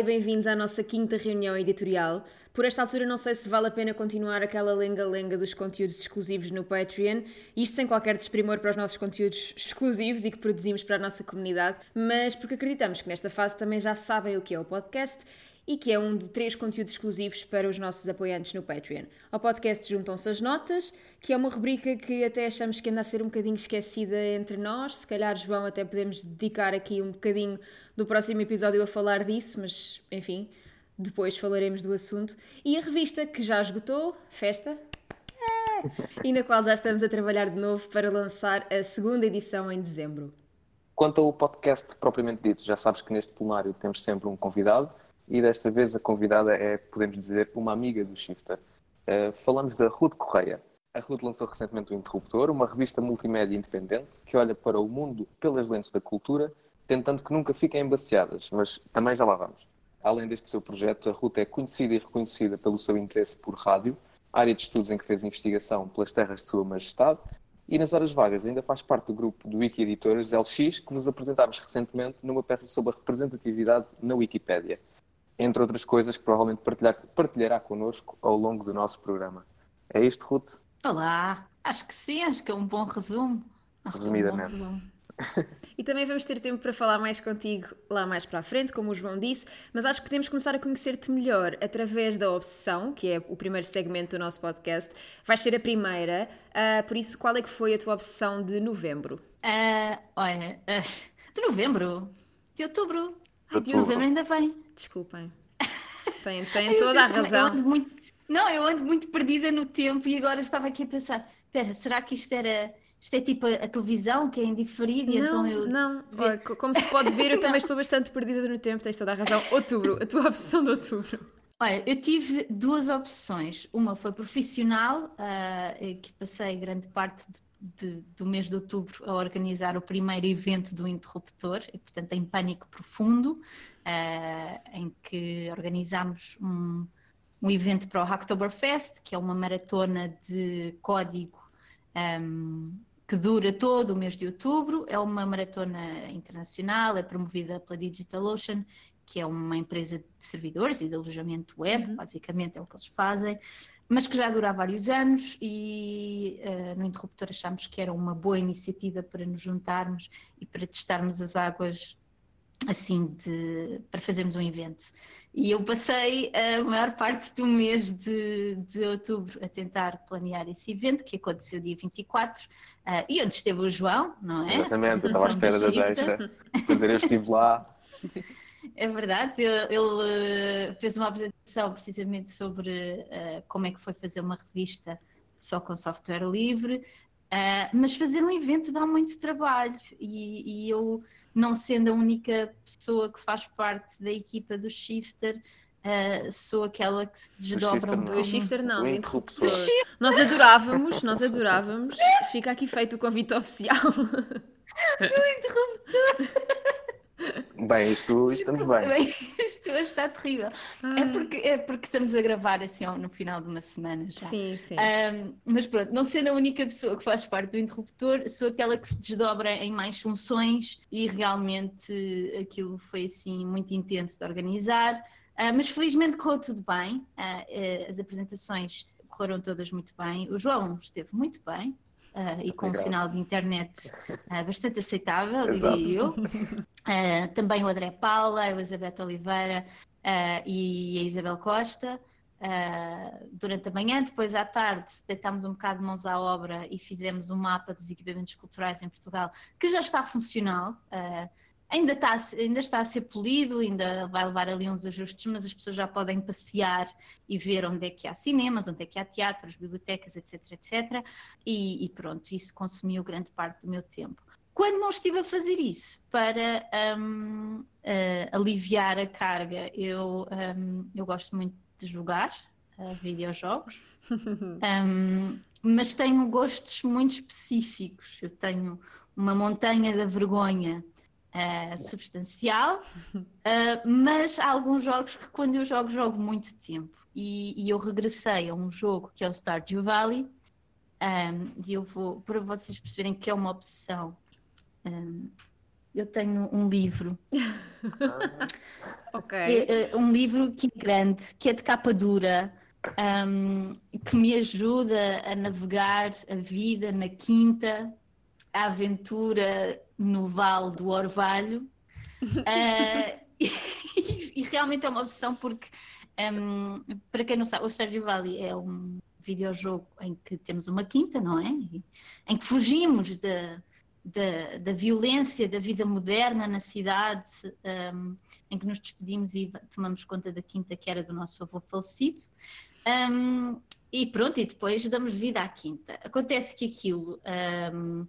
E bem-vindos à nossa quinta reunião editorial. Por esta altura não sei se vale a pena continuar aquela lenga-lenga dos conteúdos exclusivos no Patreon, isto sem qualquer desprimor para os nossos conteúdos exclusivos e que produzimos para a nossa comunidade, mas porque acreditamos que nesta fase também já sabem o que é o podcast e que é um de três conteúdos exclusivos para os nossos apoiantes no Patreon. Ao podcast juntam-se as notas, que é uma rubrica que até achamos que anda a ser um bocadinho esquecida entre nós. Se calhar, João, até podemos dedicar aqui um bocadinho do próximo episódio a falar disso, mas enfim, depois falaremos do assunto. E a revista que já esgotou, Festa. e na qual já estamos a trabalhar de novo para lançar a segunda edição em dezembro. Quanto ao podcast propriamente dito, já sabes que neste plenário temos sempre um convidado e desta vez a convidada é, podemos dizer, uma amiga do Shifter. Uh, falamos da Ruth Correia. A Ruth lançou recentemente o Interruptor, uma revista multimédia independente que olha para o mundo pelas lentes da cultura, tentando que nunca fiquem embaciadas, mas também já lá vamos. Além deste seu projeto, a Ruth é conhecida e reconhecida pelo seu interesse por rádio, área de estudos em que fez investigação pelas terras de Sua Majestade, e nas horas vagas ainda faz parte do grupo do Wiki Editores LX, que vos apresentámos recentemente numa peça sobre a representatividade na Wikipédia entre outras coisas que provavelmente partilhar, partilhará connosco ao longo do nosso programa. É isto, Ruth? Olá, acho que sim, acho que é um bom resumo. Resumidamente. É um resumo. e também vamos ter tempo para falar mais contigo lá mais para a frente, como o João disse, mas acho que podemos começar a conhecer-te melhor através da Obsessão, que é o primeiro segmento do nosso podcast. Vais ser a primeira, uh, por isso, qual é que foi a tua obsessão de novembro? Uh, olha, uh, de novembro? De outubro? Ai, de novembro ainda vem. Desculpem. Tem, tem toda a razão. Eu muito, não, eu ando muito perdida no tempo e agora estava aqui a pensar: espera, será que isto era. Isto é tipo a, televisão que é indiferido não, então eu. Não, Olha, como se pode ver, eu também estou bastante perdida no tempo, tens toda a razão. Outubro, a tua opção de outubro. Olha, eu tive duas opções. Uma foi profissional, uh, que passei grande parte de de, do mês de outubro a organizar o primeiro evento do Interruptor, e, portanto em Pânico Profundo, uh, em que organizámos um, um evento para o Hacktoberfest, que é uma maratona de código um, ehm, que dura todo o mês de outubro. É uma maratona internacional, é promovida pela DigitalOcean, que é uma empresa de servidores e de alojamento web, uhum. basicamente é o que eles fazem mas que já dura há vários anos e uh, no Interruptor achámos que era uma boa iniciativa para nos juntarmos e para testarmos as águas assim de, para fazermos um evento. E eu passei a maior parte do mês de, de outubro a tentar planear esse evento, que aconteceu dia 24, uh, eh, e onde esteve o João, não é? Exatamente, eu estava à espera da deixa. Dizer, eu estive lá. É verdade, ele, ele, fez uma apresentação precisamente sobre uh, como é que foi fazer uma revista só com software livre, uh, mas fazer um evento dá muito trabalho e, e, eu, não sendo a única pessoa que faz parte da equipa do Shifter, Uh, sou aquela que se desdobra um pouco. shifter não, o interruptor. Nós adorávamos, nós adorávamos. Fica aqui feito o convite oficial. o interruptor. Bem, isto, estamos bem. bem isto está terrível. É porque, é porque estamos a gravar assim no final de uma semana já. Sim, sim. Um, mas pronto, não sendo a única pessoa que faz parte do interruptor, sou aquela que se desdobra em mais funções e realmente aquilo foi assim muito intenso de organizar. Uh, mas felizmente correu tudo bem, uh, uh, as apresentações correram todas muito bem. O João esteve muito bem, Uh, e com um sinal de internet uh, bastante aceitável, diria eu. Uh, também o André Paula, a Elizabeth Oliveira e a Isabel Costa. durante a manhã, depois à tarde, deitámos um bocado de mãos à obra e fizemos um mapa dos equipamentos culturais em Portugal, que já está funcional ainda está, ainda está a ser polido, ainda vai levar ali uns ajustes, mas as pessoas já podem passear e ver onde é que há cinemas, onde é que há teatros, bibliotecas, etc, etc. E, e pronto, isso consumiu grande parte do meu tempo. Quando não estive a fazer isso para um, uh, aliviar a carga, eu, um, eu gosto muito de jogar uh, videojogos, um, mas tenho gostos muito específicos. Eu tenho uma montanha da vergonha uh, substancial, uh, mas há alguns jogos que quando eu jogo, jogo muito tempo. E, e eu regressei a um jogo que é o Stardew Valley, um, e eu vou, para vocês perceberem que é uma obsessão, um, eu tenho um livro. É, é um livro que é grande, que é de capa dura, um, que me ajuda a navegar a vida na quinta, a aventura no Vale do Orvalho. Uh, e, e, realmente é uma obsessão porque, um, para quem não sabe, o Sérgio Valley é um videojogo em que temos uma quinta, não é? Em que fugimos da, da, da violência da vida moderna na cidade, um, em que nos despedimos e tomamos conta da quinta que era do nosso avô falecido. Um, e pronto, e depois damos vida à quinta. Acontece que aquilo. Um,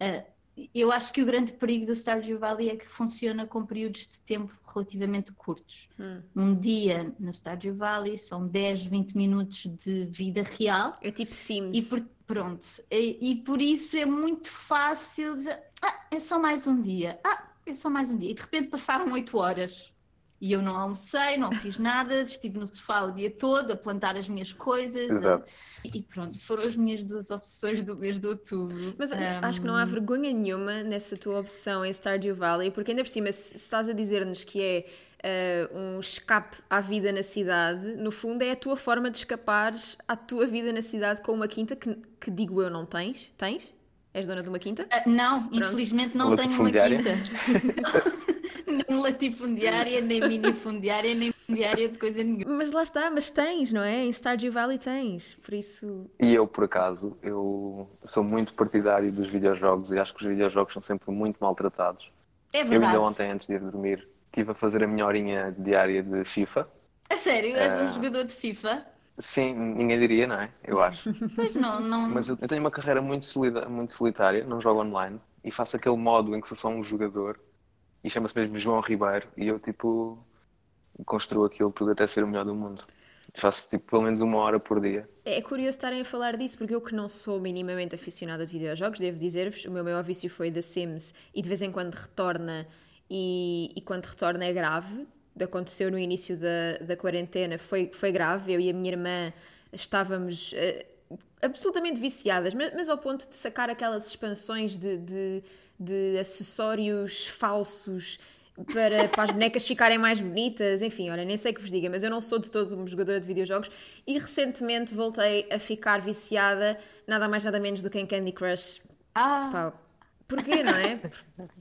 uh, eu acho que o grande perigo do Stardew Valley é que funciona com períodos de tempo relativamente curtos. Hum. Um dia no Stardew Valley são 10, 20 minutos de vida real. É tipo Sims. E por, pronto. E, e, por isso é muito fácil dizer: ah, é só mais um dia. Ah, é só mais um dia. E de repente passaram 8 horas. E eu não almocei, não fiz nada, estive no sofá o dia todo a plantar as minhas coisas. Exato. A... E pronto, foram as minhas duas obsessões do mês de outubro. Mas um... acho que não há vergonha nenhuma nessa tua obsessão em Stardew Valley, porque ainda por cima, se estás a dizer-nos que é uh, um escape à vida na cidade, no fundo é a tua forma de escapares à tua vida na cidade com uma quinta que, que digo eu não tens. Tens? És dona de uma quinta? Uh, não, Pronto. infelizmente não tenho uma quinta. nem latifundiária, nem minifundiária, nem fundiária de coisa nenhuma. Mas lá está, mas tens, não é? Em Stardew Valley tens, por isso... E eu, por acaso, eu sou muito partidário dos videojogos e acho que os videojogos são sempre muito maltratados. É verdade. Eu ainda ontem, antes de ir dormir, estive a fazer a minha horinha diária de FIFA. A sério? És uh... um jogador de FIFA? Sim, ninguém diria, não é? Eu acho. Pois não, não. Mas eu, tenho uma carreira muito, solida, muito solitária, não jogo online e faço aquele modo em que sou só um jogador e chama-se mesmo João Ribeiro e eu tipo construo aquilo tudo até ser o melhor do mundo. Faço tipo pelo menos uma hora por dia. É curioso estarem a falar disso, porque eu que não sou minimamente aficionada de videojogos, devo dizer-vos, o meu maior vício foi The Sims e de vez em quando retorna e, e quando retorna é grave. Aconteceu no início da, da quarentena, foi, foi grave. Eu e a minha irmã estávamos uh, absolutamente viciadas, mas, mas, ao ponto de sacar aquelas expansões de, de de acessórios falsos para, para as bonecas ficarem mais bonitas, enfim, olha, nem sei o que vos diga, mas eu não sou de todo uma jogadora de videojogos e recentemente voltei a ficar viciada, nada mais nada menos do que em Candy Crush. Ah! Pá, porquê, não é?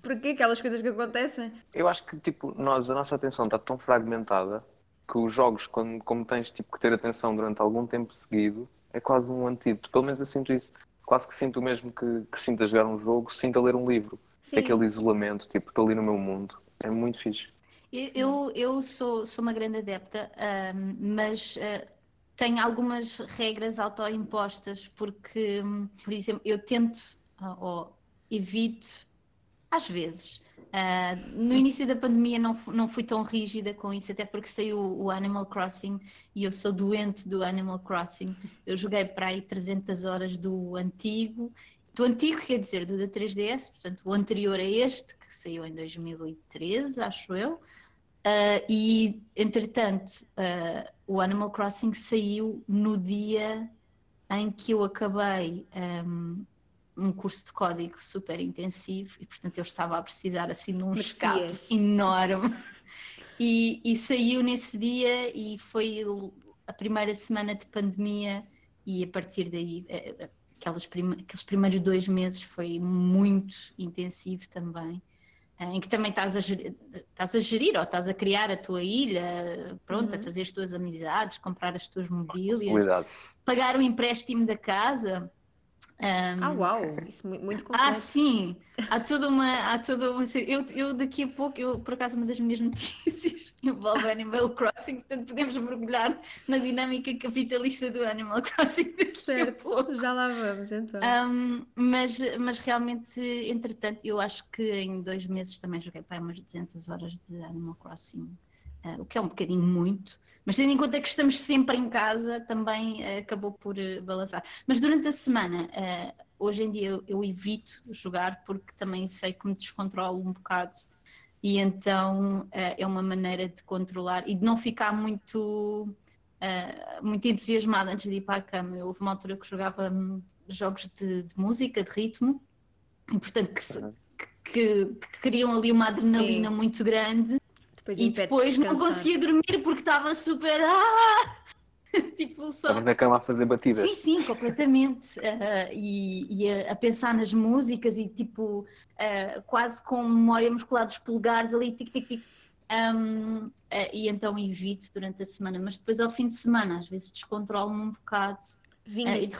Porquê aquelas coisas que acontecem? Eu acho que, tipo, nós, a nossa atenção está tão fragmentada que os jogos, quando, como tens tipo, que ter atenção durante algum tempo seguido, é quase um antídoto. Pelo menos eu sinto isso quase que sinto o mesmo que, que sinto a jogar um jogo, sinto a ler um livro. Sim. Aquele isolamento, tipo, estou ali no meu mundo. É muito fixe. Eu, eu sou, sou uma grande adepta, um, mas uh, tenho algumas regras autoimpostas, porque, um, por exemplo, eu tento uh, ou evito, às vezes, Uh, no início da pandemia não, não fui tão rígida com isso, até porque saiu o Animal Crossing e eu sou doente do Animal Crossing. Eu joguei para aí 300 horas do antigo, do antigo quer dizer do da 3DS, portanto o anterior a este, que saiu em 2013, acho eu. Uh, e entretanto, uh, o Animal Crossing saiu no dia em que eu acabei um, um curso de código super intensivo e portanto eu estava a precisar assim de um escape enorme e, e, saiu nesse dia e foi a primeira semana de pandemia e a partir daí eh, eh, aquelas aqueles primeiros dois meses foi muito intensivo também eh, em que também estás a, gerir, estás a gerir ou estás a criar a tua ilha, pronto, uhum. a fazer as tuas amizades, comprar as tuas mobílias, pagar o empréstimo da casa. Um, ah, uau! Isso muito, muito complexo. Ah, sim! Há toda uma. Há toda uma eu, eu daqui a pouco, eu, por acaso, uma das minhas notícias envolve Animal Crossing, portanto podemos mergulhar na dinâmica capitalista do Animal Crossing daqui certo, a pouco. Já lá vamos então. Um, mas, mas realmente, entretanto, eu acho que em dois meses também joguei para umas 200 horas de Animal Crossing, uh, o que é um bocadinho muito. Mas tendo em conta que estamos sempre em casa, também uh, acabou por uh, balançar. Mas durante a semana, hoje em dia eu, eu, evito jogar porque também sei que me descontrolo um bocado e então é uma maneira de controlar e de não ficar muito, muito entusiasmada antes de ir para a cama. Eu, houve uma altura que jogava um, jogos de, de, música, de ritmo, e portanto que, que, que, que criam ali uma adrenalina Sim. muito grande Depois e depois não conseguia dormir porque estava super. Ah! tipo, só. Estava na cama a fazer batidas. Sim, sim, completamente. Ah, e e a, a pensar nas músicas e tipo, ah, quase com memória muscular dos polegares ali, tic, tic, tic. Ahm, ah, e então evito durante a semana, mas depois ao fim de semana, às vezes descontrolo-me um bocado. Ah, e, Vingas. de,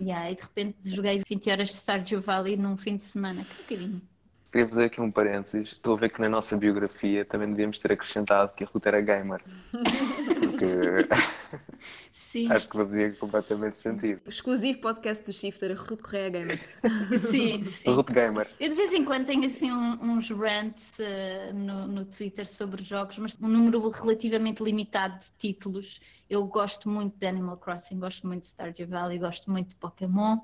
yeah, e de repente joguei 20 horas de Stardew Valley num fim de semana, que um bocadinho. Queria fazer aqui um parênteses. Estou a ver que na nossa biografia também devíamos ter acrescentado que a Ruth era gamer. Porque Sim, acho que fazia completamente sentido. Exclusivo podcast do Shifter, Ruth Correia Gamer. sim, sim. Ruth Gamer. Eu de vez em quando tenho assim um- uns rants eh, no, no Twitter sobre jogos, mas um número relativamente limitado de títulos. Eu gosto muito de Animal Crossing, gosto muito de Stardew Valley, gosto muito de Pokémon.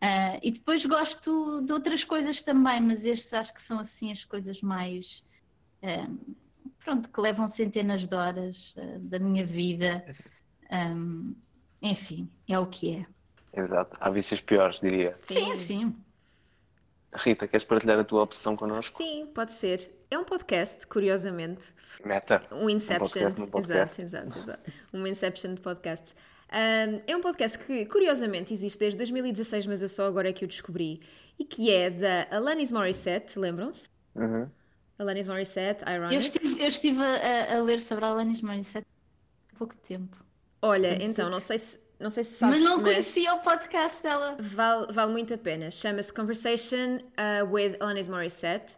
Eh, e depois gosto de outras coisas também, mas estes acho que são assim as coisas mais eh, pronto, que levam centenas de horas eh, da minha vida. Um, enfim, é o que é. Exato. Há vícios piores, diria. Sim, sim. Rita, queres partilhar a tua opção connosco? Sim, pode ser. É um podcast, curiosamente. Meta. Um Inception. podcast num podcast. Exato, exato, exato. Um Inception de podcast. Um, é um podcast que, curiosamente, existe desde 2016, mas eu só agora é que o descobri. E que é da Alanis Morissette, lembram-se? Uhum. Alanis Morissette, Eu Ironic. estive, eu estive a, a ler sobre a Alanis Morissette há pouco tempo. Olha, então, não sei se, não sei se sabes, mas não conhecia o podcast dela. Vale, vale muito a pena. Chama-se Conversation uh, with Alanis Morissette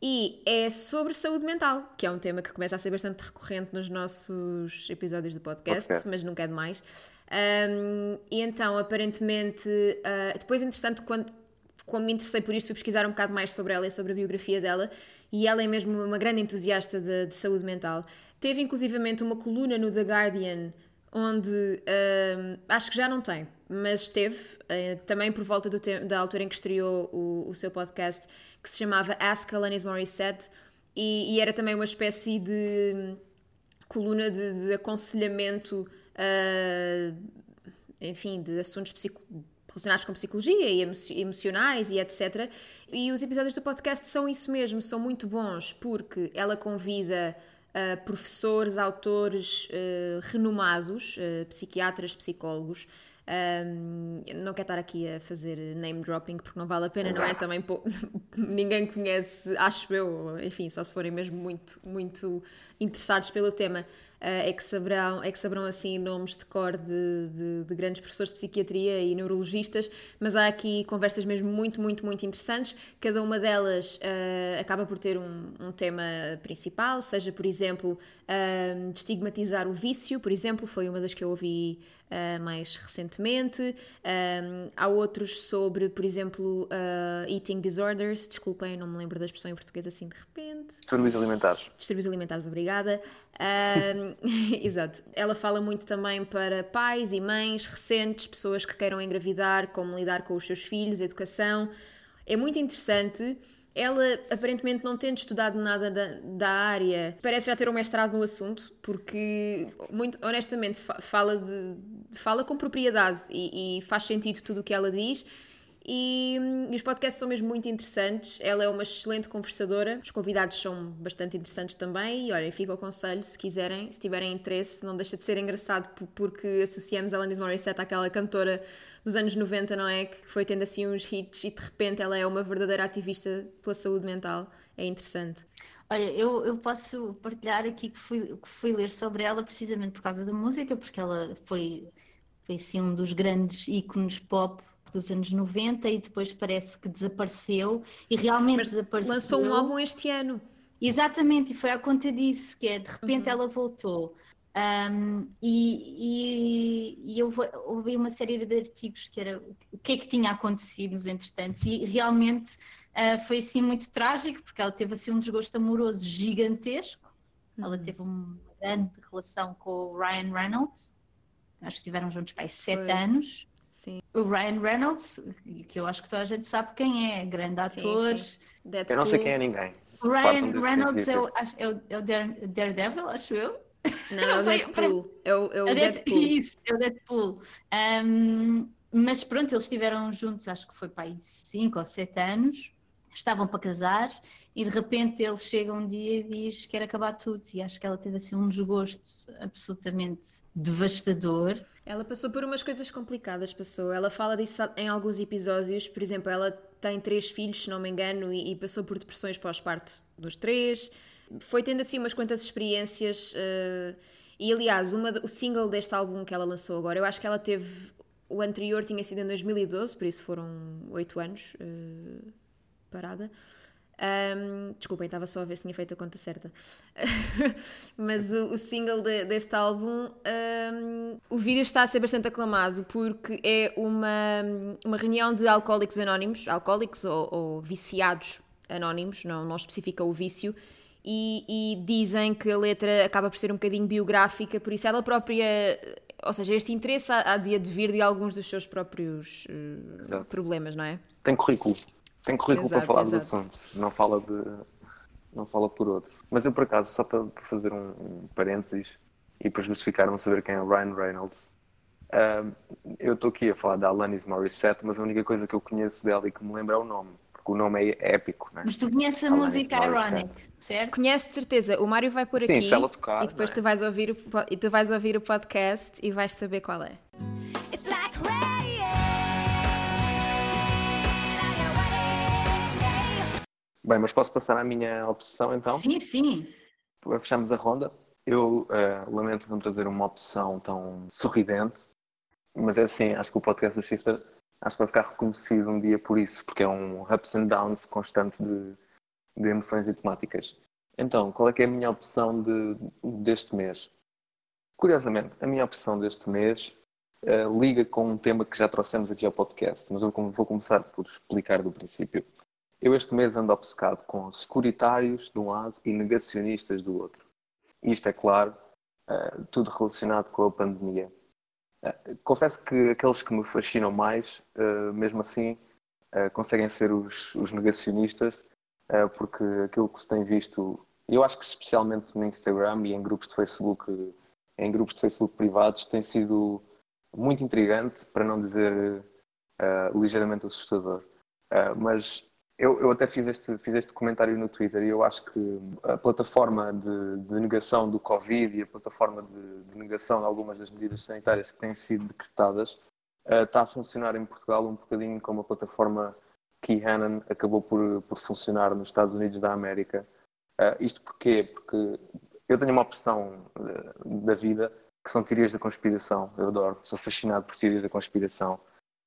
e é sobre saúde mental, que é um tema que começa a ser bastante recorrente nos nossos episódios do podcast, Podcast. mas nunca é demais. Um, e então, aparentemente, uh, depois, entretanto, quando, como me interessei por isto, fui pesquisar um bocado mais sobre ela e sobre a biografia dela, e ela é mesmo uma grande entusiasta de, de saúde mental. Teve inclusivamente uma coluna no The Guardian, onde um, acho que já não tem, mas teve, eh, também por volta do da altura em que estreou o, o seu podcast, que se chamava Ask Alanis Morissette, e, e era também uma espécie de hum, coluna de, de aconselhamento, ah, enfim, de assuntos relacionados com psicologia e emo- emocionais e etc. E os episódios do podcast são isso mesmo, são muito bons, porque ela convida ah, professores, autores ah, renomados, psiquiatras, psicólogos. Um, não quero estar aqui a fazer name dropping porque não vale a pena, não é? Também pô- ninguém conhece, acho eu, enfim, só se forem mesmo muito, muito interessados pelo tema, é, que saberão, é que saberão assim nomes de cor de, de- de grandes professores de psiquiatria e neurologistas, mas há aqui conversas mesmo muito, muito, muito interessantes. Cada uma delas eh, acaba por ter um, um tema principal, seja, por exemplo, eh, de estigmatizar o vício, por exemplo, foi uma das que eu ouvi uh, mais recentemente. Um, há outros sobre, por exemplo, uh, eating disorders. Desculpem, não me lembro da expressão em português assim de repente. Distúrbios alimentares. Distúrbios alimentares, obrigada. Um, exato. Ela fala muito também para pais e mães recentes, pessoas que queiram engravidar, como lidar com os seus filhos, educação. É muito interessante. Ela, aparentemente, não tendo estudado nada da, da área, parece já ter um mestrado no assunto, porque, muito honestamente, fa- fala, de, fala com propriedade e, e faz sentido tudo o que ela diz. E, e os podcasts são mesmo muito interessantes. Ela é uma excelente conversadora. Os convidados são bastante interessantes também. E olhem, fica o conselho, se quiserem, se tiverem interesse, não deixa de ser engraçado po- porque associamos Alanis Morissette àquela cantora dos anos 90, não é? Que foi tendo assim uns hits e de repente ela é uma verdadeira ativista pela saúde mental. É interessante. Olha, eu, eu posso partilhar aqui que fui, que fui ler sobre ela precisamente por causa da música, porque ela foi, foi assim um dos grandes ícones pop dos anos 90 e depois parece que desapareceu e realmente Mas desapareceu. lançou um álbum este ano. Exatamente, e foi à conta disso, que é de repente Uhum. ela voltou. Um, e, e, e eu ouvi uma série de artigos que era o que é que tinha acontecido nos entretantos, e realmente ah, foi assim muito trágico, porque ela teve assim um desgosto amoroso gigantesco. Ela Uhum. teve uma grande relação com o Ryan Reynolds, acho que estiveram juntos para aí sete Foi. anos. Sim, O Ryan Reynolds, que eu acho que toda a gente sabe quem é, grande Sim, ator. sim. Eu Deadpool. não sei quem é ninguém. O Ryan Reynolds é o, é o, é o Dare- Daredevil, acho eu. Não, é o Deadpool. É o, é o É o Dead- Deadpool. Isso, é o Deadpool. Um, mas pronto, eles estiveram juntos, acho que foi para aí 5 ou 7 anos. estavam para casar e de repente ele chega um dia e diz que quer acabar tudo e acho que ela teve assim um desgosto absolutamente devastador. Ela passou por umas coisas complicadas, passou. Ela fala disso em alguns episódios, por exemplo, ela tem três filhos, se não me engano, e, e passou por depressões pós-parto dos três. Foi tendo assim umas quantas experiências. Uh, e aliás, uma, o single deste álbum que ela lançou agora, eu acho que ela teve. O anterior tinha sido em 2012, por isso foram oito anos uh, parada. Um, desculpem, estava só a ver se tinha feito a conta certa. Mas o, o single de, deste álbum, um, o vídeo está a ser bastante aclamado porque é uma, uma reunião de alcoólicos anónimos, alcoólicos ou, ou viciados anónimos, não, não especifica o vício, e, e, dizem que a letra acaba por ser um bocadinho biográfica, por isso ela própria, ou seja, este interesse há, há de advir de alguns dos seus próprios uh, problemas, não é? Tem currículo. Tem currículo exato, para falar exato. do assunto, não fala de. não fala por outro. Mas eu por acaso, só para fazer um, um parênteses e para justificar não saber quem é o Ryan Reynolds, uh, eu estou aqui a falar da Alanis Morissette, mas a única coisa que eu conheço dela e que me lembra é o nome o nome é épico. Né? Mas tu conheces a música Ironic, certo? Conhece de certeza. O Mário vai por Sim, aqui tocar, e depois é? tu, vais ouvir o, e tu vais ouvir o podcast e vais saber qual é. Bem, mas posso passar à minha opção então? Sim, sim. Fechamos a ronda. Eu uh, lamento não trazer uma opção tão sorridente, mas é assim, acho que o podcast do Shifter acho que vai ficar reconhecido um dia por isso, porque é um ups and downs constante de, de emoções e temáticas. Então, qual é que é a minha opção de, deste mês? Curiosamente, a minha opção deste mês uh, liga com um tema que já trouxemos aqui ao podcast, mas eu vou começar por explicar do princípio. Eu este mês ando obcecado com securitários de um lado e negacionistas do outro. Isto é claro, uh, tudo relacionado com a pandemia. Confesso que aqueles que me fascinam mais, uh, mesmo assim, conseguem ser os, os negacionistas, porque aquilo que se tem visto, eu acho que especialmente no Instagram e em grupos de Facebook, em grupos de Facebook privados, tem sido muito intrigante, para não dizer ligeiramente assustador. mas eu, eu até fiz este, fiz este comentário no Twitter e eu acho que a plataforma de, de negação do Covid e a plataforma de, de, negação de algumas das medidas sanitárias que têm sido decretadas uh, está a funcionar em Portugal um bocadinho como a plataforma que Hannon acabou por, por funcionar nos Estados Unidos da América. Uh, isto porquê? Porque eu tenho uma opção uh, da vida que são teorias da conspiração. Eu adoro, sou fascinado por teorias da conspiração.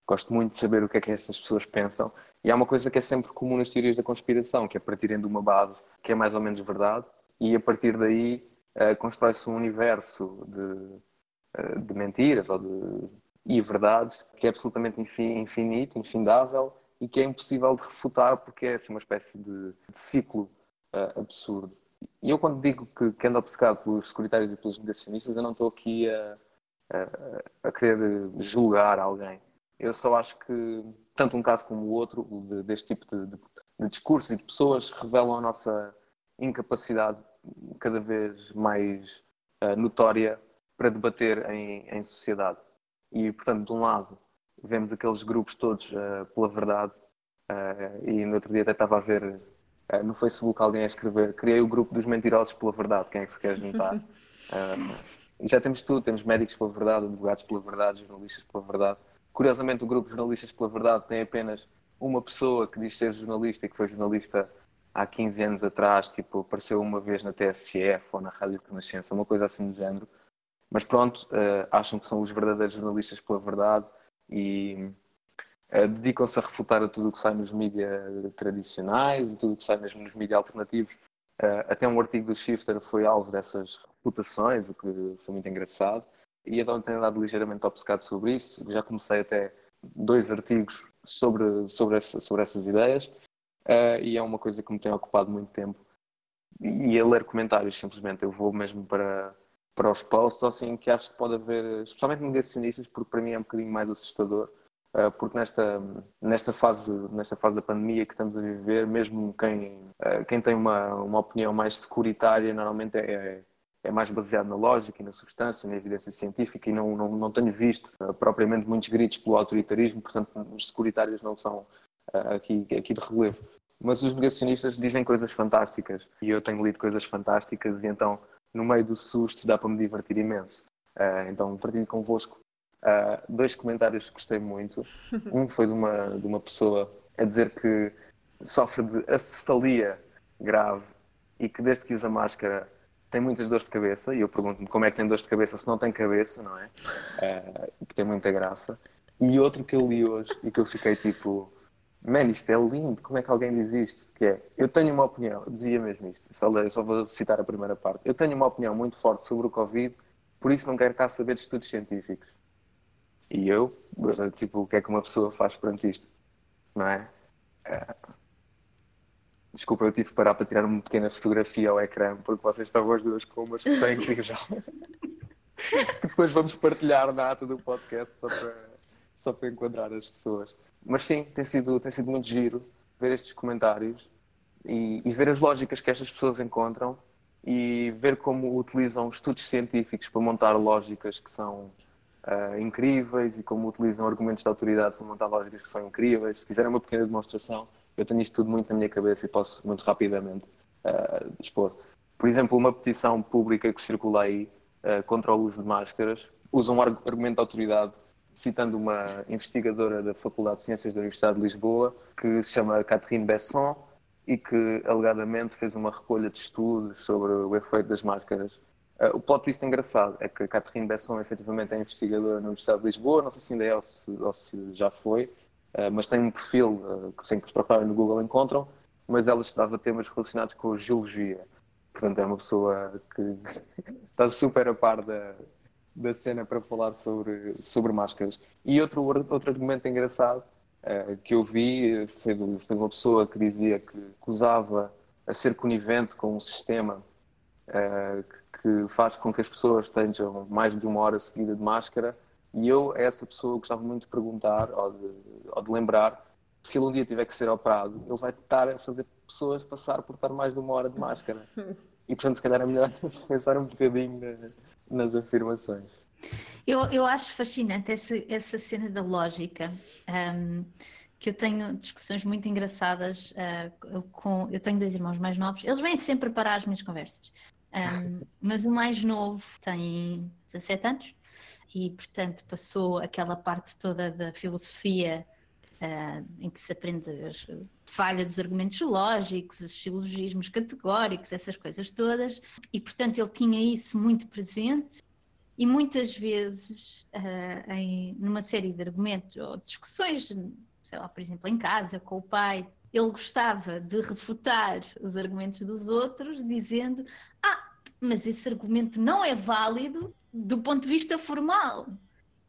Gosto muito de saber o que é que essas pessoas pensam. E há uma coisa que é sempre comum nas teorias da conspiração, que é partirem de uma base que é mais ou menos verdade, e a partir daí uh, constrói-se um universo de, uh, de mentiras ou de e verdades que é absolutamente infinito, infindável e que é impossível de refutar porque é assim, uma espécie de, de ciclo uh, absurdo. E eu quando digo que, que ando obcecado pelos securitários e pelos negacionistas, eu não estou aqui a, a, a querer julgar alguém. Eu só acho que tanto um caso como o outro, de, deste tipo de, de, de discursos e de pessoas, revelam a nossa incapacidade cada vez mais uh, notória para debater em, em, sociedade. E, portanto, de um lado, vemos aqueles grupos todos uh, pela verdade, uh, e no outro dia até estava a ver no Facebook alguém a escrever: Criei o grupo dos mentirosos pela verdade, quem é que se quer juntar? e já temos tudo: temos médicos pela verdade, advogados pela verdade, jornalistas pela verdade. Curiosamente, o grupo jornalistas pela verdade tem apenas uma pessoa que diz ser jornalista e que foi jornalista há 15 anos atrás, tipo, apareceu uma vez na TSF ou na Rádio Renascença, uma coisa assim do género. Mas pronto, uh, acham que são os verdadeiros jornalistas pela verdade e uh, dedicam-se a refutar a tudo o que sai nos mídias tradicionais e tudo o que sai mesmo nos mídias alternativos. Uh, até um artigo do Shifter foi alvo dessas reputações, o que foi muito engraçado e então tenho andado ligeiramente obcecado sobre isso. Já comecei até dois artigos sobre, sobre, essa, sobre essas ideias uh, e é uma coisa que me tem ocupado muito tempo. E a ler comentários, simplesmente, eu vou mesmo para, para os posts, assim, que acho que pode haver, especialmente negacionistas, porque para mim é um bocadinho mais assustador. Uh, porque nesta, nesta, fase, nesta fase da pandemia que estamos a viver, mesmo quem, uh, quem tem uma, uma opinião mais securitária, normalmente é, é mais baseado na lógica e na substância, na evidência científica e não, não, não tenho visto uh, propriamente muitos gritos pelo autoritarismo, portanto os securitários não são uh, aqui, aqui de relevo. Mas os negacionistas dizem coisas fantásticas e eu tenho lido coisas fantásticas e então no meio do susto dá para me divertir imenso. Uh, então partilho convosco dois comentários que gostei muito. Um foi de uma, de uma pessoa a dizer que sofre de acefalia grave e que desde que usa máscara tem muitas dores de cabeça. E eu pergunto-me como é que tem dores de cabeça se não tem cabeça, não é? Uh, que tem muita graça. E outro que eu li hoje e que eu fiquei tipo Man, isto é lindo, como é que alguém diz isto? Que é, eu tenho uma opinião, dizia mesmo isto, só, só vou citar a primeira parte. Eu tenho uma opinião muito forte sobre o Covid, por isso não quero cá saber de estudos científicos. E eu, tipo, o que é que uma pessoa faz perante isto? Não é? é... Desculpa, eu tive que parar para tirar uma pequena fotografia ao ecrã, porque vocês estão as duas com uma expressão incrível. Depois vamos partilhar na ata do podcast só para, só para enquadrar as pessoas. Mas sim, tem sido, tem sido muito giro ver estes comentários e, e ver as lógicas que estas pessoas encontram e ver como utilizam estudos científicos para montar lógicas que são uh, incríveis e como utilizam argumentos de autoridade para montar lógicas que são incríveis. Se quiserem uma pequena demonstração, eu tenho isto tudo muito na minha cabeça e posso muito rapidamente uh, expor. Por exemplo, uma petição pública que circula aí uh, contra o uso de máscaras usa um argumento de autoridade citando uma investigadora da Faculdade de Ciências da Universidade de Lisboa, que se chama Catherine Besson, e que alegadamente fez uma recolha de estudos sobre o efeito das máscaras. Uh, o plot twist engraçado é que Catherine Besson efetivamente é investigadora na Universidade de Lisboa, não sei se ainda é ou se, ou se já foi, mas tem um perfil uh, que sempre que se procurarem no Google encontram, mas ela estudava temas relacionados com geologia. Portanto, é uma pessoa que está super a par da, da cena para falar sobre, sobre máscaras. E outro, outro argumento engraçado uh, que eu vi foi de, foi de, uma pessoa que dizia que, que usava a ser conivente com um sistema uh, que, que, faz com que as pessoas estejam mais de uma hora seguida de máscara. E eu, a essa pessoa, gostava muito de perguntar ou de, ou de lembrar se ele um dia tiver que ser operado, ele vai estar a fazer pessoas passar por estar mais de uma hora de máscara. E portanto, se calhar é melhor pensar um bocadinho nas afirmações. Eu, eu acho fascinante essa, essa cena da lógica. Um, que eu tenho discussões muito engraçadas uh, com. Eu tenho dois irmãos mais novos, eles vêm sempre para as minhas conversas. Um, mas o mais novo tem 17 anos e, portanto, passou aquela parte toda da filosofia uh, em que se aprende a falha dos argumentos lógicos, os silogismos categóricos, essas coisas todas, e, portanto, ele tinha isso muito presente. E muitas vezes, uh, em, numa série de argumentos ou discussões, sei lá, por exemplo, em casa com o pai, ele gostava de refutar os argumentos dos outros, dizendo: Ah, mas esse argumento não é válido do ponto de vista formal.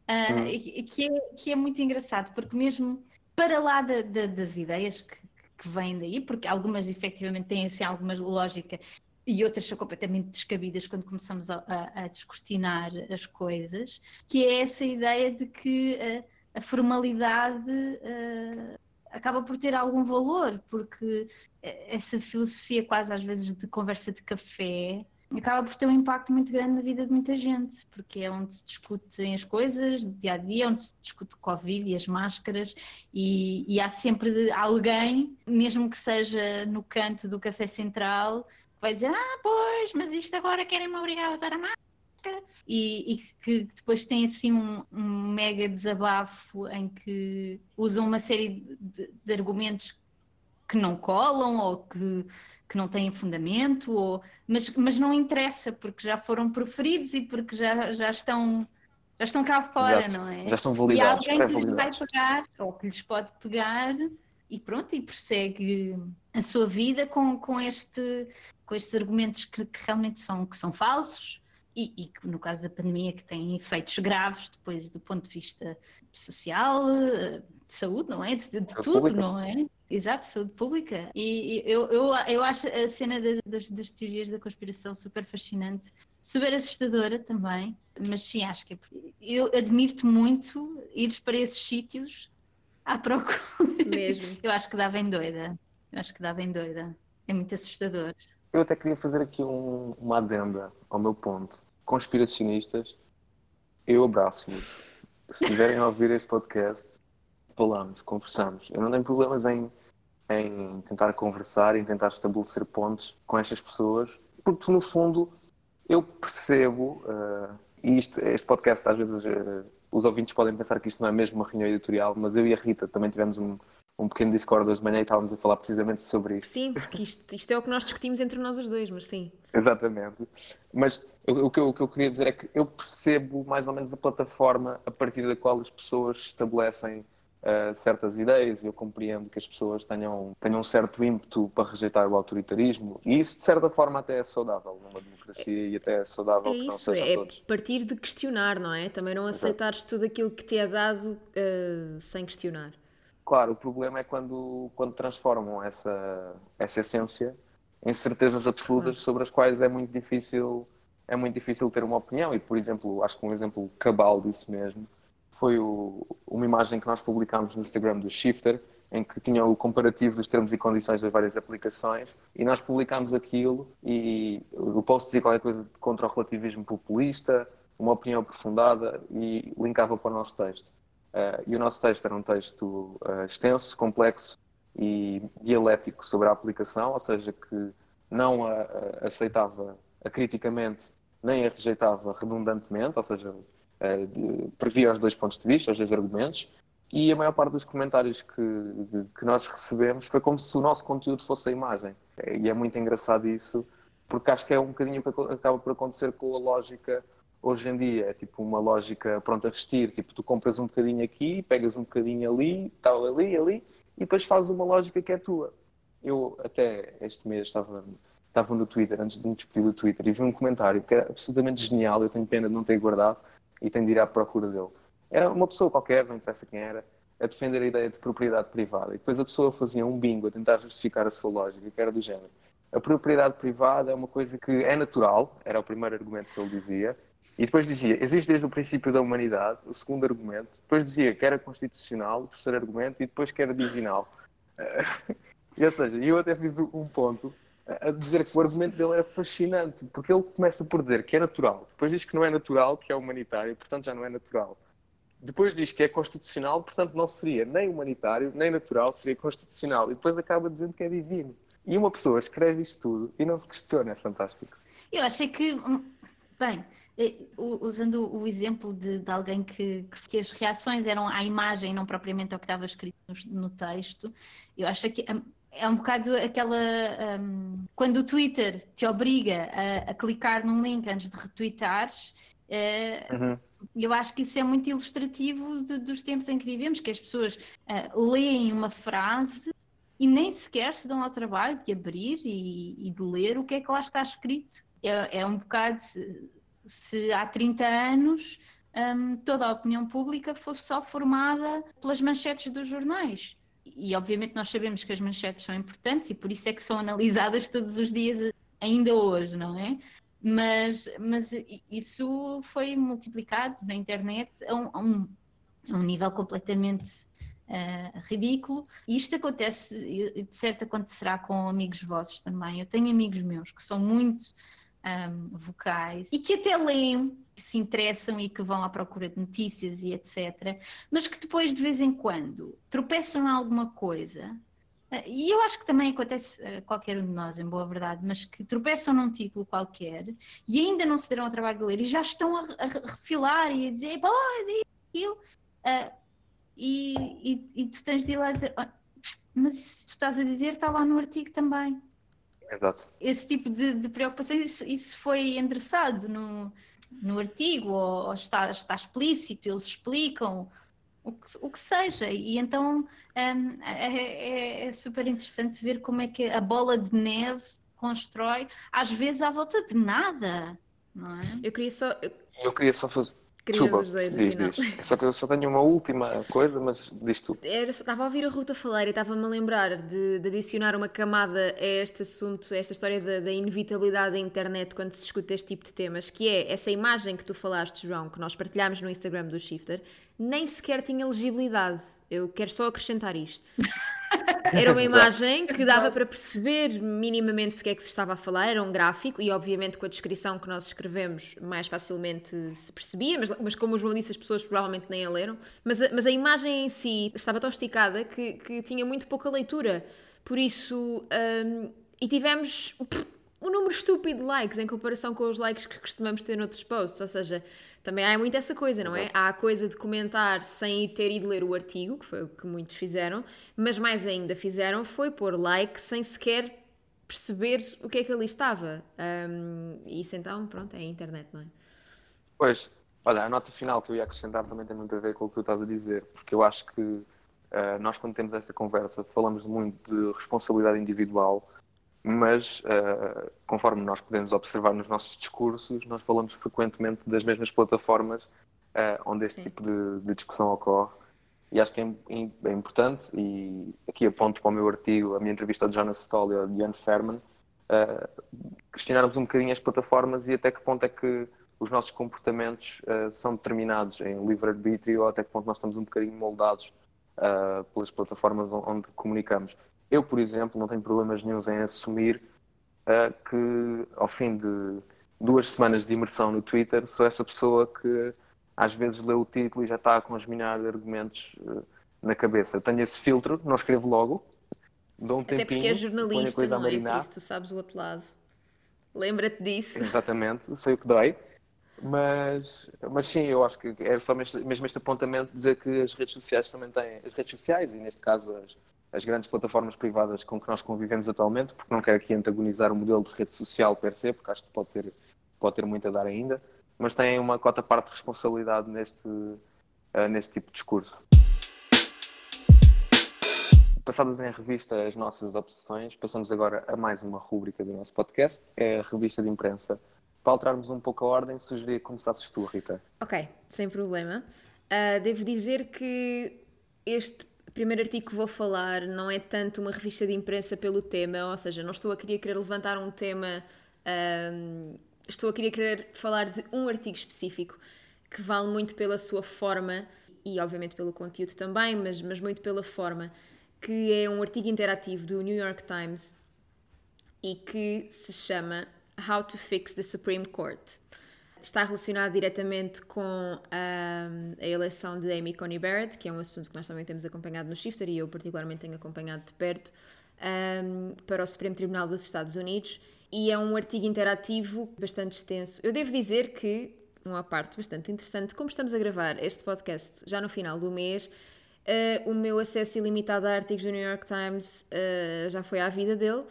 Uh, hum. que, é, que é muito engraçado, porque mesmo para lá da, da, das ideias que, que vêm daí, porque algumas efetivamente têm assim alguma lógica e outras são completamente descabidas quando começamos a, a, a descortinar as coisas, que é essa ideia de que uh, a formalidade uh, acaba por ter algum valor, porque essa filosofia quase às vezes de conversa de café acaba por ter um impacto muito grande na vida de muita gente, porque é onde se discutem as coisas do dia a dia, onde se discute o Covid e as máscaras, e, e há sempre alguém, mesmo que seja no canto do café central, vai dizer: Ah, pois, mas isto agora querem-me obrigar a usar a máscara. E, e que depois tem assim um, um, mega desabafo em que usam uma série de, de argumentos que não colam ou que, que não têm fundamento, ou, mas, mas não interessa porque já foram proferidos e porque já, já estão já estão cá fora, Exato. não é? Já estão validados. E há alguém que lhes vai pegar ou que lhes pode pegar e pronto, e persegue a sua vida com, com, este, com estes argumentos que, que realmente são, que são falsos e, e, que no caso da pandemia que têm efeitos graves depois do ponto de vista social, de saúde, não é? De, de tudo, pública. não é? Exato, saúde pública. E, e eu, eu, eu acho a cena das, das, das, teorias da conspiração super fascinante, super assustadora também, mas sim, acho que é, eu admiro-te muito ires para esses sítios à procura. Mesmo. Eu acho que dava em doida. Eu acho que dava em doida. É muito assustador. Eu até queria fazer aqui um, uma adenda ao meu ponto. Conspiracionistas, eu abraço-vos. Se estiverem a ouvir este podcast, falamos, conversamos. Eu não tenho problemas em em tentar conversar, em tentar estabelecer pontos com estas pessoas, porque no fundo eu percebo, uh, e isto, este podcast às vezes uh, os ouvintes podem pensar que isto não é mesmo uma reunião editorial, mas eu e a Rita também tivemos um, um pequeno Discord hoje de manhã e estávamos a falar precisamente sobre isto. Sim, porque isto, isto é o que nós discutimos entre nós os dois, mas sim. Exatamente. Mas o, o, que eu, o que eu queria dizer é que eu percebo mais ou menos a plataforma a partir da qual as pessoas estabelecem uh, certas ideias e eu compreendo que as pessoas tenham, tenham um certo ímpeto para rejeitar o autoritarismo e isso de certa forma até é saudável numa democracia é, e até é saudável é que não sejam é todos. partir de questionar, não é? Também não aceitares Exato. tudo aquilo que te é dado uh, sem questionar. Claro, o problema é quando, quando transformam essa, essa essência em certezas absolutas sobre as quais é muito difícil é muito difícil ter uma opinião e por exemplo acho que um exemplo cabal disso mesmo foi o, uma imagem que nós publicámos no Instagram do Shifter em que tinha o comparativo dos termos e condições das várias aplicações e nós publicámos aquilo e o post dizia qualquer coisa contra o relativismo populista uma opinião aprofundada e linkava para o nosso texto. Uh, e o nosso texto era um texto uh, extenso, complexo e dialético sobre a aplicação, ou seja, que não a, a aceitava criticamente nem a rejeitava redundantemente, ou seja, de, previa os dois pontos de vista, os dois argumentos, e a maior parte dos comentários que, que nós recebemos foi como se o nosso conteúdo fosse a imagem. E é muito engraçado isso, porque acho que é um bocadinho o que acaba por acontecer com a lógica hoje em dia é tipo uma lógica pronta a vestir, tipo tu compras um bocadinho aqui, pegas um bocadinho ali, tal ali, ali, e depois fazes uma lógica que é tua. Eu até este mês estava, estava no Twitter, antes de me despedir do Twitter, e vi um comentário que era absolutamente genial, eu tenho pena de não ter guardado e tenho de ir à procura dele. Era uma pessoa qualquer, não interessa quem era, a defender a ideia de propriedade privada. E depois a pessoa fazia um bingo a tentar justificar a sua lógica, que era do género. A propriedade privada é uma coisa que é natural, era o primeiro argumento que ele dizia, e depois dizia, existe desde o princípio da humanidade, o segundo argumento. Depois dizia que era constitucional, o terceiro argumento, e depois que era divinal. Uh, ou seja, eu até fiz um ponto a dizer que o argumento dele era fascinante, porque ele começa por dizer que é natural, depois diz que não é natural, que é humanitário, portanto já não é natural. Depois diz que é constitucional, portanto não seria nem humanitário, nem natural, seria constitucional. E depois acaba dizendo que é divino. E uma pessoa escreve isto tudo e não se questiona, é fantástico. Eu achei que, hum, bem, eh, usando o exemplo de, de alguém que, que, as reações eram à imagem, não propriamente ao que estava escrito no, no texto, eu acho que é, um bocado aquela. Um, quando o Twitter te obriga a, a, clicar num link antes de retweetares, é, uhum. eu acho que isso é muito ilustrativo dos tempos em que vivemos, que as pessoas uh, leem uma frase e nem sequer se dão ao trabalho de abrir e, e de ler o que é que lá está escrito. É, é um bocado se há 30 anos um, toda a opinião pública fosse só formada pelas manchetes dos jornais. E obviamente nós sabemos que as manchetes são importantes e por isso é que são analisadas todos os dias, ainda hoje, não é? Mas, mas isso foi multiplicado na internet a um, a um, a um nível completamente Uh, ridículo. E isto acontece, de certo acontecerá com amigos vossos também. Eu tenho amigos meus que são muito um, vocais e que até leem, que se interessam e que vão à procura de notícias e etc. Mas que depois, de vez em quando, tropeçam em alguma coisa. Ah, e eu acho que também acontece a qualquer um de nós, em boa verdade, mas que tropeçam num título qualquer e ainda não se deram ao trabalho de ler e já estão a, a refilar e a dizer, pois, e aquilo. Uh, e, e, e, tu tens de ir lá dizer, oh, mas isso tu estás a dizer está lá no artigo também. Exato. Esse tipo de, de preocupações, isso, isso, foi endereçado no, no artigo, ou, ou está, está explícito, eles explicam o que, o que seja. E então um, é, é, é, super interessante ver como é que a bola de neve se constrói, às vezes à volta de nada. Não é? Eu queria só. Eu queria só fazer Desculpa, diz, diz. Só que eu só tenho uma última coisa, mas diz tu. Era, estava a ouvir a Ruta falar e estava-me a lembrar de, de, adicionar uma camada a este assunto, a esta história da, da, inevitabilidade da internet quando se escuta este tipo de temas, que é essa imagem que tu falaste, João, que nós partilhámos no Instagram do Shifter, nem sequer tinha legibilidade. Eu quero só acrescentar isto. Era uma imagem que dava para perceber minimamente de que é que se estava a falar, era um gráfico e obviamente com a descrição que nós escrevemos mais facilmente se percebia, mas, mas como o João disse, as pessoas provavelmente nem a leram. Mas a, mas a imagem em si estava tão esticada que, que tinha muito pouca leitura. Por isso, um, e tivemos um número estúpido de likes em comparação com os likes que costumamos ter noutros posts, ou seja, também há muito essa coisa, não é? Há a coisa de comentar sem ter ido ler o artigo, que foi o que muitos fizeram, mas mais ainda fizeram foi pôr like sem sequer perceber o que é que ali estava. Um, isso então, pronto, é a internet, não é? Pois, olha, a nota final que eu ia acrescentar também tem muito a ver com o que tu estás a dizer, porque eu acho que uh, nós, quando temos esta conversa, falamos muito de responsabilidade individual mas uh, conforme nós podemos observar nos nossos discursos, nós falamos frequentemente das mesmas plataformas uh, onde este Sim. tipo de, de, discussão ocorre. E acho que é, é, importante, e aqui aponto para o meu artigo, a minha entrevista ao Jonas Stoll e ao Ian Ferman, uh, questionarmos um bocadinho as plataformas e até que ponto é que os nossos comportamentos são determinados em livre-arbítrio ou até que ponto nós estamos um bocadinho moldados pelas plataformas onde comunicamos. Eu, por exemplo, não tenho problemas nenhums em assumir uh, que ao fim de duas semanas de imersão no Twitter sou essa pessoa que às vezes lê o título e já está a congeminar argumentos uh, na cabeça. Eu tenho esse filtro, não escrevo logo, dou um Até tempinho, porque é jornalista, coisa não é? Por isso tu sabes o outro lado. Lembra-te disso. Exatamente, sei o que dói. Mas, mas sim, eu acho que é só mesmo, mesmo este apontamento de dizer que as redes sociais também têm, as redes sociais e neste caso as, as grandes plataformas privadas com que nós convivemos atualmente, porque não quero aqui antagonizar o modelo de rede social per se, porque acho que pode ter, pode ter muito a dar ainda, mas têm uma cota parte de responsabilidade neste, uh, neste tipo de discurso. Passadas em revista as nossas obsessões, passamos agora a mais uma rúbrica do nosso podcast, é a revista de imprensa. Para alterarmos um pouco a ordem, sugeria que começasses tu, Rita. Ok, sem problema. Uh, devo dizer que este primeiro artigo que vou falar não é tanto uma revista de imprensa pelo tema, ou seja, não estou a querer, querer levantar um tema, um, estou a querer, querer falar de um artigo específico que vale muito pela sua forma e, obviamente, pelo conteúdo também, mas, mas muito pela forma, que é um artigo interativo do New York Times e que se chama How to Fix the Supreme Court está relacionado diretamente com um, a eleição de Amy Coney Barrett, que é um assunto que nós também temos acompanhado no Shifter e eu particularmente tenho acompanhado de perto, um, para o Supremo Tribunal dos Estados Unidos. E é um artigo interativo bastante extenso. Eu devo dizer que, uma parte bastante interessante, como estamos a gravar este podcast já no final do mês, uh, o meu acesso ilimitado a artigos do New York Times uh, já foi à vida dele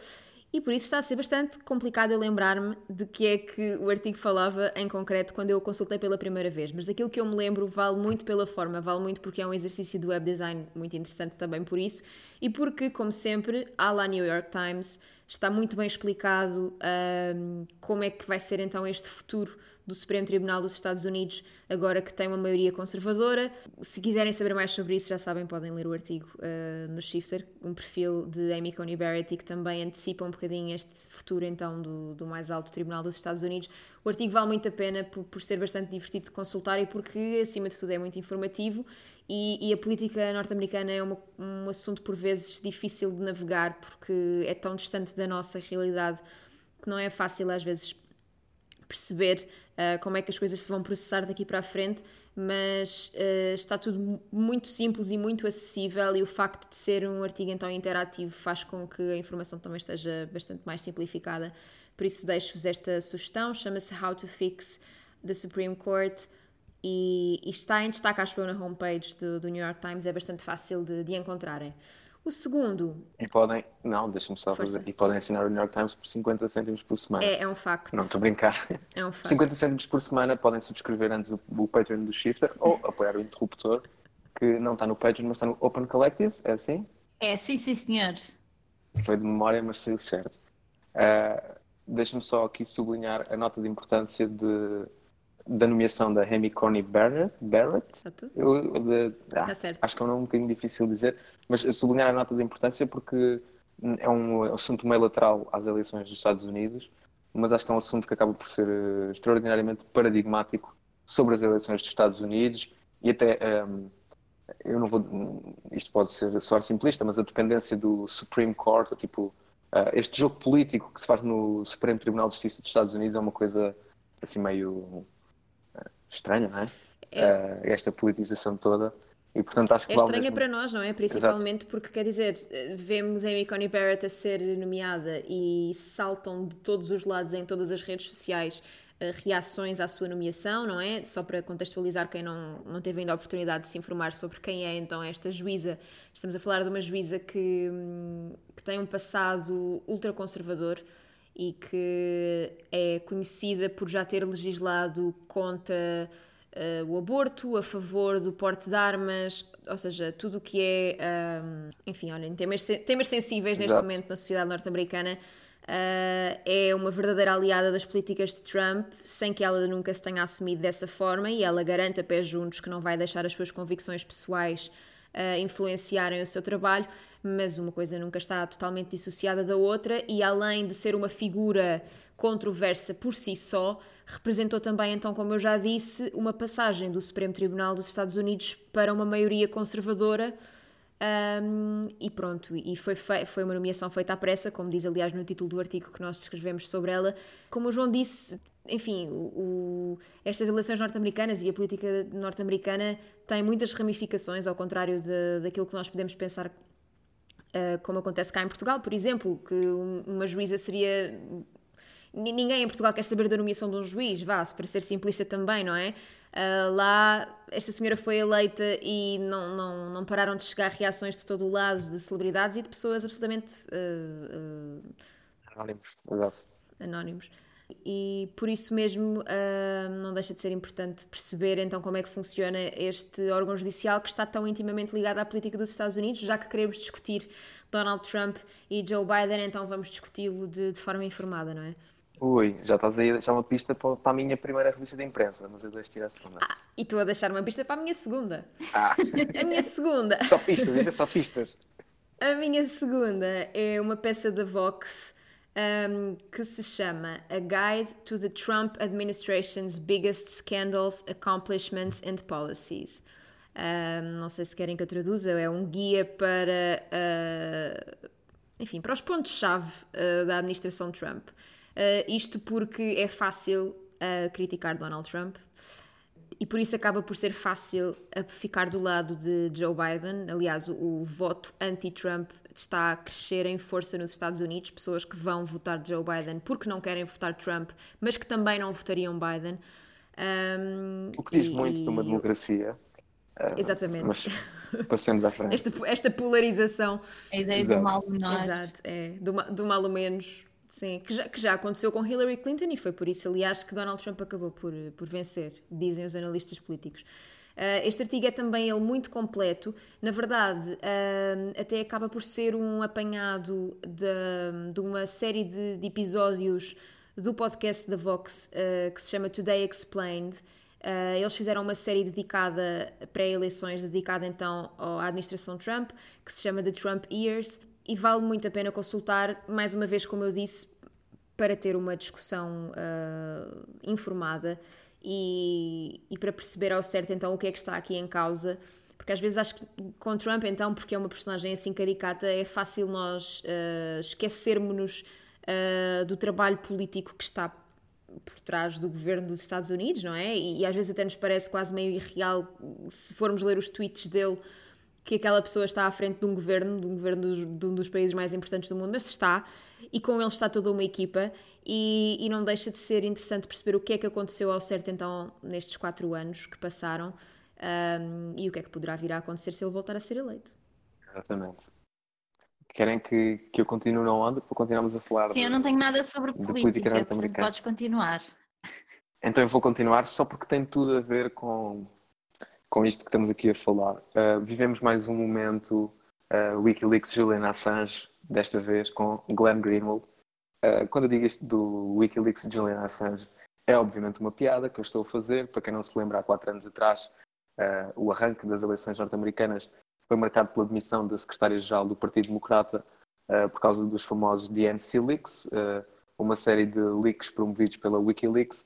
e por isso está a ser bastante complicado eu lembrar-me de que é que o artigo falava em concreto quando eu o consultei pela primeira vez. Mas aquilo que eu me lembro vale muito pela forma, vale muito porque é um exercício do web design muito interessante também por isso e porque, como sempre, à la New York Times está muito bem explicado um, como é que vai ser então este futuro do Supremo Tribunal dos Estados Unidos, agora que tem uma maioria conservadora. Se quiserem saber mais sobre isso, já sabem, podem ler o artigo uh, no Shifter, um perfil de Amy Coney Barrett que também antecipa um bocadinho este futuro então do, do mais alto Tribunal dos Estados Unidos. O artigo vale muito a pena por, por ser bastante divertido de consultar e porque, acima de tudo, é muito informativo e, e, a política norte-americana é uma, um assunto por vezes difícil de navegar porque é tão distante da nossa realidade que não é fácil às vezes perceber uh, como é que as coisas se vão processar daqui para a frente, mas uh, está tudo muito simples e muito acessível e o facto de ser um artigo então interativo faz com que a informação também esteja bastante mais simplificada. Por isso deixo-vos esta sugestão, chama-se How to Fix the Supreme Court e, e, está em destaque, acho eu, na homepage do, do New York Times, é bastante fácil de, de encontrarem. O segundo. E podem. Não, deixa-me só Força. fazer. E podem assinar o New York Times por 50 cêntimos por semana. É, é um facto. Não, estou a brincar. É um facto. 50 cêntimos por semana podem subscrever antes o, o Patreon do Shifter ou apoiar o Interruptor, que não está no Patreon, mas está no Open Collective, é assim? É, sim, sim, senhor. Foi de memória, mas saiu certo. Uh, Deixa-me só aqui sublinhar a nota de importância de da nomeação da Amy Coney Barrett. Barrett? Eu, de, ah, tá certo. Acho que é um nome um bocadinho difícil de dizer, mas sublinhar a nota de importância porque é um assunto meio lateral às eleições dos Estados Unidos, mas acho que é um assunto que acaba por ser uh, extraordinariamente paradigmático sobre as eleições dos Estados Unidos e até um, ehm, eu não vou, isto pode ser soar simplista, mas a dependência do Supreme Court, tipo, uh, este jogo político que se faz no Supremo Tribunal de Justiça dos Estados Unidos é uma coisa assim meio uh, estranha, não é? é. esta politização toda. E, portanto, acho que é estranha mesmo... para nós, não é? Principalmente Exato. porque, quer dizer, vemos Amy Coney Barrett a ser nomeada e saltam de todos os lados em todas as redes sociais uh, reações à sua nomeação, não é? Só para contextualizar quem não, não teve ainda a oportunidade de se informar sobre quem é então esta juíza. Estamos a falar de uma juíza que, hum, que tem um passado ultraconservador e que é conhecida por já ter legislado contra uh, o aborto, a favor do porte de armas, ou seja, tudo o que é, um, enfim, olhem, temas, temas sensíveis neste Exato. momento na sociedade norte-americana. Uh, é uma verdadeira aliada das políticas de Trump, sem que ela nunca se tenha assumido dessa forma, e ela garante a pé juntos que não vai deixar as suas convicções pessoais uh, influenciarem o seu trabalho, mas uma coisa nunca está totalmente dissociada da outra, e além de ser uma figura controversa por si só, representou também, então, como eu já disse, uma passagem do Supremo Tribunal dos Estados Unidos para uma maioria conservadora. Um, e pronto, e foi, foi uma nomeação feita à pressa, como diz aliás no título do artigo que nós escrevemos sobre ela. Como o João disse, enfim, o, o, estas eleições norte-americanas e a política norte-americana têm muitas ramificações, ao contrário de, daquilo que nós podemos pensar, uh, como acontece cá em Portugal, por exemplo, que uma juíza seria ninguém em Portugal quer saber da nomeação de um juiz, vá, para ser simplista também, não é? Uh, lá, esta senhora foi eleita e não, não, não pararam de chegar reações de todo o lado de celebridades e de pessoas absolutamente. Uh, uh, anónimos, exato. Anónimos. E por isso mesmo não deixa de ser importante perceber então como é que funciona este órgão judicial que está tão intimamente ligado à política dos Estados Unidos, já que queremos discutir Donald Trump e Joe Biden, então vamos discuti-lo de, de forma informada, não é? Ui, já estás aí a deixar uma pista para, a minha primeira revista de imprensa, mas eu deixo tirar a segunda. Ah, e tu a deixar uma pista para a minha segunda. Ah. A minha segunda. Só pistas, deixa só pistas. A minha segunda é uma peça da Vox um, que se chama A Guide to the Trump Administration's Biggest Scandals, Accomplishments and Policies. Um, não sei se querem que eu traduza, é um guia para, uh, enfim, para os pontos-chave uh, da administração Trump. Uh, isto porque é fácil uh, criticar Donald Trump e por isso acaba por ser fácil ficar do lado de Joe Biden. Aliás, o, o voto anti-Trump está a crescer em força nos Estados Unidos. Pessoas que vão votar Joe Biden porque não querem votar Trump, mas que também não votariam Biden. Um, o que diz e, muito de uma democracia. Uh, Exatamente. Mas passemos à frente. Esta, esta polarização. A ideia Exato. do mal menor. Exato, é. Do, do mal ou menos Sim, que já, que já aconteceu com Hillary Clinton e foi por isso, aliás, que Donald Trump acabou por, por vencer, dizem os analistas políticos. Uh, este artigo é também ele muito completo. Na verdade, uh, até acaba por ser um apanhado de, de uma série de, de, episódios do podcast da Vox uh, que se chama Today Explained. eles fizeram uma série dedicada pré-eleições, dedicada então à administração Trump, que se chama The Trump Years e vale muito a pena consultar, mais uma vez, como eu disse, para ter uma discussão uh, informada e, e, para perceber ao certo então o que é que está aqui em causa. Porque às vezes acho que com Trump, então, porque é uma personagem assim caricata, é fácil nós uh, esquecermos-nos uh, do trabalho político que está por trás do governo dos Estados Unidos, não é? E, e às vezes até nos parece quase meio irreal se formos ler os tweets dele que aquela pessoa está à frente de um governo, de um governo dos, de um dos países mais importantes do mundo, mas está, e com ele está toda uma equipa, e, e, não deixa de ser interessante perceber o que é que aconteceu ao certo então nestes quatro anos que passaram um, e o que é que poderá vir a acontecer se ele voltar a ser eleito. Exatamente. Querem que, que eu continue na onda para continuarmos a falar? Sim, de, eu não tenho nada sobre política, política norte-americana. Podes continuar. Então eu vou continuar só porque tem tudo a ver com com isto que estamos aqui a falar. Uh, vivemos mais um momento uh, Wikileaks Julian Assange, desta vez com Glenn Greenwald. Uh, quando eu digo isto do Wikileaks Julian Assange, é obviamente uma piada que eu estou a fazer. Para quem não se lembra, há quatro anos atrás, o arranque das eleições norte-americanas foi marcado pela demissão da secretária-geral do Partido Democrata por causa dos famosos DNC Leaks, uma série de leaks promovidos pela Wikileaks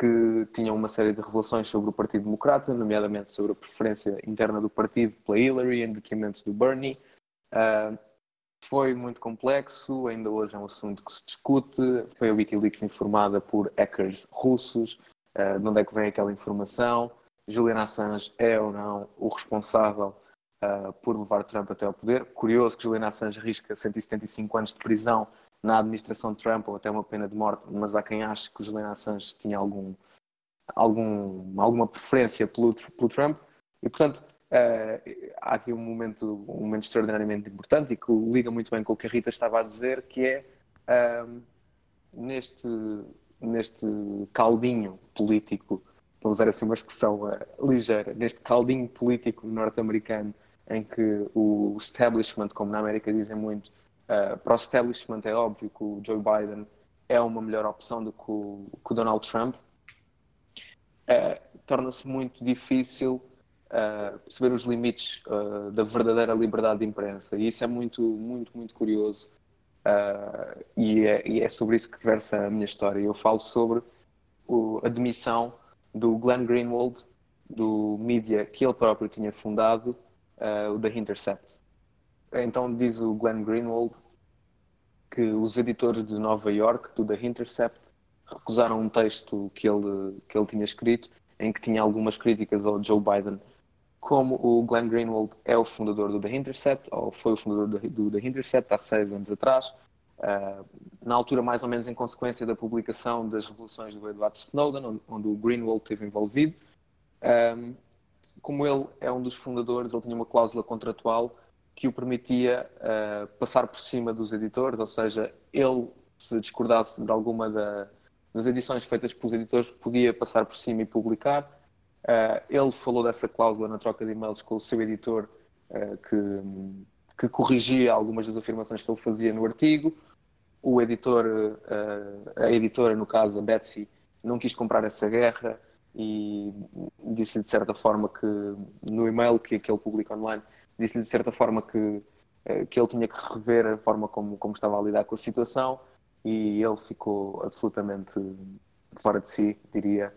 que tinham uma série de revelações sobre o Partido Democrata, nomeadamente sobre a preferência interna do partido pela Hillary em detrimento do Bernie. Uh, foi muito complexo, ainda hoje é um assunto que se discute. Foi a Wikileaks informada por hackers russos. Uh, de onde é que vem aquela informação? Julian Assange é ou não o responsável uh, por levar Trump até ao poder? Curioso que Julian Assange risca 175 anos de prisão na administração de Trump ou até uma pena de morte, mas há quem ache que o Julian Assange tinha algum, algum, alguma preferência pelo, pelo Trump. E, portanto, Uh, há aqui um momento, um momento extraordinariamente importante e que liga muito bem com o que a Rita estava a dizer, que é uh, neste, neste caldinho político, para usar assim uma expressão uh, ligeira, neste caldinho político norte-americano em que o establishment, como na América dizem muito, para o establishment é óbvio que o Joe Biden é uma melhor opção do que o, que o Donald Trump, torna-se muito difícil uh, perceber os limites uh, da verdadeira liberdade de imprensa. E isso é muito, muito, muito curioso. Uh, e, é, e, é, sobre isso que versa a minha história. Eu falo sobre o, a demissão do Glenn Greenwald, do mídia que ele próprio tinha fundado, o The Intercept. Então diz o Glenn Greenwald que os editores de Nova York, do The Intercept, recusaram um texto que ele, que ele tinha escrito em que tinha algumas críticas ao Joe Biden como o Glenn Greenwald é o fundador do The Intercept, ou foi o fundador do, The Intercept há seis anos atrás, uh, na altura mais ou menos em consequência da publicação das revelações do Edward Snowden, onde, onde o Greenwald esteve envolvido. Um, como ele é um dos fundadores, ele tinha uma cláusula contratual que o permitia uh, passar por cima dos editores, ou seja, ele, se discordasse de alguma da, das edições feitas pelos editores, podia passar por cima e publicar Uh, ele falou dessa cláusula na troca de e-mails com o seu editor, uh, que, que, corrigia algumas das afirmações que ele fazia no artigo. O editor, a editora, no caso a Betsy, não quis comprar essa guerra e disse-lhe de certa forma que, no e-mail que, que ele publica online, disse-lhe de certa forma que, que ele tinha que rever a forma como, como estava a lidar com a situação e ele ficou absolutamente fora de si, diria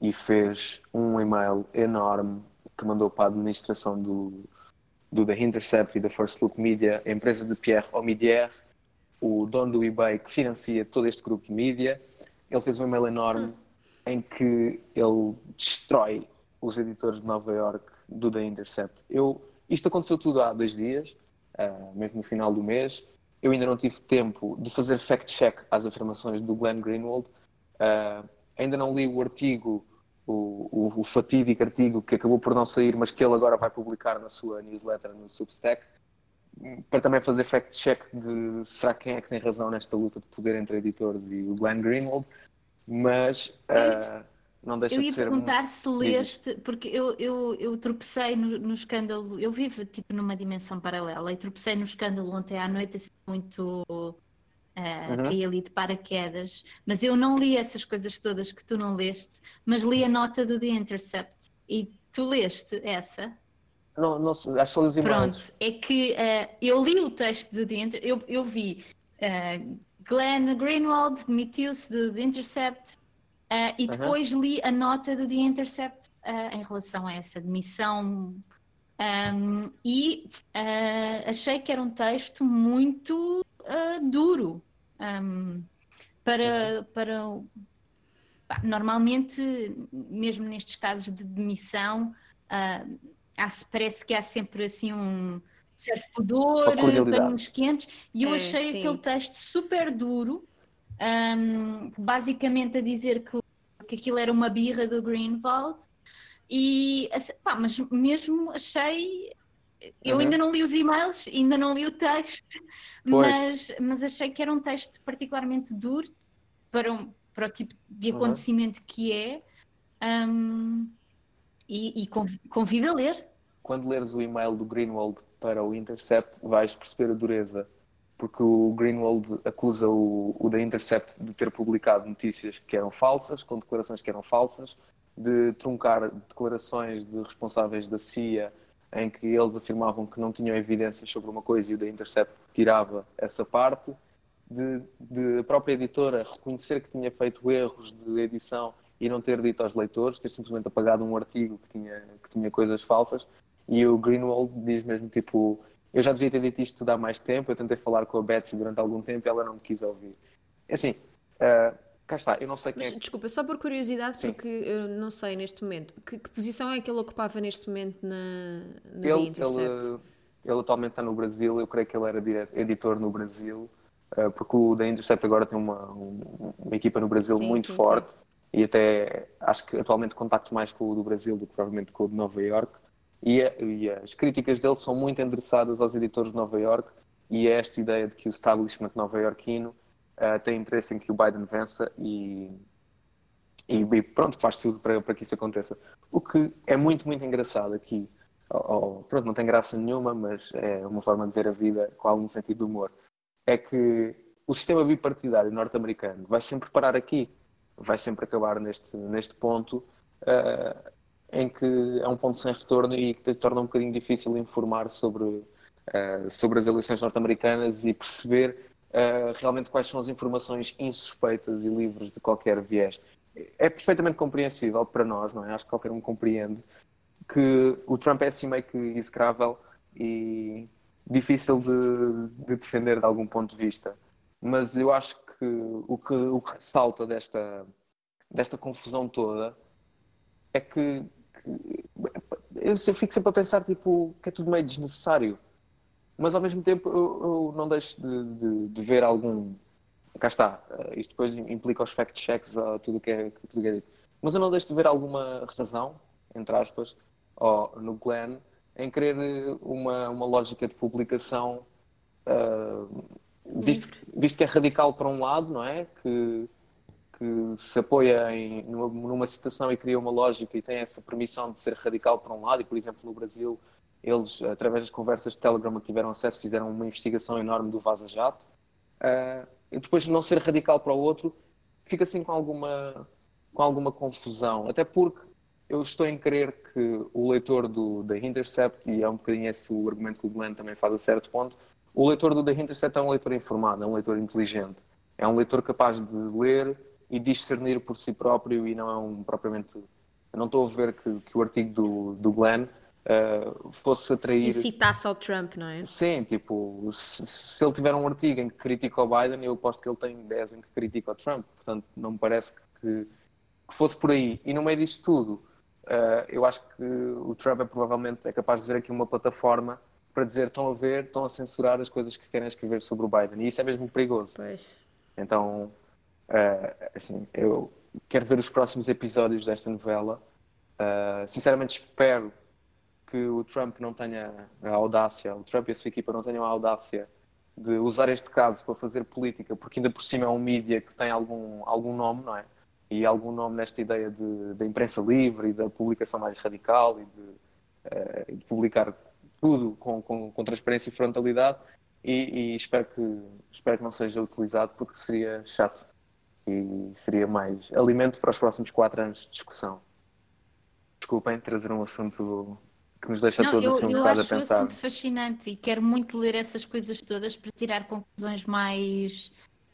e fez um e-mail enorme que mandou para a administração do, do The Intercept e da First Look Media, a empresa de Pierre Omidier, o dono do eBay que financia todo este grupo de mídia. Ele fez um e-mail enorme em que ele destrói os editores de Nova York do The Intercept. Eu, isto aconteceu tudo há dois dias, uh, mesmo no final do mês. Eu ainda não tive tempo de fazer fact-check às afirmações do Glenn Greenwald. Uh, ainda não li o artigo, o, o, o, fatídico artigo que acabou por não sair, mas que ele agora vai publicar na sua newsletter no Substack, para também fazer fact-check de será quem é que tem razão nesta luta de poder entre editores e o Glenn Greenwald, mas uh, não deixa eu de ser... Ia perguntar se leste, porque eu, eu, eu tropecei no, no, escândalo, eu vivo tipo numa dimensão paralela e tropecei no escândalo ontem à noite assim, muito uh, uhum. caí ali de paraquedas, mas eu não li essas coisas todas que tu não leste, mas li a nota do The Intercept e tu leste essa? Não, não acho que só Pronto, é que uh, eu li o texto do The Intercept, eu, eu vi uh, Glenn Greenwald demitiu-se do The Intercept uh, e depois uhum. li a nota do The Intercept em relação a essa demissão. Um, e achei que era um texto muito duro. Um, para, para normalmente, mesmo nestes casos de demissão, uh, há, parece que há sempre assim um certo pudor, paninhos quentes, e eu é, achei sim. aquele texto super duro, um, basicamente a dizer que, que aquilo era uma birra do Greenwald, e pá, mas mesmo achei eu uhum. ainda não li os e-mails, ainda não li o texto, mas, mas achei que era um texto particularmente duro para, um, para o tipo de uhum. acontecimento uhum. que é um, e, e convido a ler. Quando leres o e-mail do Greenwald para o Intercept, vais perceber a dureza, porque o Greenwald acusa o, o The Intercept de ter publicado notícias que eram falsas, com declarações que eram falsas, de truncar declarações de responsáveis da CIA em que eles afirmavam que não tinham evidências sobre uma coisa e o The Intercept tirava essa parte, de, de a própria editora reconhecer que tinha feito erros de edição e não ter dito aos leitores, ter simplesmente apagado um artigo que tinha, que tinha coisas falsas. E o Greenwald diz mesmo tipo: Eu já devia ter dito isto há mais tempo. Eu tentei falar com a Betsy durante algum tempo e ela não me quis ouvir. É assim, uh, cá está, eu não sei quem Mas, é... Desculpa, só por curiosidade, Sim. porque eu não sei neste momento, que, que, posição é que ele ocupava neste momento na, na ele, ele, ele, atualmente está no Brasil, eu creio que ele era editor no Brasil, uh, porque o The Intercept agora tem uma, uma equipa no Brasil sim, muito sim, forte. Sim e até acho que atualmente contacto mais com o do Brasil do que provavelmente com o de Nova York. E, e, as críticas dele são muito endereçadas aos editores de Nova York e é esta ideia de que o establishment nova-iorquino uh, tem interesse em que o Biden vença e, e, e, pronto, faz tudo para, para que isso aconteça. O que é muito, muito engraçado aqui. Oh, pronto, não tem graça nenhuma, mas é uma forma de ver a vida com algum sentido de humor. É que o sistema bipartidário norte-americano vai sempre parar aqui vai sempre acabar neste, neste ponto uh, em que é um ponto sem retorno e que torna um bocadinho difícil informar sobre, uh, sobre as eleições norte-americanas e perceber uh, realmente quais são as informações insuspeitas e livres de qualquer viés. É perfeitamente compreensível para nós, não é? Acho que qualquer um compreende que o Trump é assim meio que execrável e difícil de, de defender de algum ponto de vista. Mas eu acho que o que, o que ressalta desta, desta confusão toda é que, eu, eu, fico sempre a pensar tipo, que é tudo meio desnecessário. Mas ao mesmo tempo eu, eu não deixo de, de, de, ver algum. Cá está, eh, isto depois implica os fact-checks a tudo que é, tudo que é dito. Mas eu não deixo de ver alguma razão, entre aspas, oh, no Glenn, em querer uma, uma lógica de publicação uh, visto, visto que é radical para um lado, não é? Que, que se apoia em, numa, numa citação e cria uma lógica e tem essa permissão de ser radical para um lado, e por exemplo no Brasil eles, através das conversas de Telegram que tiveram acesso, fizeram uma investigação enorme do Vaza Jato, uh, e depois não ser radical para o outro, fica assim com alguma, com alguma confusão, até porque eu estou em crer que o leitor do, da Intercept, e é um bocadinho esse o argumento que o Glenn também faz a certo ponto, o leitor do The Intercept é um leitor informado, é um leitor inteligente, é um leitor capaz de ler e discernir por si próprio e não é um propriamente. Eu não estou a ver que, que o artigo do, do Glenn uh, fosse atrair. Incitasse ao Trump, não é? Sim, tipo, se, se, ele tiver um artigo em que critica o Biden, eu aposto que ele tem 10 em que critica o Trump, portanto não me parece que, que fosse por aí. E no meio disto tudo, uh, eu acho que o Trump é provavelmente é capaz de ver aqui uma plataforma para dizer estão a ver, estão a censurar as coisas que querem escrever sobre o Biden. E isso é mesmo perigoso. Pois. Então, uh, assim, eu quero ver os próximos episódios desta novela. Uh, sinceramente, espero que o Trump não tenha a audácia, o Trump e a sua equipa não tenham a audácia de usar este caso para fazer política, porque ainda por cima é um mídia que tem algum, algum nome, não é? E algum nome nesta ideia de, da imprensa livre e da publicação mais radical e de, uh, de publicar tudo com, com, com transparência e frontalidade e, e, espero, que, espero que não seja utilizado porque seria chato e seria mais alimento para os próximos quatro anos de discussão. Desculpem trazer um assunto que nos deixa não, todos eu, assim um bocado a pensar. Eu acho um assunto fascinante e quero muito ler essas coisas todas para tirar conclusões mais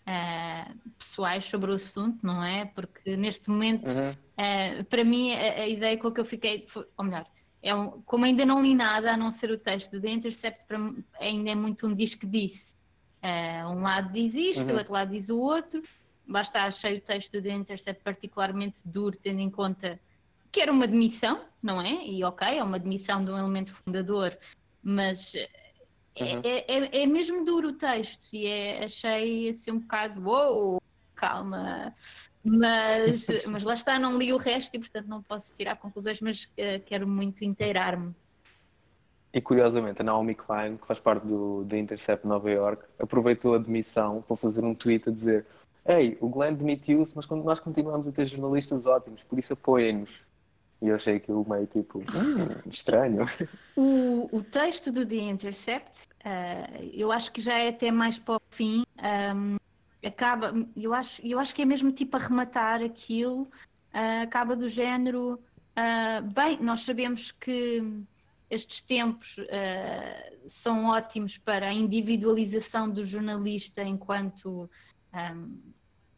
uh, pessoais sobre o assunto, não é? Porque neste momento, uhum. uh, para mim, a, a, ideia com que eu fiquei, foi, ou melhor, é um, como ainda não li nada a não ser o texto The Intercept, para, ainda é muito um diz que disse. Uh, um lado diz isto, uhum. o outro lado diz o outro. Basta achei o texto do The Intercept particularmente duro, tendo em conta que era uma demissão, não é? E ok, é uma demissão de um elemento fundador, mas é, uhum. é, é, é, mesmo duro o texto e é, achei assim um bocado, uou, wow, calma, mas, mas lá está, não li o resto e portanto não posso tirar conclusões, mas uh, quero muito inteirar-me. E curiosamente, a Naomi Klein, que faz parte do, do Intercept Nova York, aproveitou a demissão para fazer um tweet a dizer: Ei, o Glenn demitiu-se, mas nós continuamos a ter jornalistas ótimos, por isso apoiem-nos. E eu achei aquilo meio tipo, hum, estranho. O, o texto do The Intercept, uh, eu acho que já é até mais para o fim. Um, acaba, eu acho, eu acho que é mesmo tipo a rematar aquilo, uh, acaba do género. Uh, bem, nós sabemos que estes tempos são ótimos para a individualização do jornalista enquanto um,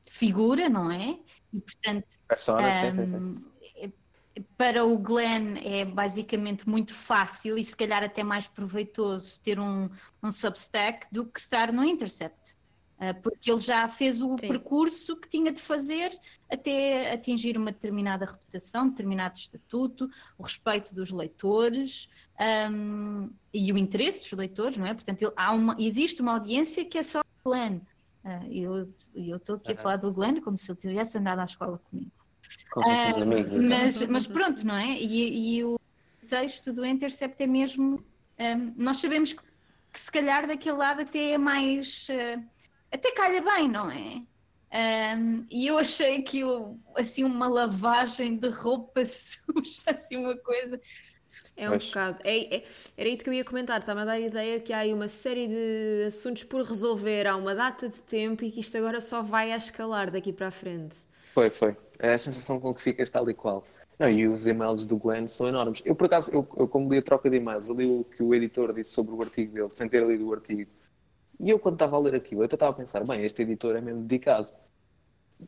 figura, não é? E portanto. Persona, um, sim, sim, sim para o Glenn é basicamente muito fácil e se calhar até mais proveitoso ter um, um Substack do que estar no Intercept. Uh, porque ele já fez o Sim. percurso que tinha de fazer até atingir uma determinada reputação, determinado estatuto, o respeito dos leitores um, e o interesse dos leitores, não é? Portanto, ele, há uma, existe uma audiência que é só o Glenn. Uh, eu estou aqui a falar do Glenn como se ele tivesse andado à escola comigo. Uh, mas, mas, pronto, não é? E, e, o texto do Intercept é mesmo. Um, nós sabemos que, que, se calhar daquele lado até é mais. Uh, até calha bem, não é? Um, e eu achei aquilo assim uma lavagem de roupa suja, assim uma coisa. É um pois. bocado. É, é, era isso que eu ia comentar. Está-me a dar a ideia que há aí uma série de assuntos por resolver há uma data de tempo e que isto agora só vai a escalar daqui para a frente. Foi, foi. É a sensação com que ficas tal e qual. Não, e os e-mails do Glenn são enormes. Eu, por acaso, eu, eu como li a troca de e-mails, eu li o que o editor disse sobre o artigo dele, sem ter lido o artigo. E eu, quando estava a ler aquilo, eu estava a pensar, bem, este editor é mesmo dedicado.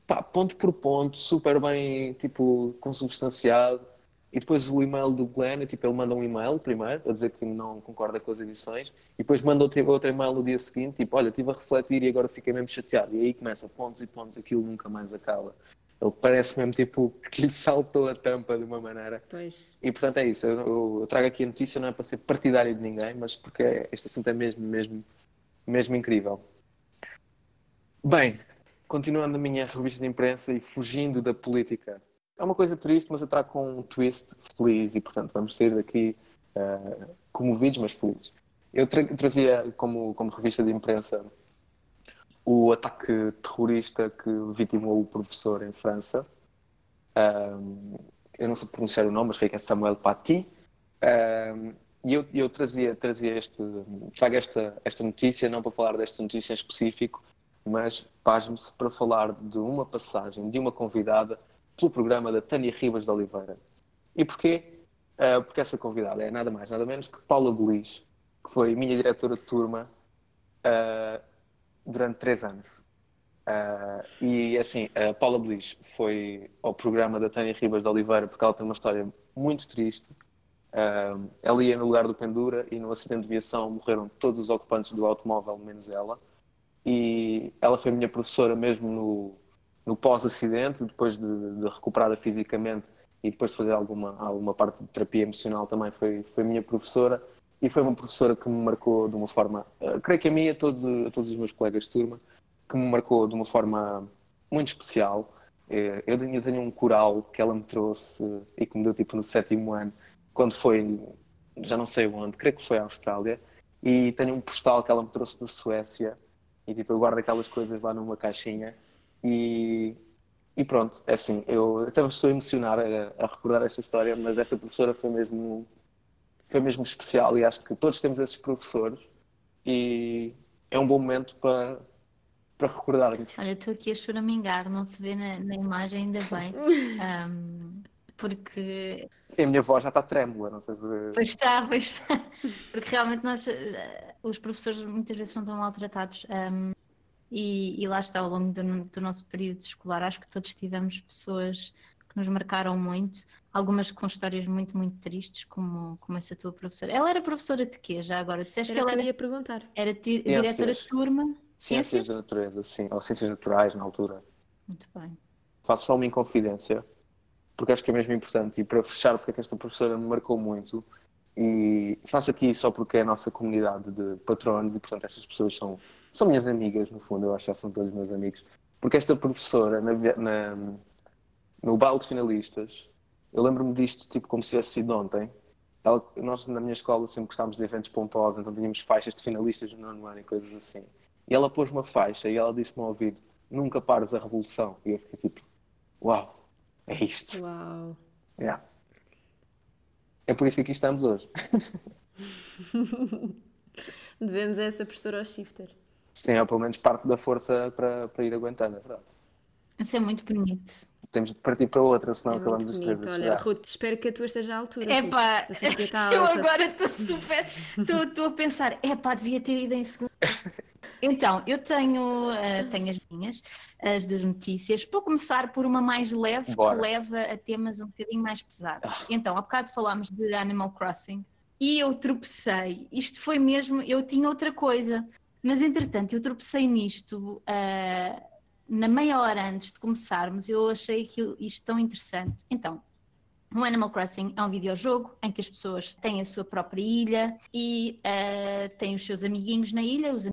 Pá, ponto por ponto, super bem, tipo, consubstanciado. E depois o e-mail do Glenn, é, tipo, ele manda um e-mail primeiro, a dizer que não concorda com as edições, e depois manda outro, outro e-mail no dia seguinte, tipo, olha, estive a refletir e agora fiquei mesmo chateado. E aí começa pontos e pontos, aquilo nunca mais acaba. Ele parece mesmo tipo que lhe saltou a tampa de uma maneira. Pois. E portanto é isso. Eu, eu, trago aqui a notícia não é para ser partidário de ninguém, mas porque este assunto é mesmo, mesmo, mesmo incrível. Bem, continuando a minha revista de imprensa e fugindo da política. É uma coisa triste, mas eu trago com um twist feliz e portanto vamos sair daqui uh, comovidos, mas felizes. Eu tra trazia como, como revista de imprensa o ataque terrorista que vitimou o professor em França. Um, eu não sei pronunciar o nome, mas creio que é Samuel Paty. Um, e eu, eu, trazia, trazia este, trago esta, esta notícia, não para falar desta notícia em específico, mas pasme-se para falar de uma passagem de uma convidada pelo programa da Tânia Ribas de Oliveira. E porquê? Uh, porque essa convidada é nada mais, nada menos que Paula Belis, que foi minha diretora de turma uh, durante três anos. Uh, e assim, a Paula Belis foi ao programa da Tânia Ribas de Oliveira porque ela tem uma história muito triste. Uh, ela ia no lugar do Pendura e no acidente de viação morreram todos os ocupantes do automóvel, menos ela. E ela foi minha professora mesmo no, no pós-acidente, depois de, de, recuperada fisicamente e depois de fazer alguma, alguma parte de terapia emocional também foi, foi minha professora. E foi uma professora que me marcou de uma forma, uh, creio que a mim e a todos, a todos os meus colegas de turma, que me marcou de uma forma muito especial. Uh, eu tenho um coral que ela me trouxe e que me deu tipo no sétimo ano, quando foi, já não sei onde, creio que foi à Austrália, e tenho um postal que ela me trouxe da Suécia, e tipo, eu guardo aquelas coisas lá numa caixinha, e, e pronto, é assim, eu até me estou a emocionar a, a recordar esta história, mas essa professora foi mesmo foi mesmo especial e acho que todos temos esses professores e é um bom momento para, para recordarmos. Olha, estou aqui a choramingar, não se vê na, na imagem, ainda bem. Um, porque. Sim, a minha voz já está trêmula, não sei se. Pois está, pois está. Porque realmente nós, eh, os professores muitas vezes são tão maltratados. Um, e, e, lá está, ao longo do, do, nosso período escolar, acho que todos tivemos pessoas que nos marcaram muito, algumas com histórias muito, muito tristes, como, como essa tua professora. Ela era professora de quê já agora? Disseste era que ela era, ia perguntar. Era diretora de turma? Ciências? Ciências da natureza, sim, ou ciências naturais na altura. Muito bem. Faço só uma inconfidência, porque acho que é mesmo importante, e para fechar, porque é que esta professora me marcou muito, e faço aqui só porque é a nossa comunidade de patronos e, portanto, estas pessoas são, são minhas amigas, no fundo, eu acho que já são todos meus amigos. Porque esta professora, na, na, no baile de finalistas, eu lembro-me disto tipo como se tivesse sido ontem. Ela, nós, na minha escola, sempre gostávamos de eventos pomposos, então tínhamos faixas de finalistas no nono ano e coisas assim. E ela pôs uma faixa e ela disse-me ao ouvido: Nunca pares a revolução. E eu fiquei tipo: Uau, é isto. Uau. Yeah. É por isso que aqui estamos hoje. Devemos a essa professora ao shifter. Sim, ou pelo menos parte da força para, para ir aguentando, é verdade. Isso é muito bonito temos de partir para outra, senão é acabamos os três. Olha, Ruth, espero que a tua esteja à altura. É pá, eu agora estou super. Estou a pensar, é pá, devia ter ido em segundo. Então, eu tenho, uh, tenho as minhas, as duas notícias. Vou começar por uma mais leve, Bora. que leva a temas um bocadinho mais pesados. Ah. Então, há bocado falámos de Animal Crossing e eu tropecei. Isto foi mesmo, eu tinha outra coisa, mas entretanto eu tropecei nisto uh, na meia hora antes de começarmos. Eu achei aquilo, isto tão interessante. Então, o Animal Crossing é um videojogo em que as pessoas têm a sua própria ilha e uh, têm os seus amiguinhos na ilha, os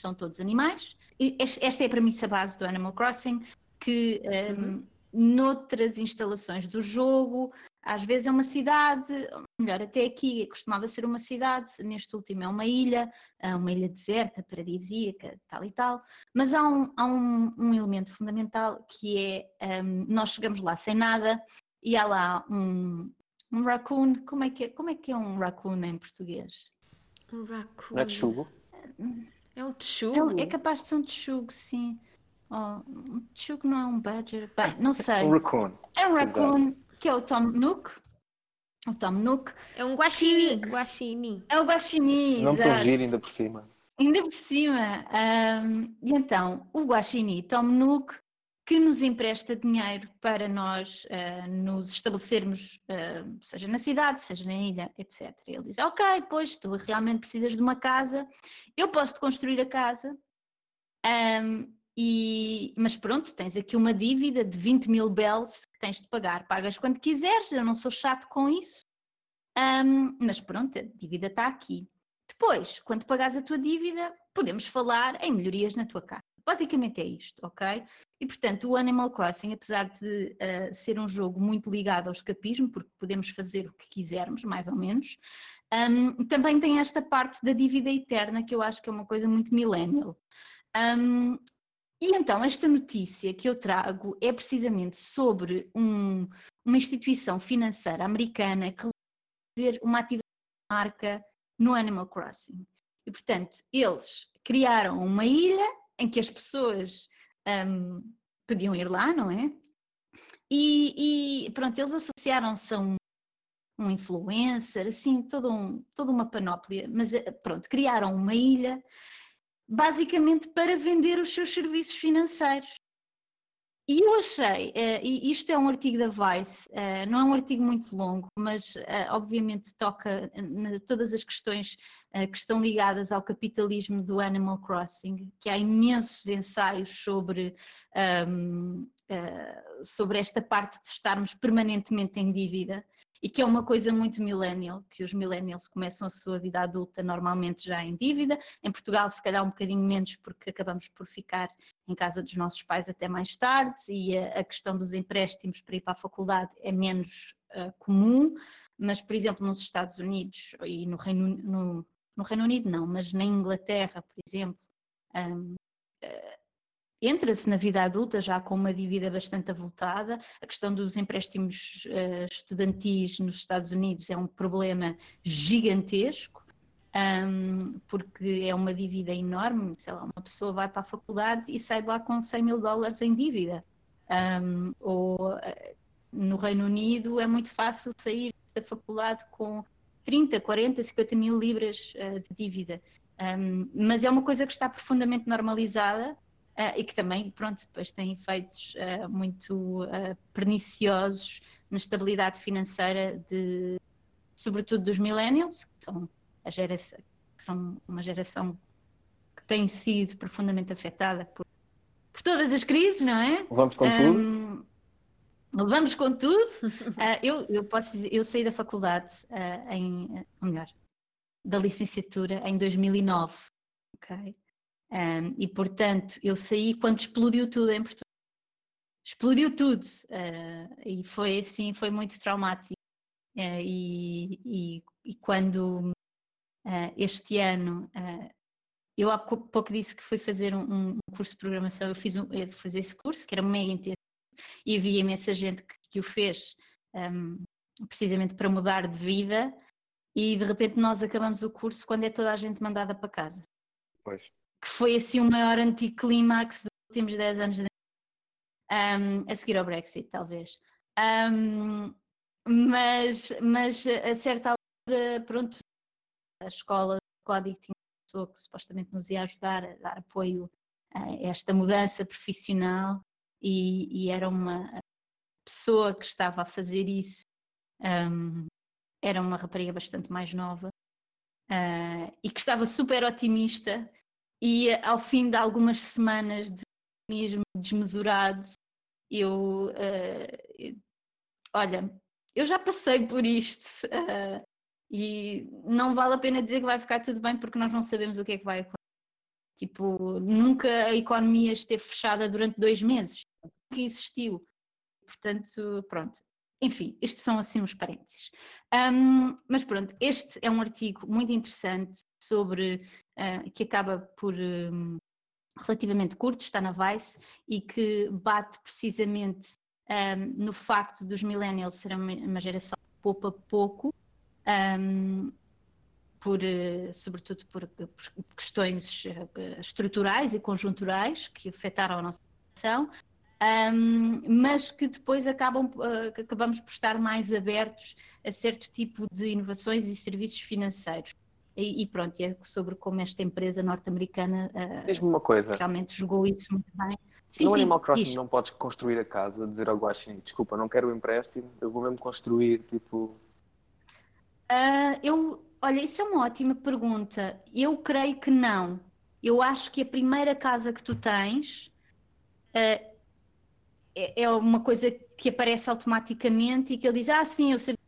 são todos animais. E esta é a premissa base do Animal Crossing, que um, uhum. noutras instalações do jogo, às vezes é uma cidade, melhor, até aqui costumava ser uma cidade, neste último é uma ilha, é uma ilha deserta, paradisíaca, tal e tal, mas há um, há um, um elemento fundamental que é um, nós chegamos lá sem nada e há lá um, um raccoon. Como é, que é, como é que é um raccoon em português? Um raccoon. Não é? É um texugo? É, é capaz de ser um texugo, sim. Oh, um texugo não é um badger? Bem, não sei. Um raccoon. É um raccoon, Exato. que é o Tom Nook. O Tom Nook. É um guaxinim. Que... Guaxinim. É o guaxinim, Não tão giro ainda por cima. Ainda por cima. Um, e então, o guaxinim Tom Nook que nos empresta dinheiro para nós uh, nos estabelecermos, uh, seja na cidade, seja na ilha, etc. Ele diz: Ok, pois tu realmente precisas de uma casa, eu posso-te construir a casa, um, e, mas pronto, tens aqui uma dívida de 20 mil bells que tens de pagar. Pagas quando quiseres, eu não sou chato com isso, um, mas pronto, a dívida está aqui. Depois, quando pagares a tua dívida, podemos falar em melhorias na tua casa. Basicamente é isto, ok? E portanto, o Animal Crossing, apesar de uh, ser um jogo muito ligado ao escapismo, porque podemos fazer o que quisermos, mais ou menos, um, também tem esta parte da dívida eterna que eu acho que é uma coisa muito millennial. Um, e então, esta notícia que eu trago é precisamente sobre um, uma instituição financeira americana que fazer uma atividade de marca no Animal Crossing. E, portanto, eles criaram uma ilha em que as pessoas um, podiam ir lá, não é? E, e pronto, eles associaram-se a um, um influencer, assim, todo um, toda uma panóplia, mas eh, pronto, criaram uma ilha basicamente para vender os seus serviços financeiros. E eu achei, uh, e isto é um artigo da Vice, uh, não é um artigo muito longo, mas uh, obviamente toca todas as questões que estão ligadas ao capitalismo do Animal Crossing, que há imensos ensaios sobre, um, sobre esta parte de estarmos permanentemente em dívida e que é uma coisa muito millennial, que os millennials começam a sua vida adulta normalmente já em dívida. Em Portugal, se calhar um bocadinho menos, porque acabamos por ficar em casa dos nossos pais até mais tarde e a, a questão dos empréstimos para ir para a faculdade é menos uh, comum. Mas, por exemplo, nos Estados Unidos e no Reino, no, no Reino Unido, não, mas na Inglaterra, por exemplo, um, entra-se na vida adulta já com uma dívida bastante avultada. A questão dos empréstimos uh, estudantis nos Estados Unidos é um problema gigantesco, um, porque é uma dívida enorme. Sei lá, uma pessoa vai para a faculdade e sai de lá com 100 mil dólares em dívida. Um, ou uh, no Reino Unido é muito fácil sair da faculdade com 30, 40, 50 mil libras uh, de dívida. Um, mas é uma coisa que está profundamente normalizada Uh, e que também, pronto, depois tem efeitos uh, muito perniciosos na estabilidade financeira de, sobretudo dos millennials, que são, a geração, são uma geração que tem sido profundamente afetada por, por todas as crises, não é? Vamos com um, tudo. Vamos com tudo. eu, eu posso dizer, eu saí da faculdade em, ou melhor, da licenciatura em 2009, ok? Um, e portanto, eu saí quando explodiu tudo em Portugal. Explodiu tudo. Uh, e foi assim, foi muito traumático. Uh, e, e, e, quando uh, este ano eu há pouco disse que fui fazer um, um curso de programação, eu fiz, um, eu fiz esse curso, que era mega intenso, e havia imensa gente que, que o fez um, precisamente para mudar de vida, e de repente nós acabamos o curso quando é toda a gente mandada para casa. Pois que foi assim o maior anticlímax dos últimos 10 anos, de... um, a seguir ao Brexit, talvez. Um, mas, mas a certa altura, pronto, a escola de código tinha pessoa que supostamente nos ia ajudar a dar apoio a esta mudança profissional e, e era uma pessoa que estava a fazer isso, um, era uma rapariga bastante mais nova uh, e que estava super otimista e ao fim de algumas semanas de mesmo desmesurado, eu, uh, olha, eu já passei por isto uh, e não vale a pena dizer que vai ficar tudo bem porque nós não sabemos o que é que vai acontecer. Tipo, nunca a economia esteve fechada durante dois meses, nunca existiu. Portanto, pronto. Enfim, estes são assim os parênteses. Um, mas pronto, este é um artigo muito interessante sobre uh, que acaba por um, relativamente curto, está na Vice e que bate precisamente um, no facto dos millennials serem uma geração que poupa pouco, um, por, eh, sobretudo por, por, questões eh, estruturais e conjunturais que afetaram a nossa geração, um, mas que depois acabam, uh, acabamos por estar mais abertos a certo tipo de inovações e serviços financeiros. E, e pronto, é sobre como esta empresa norte-americana uh, realmente jogou isso muito bem. Sim, no sim, Animal Crossing diz. não podes construir a casa, dizer ao Guaxin, desculpa, não quero o empréstimo, eu vou mesmo construir, tipo... Uh, eu, olha, isso é uma ótima pergunta. Eu creio que não. Eu acho que a primeira casa que tu tens uh, é, é uma coisa que aparece automaticamente e que ele diz, ah, sim, eu sabia.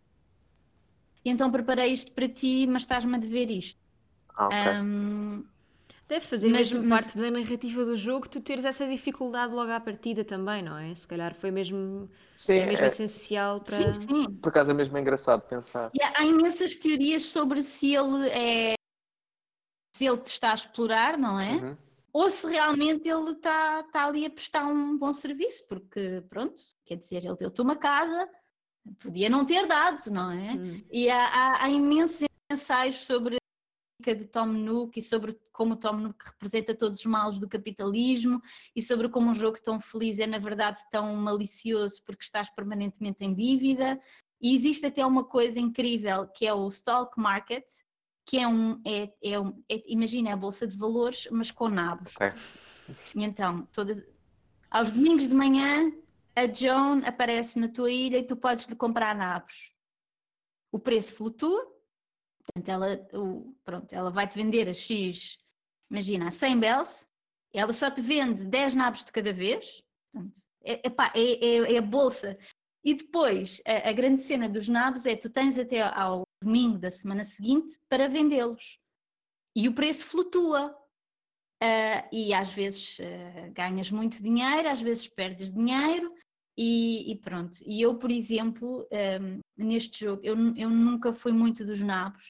Então preparei isto para ti, mas estás-me a dever isto. Ah, okay. um, Deve fazer mas, mesmo mas... parte da narrativa do jogo tu teres essa dificuldade logo à partida também, não é? Se calhar foi mesmo, sim, é mesmo é... essencial para. Sim, sim. Por acaso é mesmo engraçado pensar. E há, imensas teorias sobre se ele é. se ele te está a explorar, não é? Uhum ou se realmente ele está tá ali a prestar um bom serviço, porque pronto, quer dizer, ele deu-te uma casa, podia não ter dado, não é? Hum. E há, há, há, imensos ensaios sobre de Tom Nook e sobre como o Tom Nook representa todos os males do capitalismo e sobre como um jogo tão feliz é na verdade tão malicioso porque estás permanentemente em dívida. E existe até uma coisa incrível que é o stock market, que é um, é, é um é, imagina a bolsa de valores, mas com nabos. Okay. E então, todas, aos domingos de manhã, a Joan aparece na tua ilha e tu podes lhe comprar nabos. O preço flutua, portanto, ela, o, pronto, ela vai-te vender a X, imagina, a 100 bells, ela só te vende 10 nabos de cada vez, portanto, é, epá, é, é, é a bolsa. E depois, a, a, grande cena dos nabos é tu tens até ao domingo da semana seguinte para vendê-los. E o preço flutua. Uh, e às vezes uh, ganhas muito dinheiro, às vezes perdes dinheiro, e, e pronto. E eu, por exemplo, um, neste jogo, eu, eu nunca fui muito dos nabos.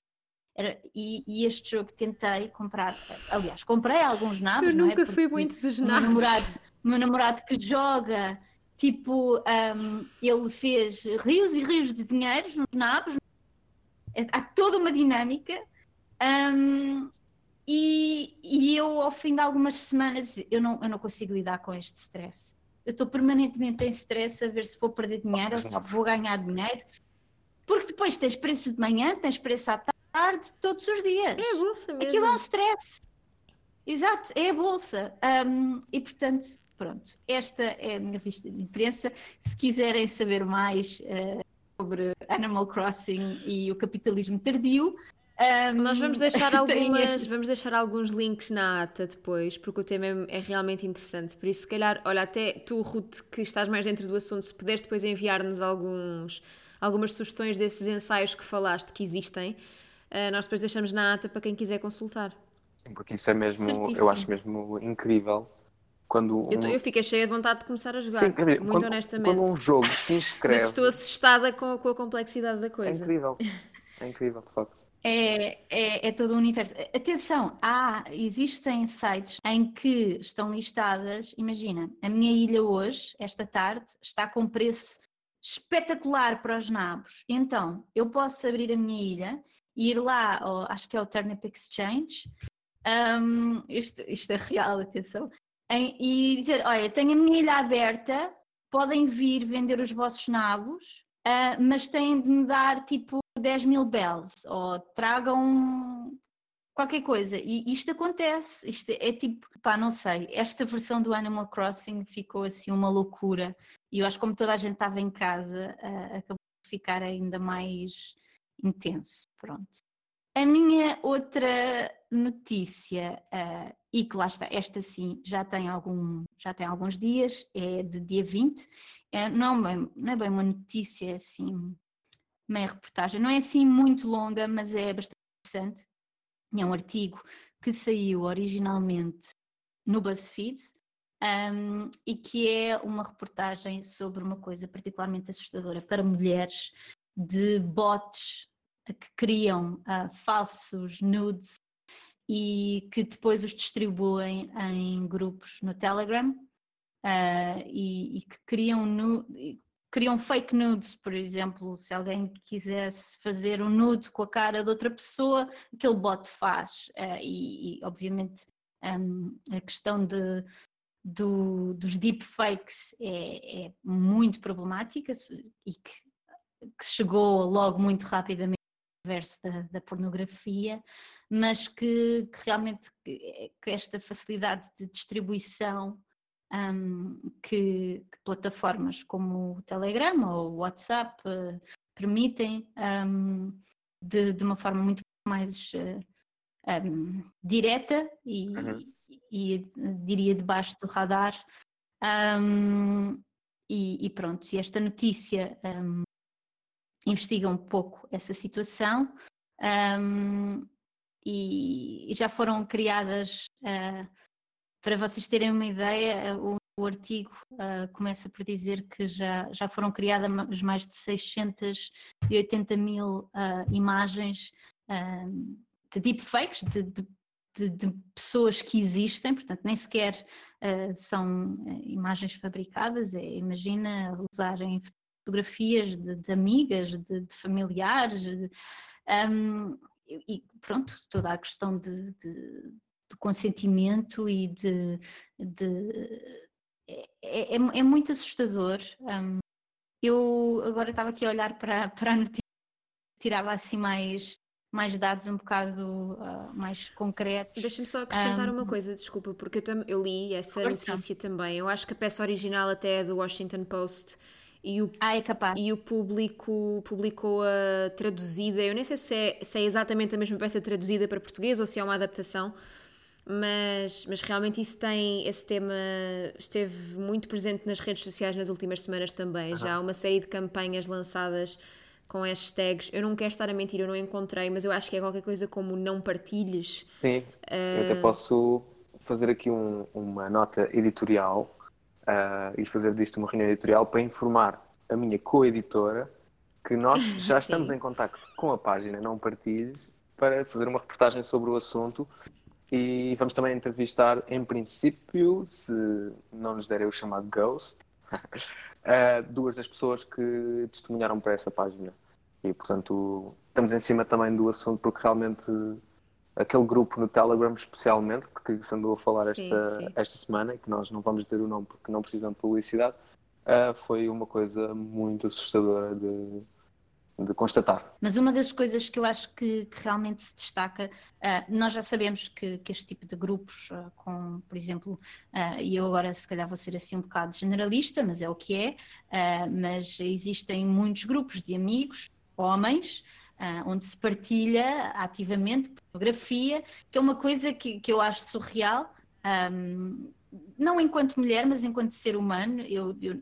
Era, e, e, este jogo tentei comprar, aliás, comprei alguns nabos. Eu é? nunca é? fui muito dos nabos. Meu namorado, meu namorado que joga, tipo, um, ele fez rios e rios de dinheiros nos nabos, há toda uma dinâmica. Um, e, e, eu, ao fim de algumas semanas, eu não, eu não consigo lidar com este stress. Eu estou permanentemente em stress a ver se vou perder dinheiro ou se vou ganhar dinheiro. Porque depois tens preço de manhã, tens preço à tarde, todos os dias. É a bolsa mesmo. Aquilo é um stress. Exato, é a bolsa. Um, e portanto, pronto, esta é a minha vista de imprensa. Se quiserem saber mais, uh, sobre Animal Crossing e o capitalismo tardio. Um, Nós vamos deixar, algumas, vamos deixar alguns links na ata depois, porque o tema é, é, realmente interessante. Por isso, se calhar, olha, até tu, Ruth, que estás mais dentro do assunto, se puderes depois enviar-nos alguns, algumas sugestões desses ensaios que falaste que existem, uh, nós depois deixamos na ata para quem quiser consultar. Sim, porque isso é mesmo, Certíssimo. eu acho mesmo incrível quando um... eu, eu fiquei cheia de vontade de começar a jogar, Sim, muito quando, honestamente. Quando um jogo se inscreve. Mas estou assustada com, com a complexidade da coisa. É incrível, é incrível, de facto. É, é, é, todo o universo. Atenção, há, existem sites em que estão listadas. Imagina, a minha ilha hoje, esta tarde, está com preço espetacular para os nabos. Então, eu posso abrir a minha ilha ir lá, acho que é o Turnip Exchange. Um, isto, isto é real, atenção em, e dizer: Olha, tenho a minha ilha aberta, podem vir vender os vossos nabos, uh, mas têm de me dar tipo 10 mil bells, ou tragam qualquer coisa. E isto acontece, isto é tipo, pá, não sei, esta versão do Animal Crossing ficou assim uma loucura. E eu acho que como toda a gente estava em casa, uh, acabou de ficar ainda mais intenso. Pronto. A minha outra notícia, uh, e que lá está, esta sim já tem, algum, já tem alguns dias, é de dia 20. É, não, bem, não é bem uma notícia, é assim, meia reportagem. Não é assim muito longa, mas é bastante interessante. É um artigo que saiu originalmente no BuzzFeed um, e que é uma reportagem sobre uma coisa particularmente assustadora para mulheres de bots que criam uh, falsos nudes e que depois os distribuem em grupos no Telegram uh, e, e, que criam, criam fake nudes, por exemplo, se alguém quisesse fazer um nude com a cara de outra pessoa, aquele bot faz. Uh, e, e, obviamente, um, a questão de, do, dos deepfakes é, é muito problemática e que, que, chegou logo muito rapidamente universo da, da pornografia, mas que, que realmente que esta facilidade de distribuição um, que, que, plataformas como o Telegram ou o WhatsApp uh, permitem um, de, de, uma forma muito mais uh, eh, um, direta e, uhum. e, e, diria debaixo do radar. E, e, pronto, e esta notícia investiga um pouco essa situação e já foram criadas uh, para vocês terem uma ideia, o, o artigo uh, começa por dizer que já, já foram criadas mais de 680 mil uh, imagens uh, de deepfakes, de, de, de, de, pessoas que existem, portanto, nem sequer são imagens fabricadas. É, imagina usarem fotografias de, amigas, de, familiares. Um, e pronto, toda a questão de, de, de consentimento e de. de é, é, é, muito assustador. Um, eu agora estava aqui a olhar para, para a notícia, tirava assim mais, mais dados um bocado uh, mais concretos. Deixa-me só acrescentar um, uma coisa, desculpa, porque eu, eu li essa notícia também. Eu acho que a peça original até é do Washington Post e o, ah, é capaz. E o público publicou-a traduzida. Eu nem sei se é, se é exatamente a mesma peça traduzida para português ou se é uma adaptação mas, mas realmente isso tem, esse tema esteve muito presente nas redes sociais nas últimas semanas também. Uhum. Já há uma série de campanhas lançadas com hashtags. Eu não quero estar a mentir, eu não encontrei, mas eu acho que é qualquer coisa como não partilhes. Sim, uh... eu até posso fazer aqui um, uma nota editorial uh, e fazer disto uma reunião editorial para informar a minha co-editora que nós já estamos em contato com a página Não Partilhes para fazer uma reportagem sobre o assunto e vamos também entrevistar, em princípio, se não nos derem o chamado Ghost, uh, duas das pessoas que testemunharam para essa página. E, portanto, estamos em cima também do assunto, porque realmente aquele grupo no Telegram, especialmente, que se andou a falar sim, esta, sim. esta semana, que nós não vamos ter o nome porque não precisam de publicidade, uh, foi uma coisa muito assustadora de de constatar. Mas uma das coisas que eu acho que, que realmente se destaca, uh, nós já sabemos que, que, este tipo de grupos, uh, com, por exemplo, uh, e eu agora se calhar vou ser assim um bocado generalista, mas é o que é, mas existem muitos grupos de amigos, homens, onde se partilha ativamente pornografia, que é uma coisa que, que eu acho surreal. Um, não enquanto mulher, mas enquanto ser humano, eu, eu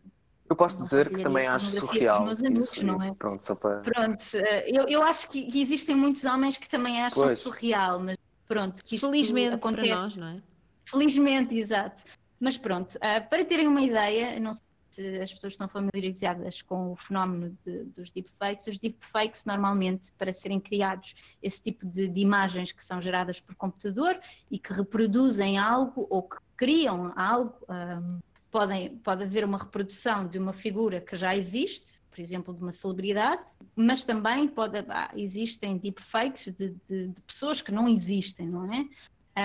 eu posso dizer que também acho surreal. Meus amigos, isso, não é? Pronto, só para... pronto eh, eu, eu acho que, que, existem muitos homens que também acham pois. surreal, mas pronto, que isto Felizmente acontece. para nós, não é? Felizmente, exato. Mas pronto, uh, para terem uma ideia, não sei se as pessoas estão familiarizadas com o fenómeno de, dos deepfakes. Os deepfakes, normalmente, para serem criados, esse tipo de, de, imagens que são geradas por computador e que reproduzem algo ou que criam algo. Um, podem, pode haver uma reprodução de uma figura que já existe, por exemplo, de uma celebridade, mas também pode, ah, existem deepfakes de, de, de, pessoas que não existem, não é?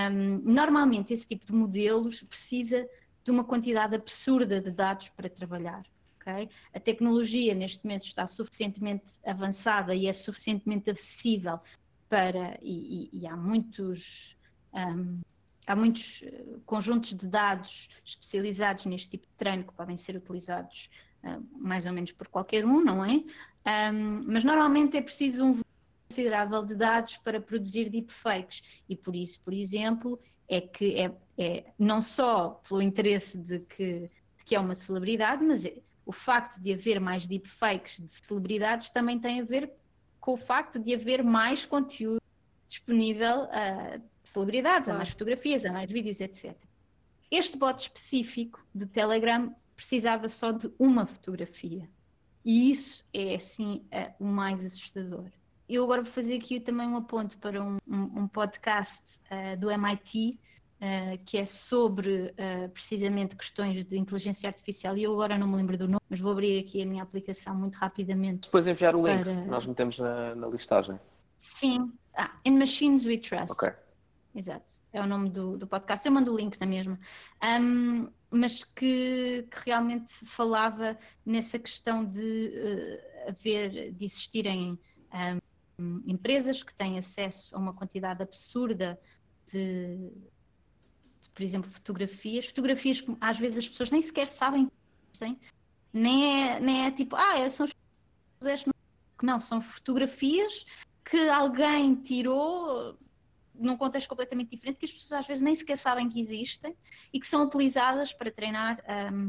Um, normalmente esse tipo de modelos precisa de uma quantidade absurda de dados para trabalhar. Okay? A tecnologia neste momento está suficientemente avançada e é suficientemente acessível para, e, e, e há muitos. Um, há muitos eh, conjuntos de dados especializados neste tipo de treino que podem ser utilizados uh, mais ou menos por qualquer um, não é? Um, mas normalmente é preciso um considerável de dados para produzir deepfakes e por isso, por exemplo, é que é, é não só pelo interesse de que, de que é uma celebridade, mas é, o facto de haver mais deepfakes de celebridades também tem a ver com o facto de haver mais conteúdo disponível de celebridades, claro. a mais fotografias, a mais vídeos, etc. Este bot específico do Telegram precisava só de uma fotografia. E isso é, assim, o mais assustador. Eu agora vou fazer aqui também um aponto para um, um, um podcast uh, do MIT, Uh, que é sobre uh, precisamente questões de inteligência artificial, e eu agora não me lembro do nome, mas vou abrir aqui a minha aplicação muito rapidamente. Depois enviar o link, nós metemos na, na, listagem. Sim, ah, In Machines We Trust. Ok. Exato, é o nome do, do podcast. Eu mando o link na mesma. Um, mas que, que, realmente falava nessa questão de uh, haver, de existirem um, empresas que têm acesso a uma quantidade absurda de por exemplo, fotografias, fotografias que às vezes as pessoas nem sequer sabem que existem, nem é, nem é tipo, ah, é, são não, são fotografias que alguém tirou num contexto completamente diferente, que as pessoas às vezes nem sequer sabem que existem e que são utilizadas para treinar um,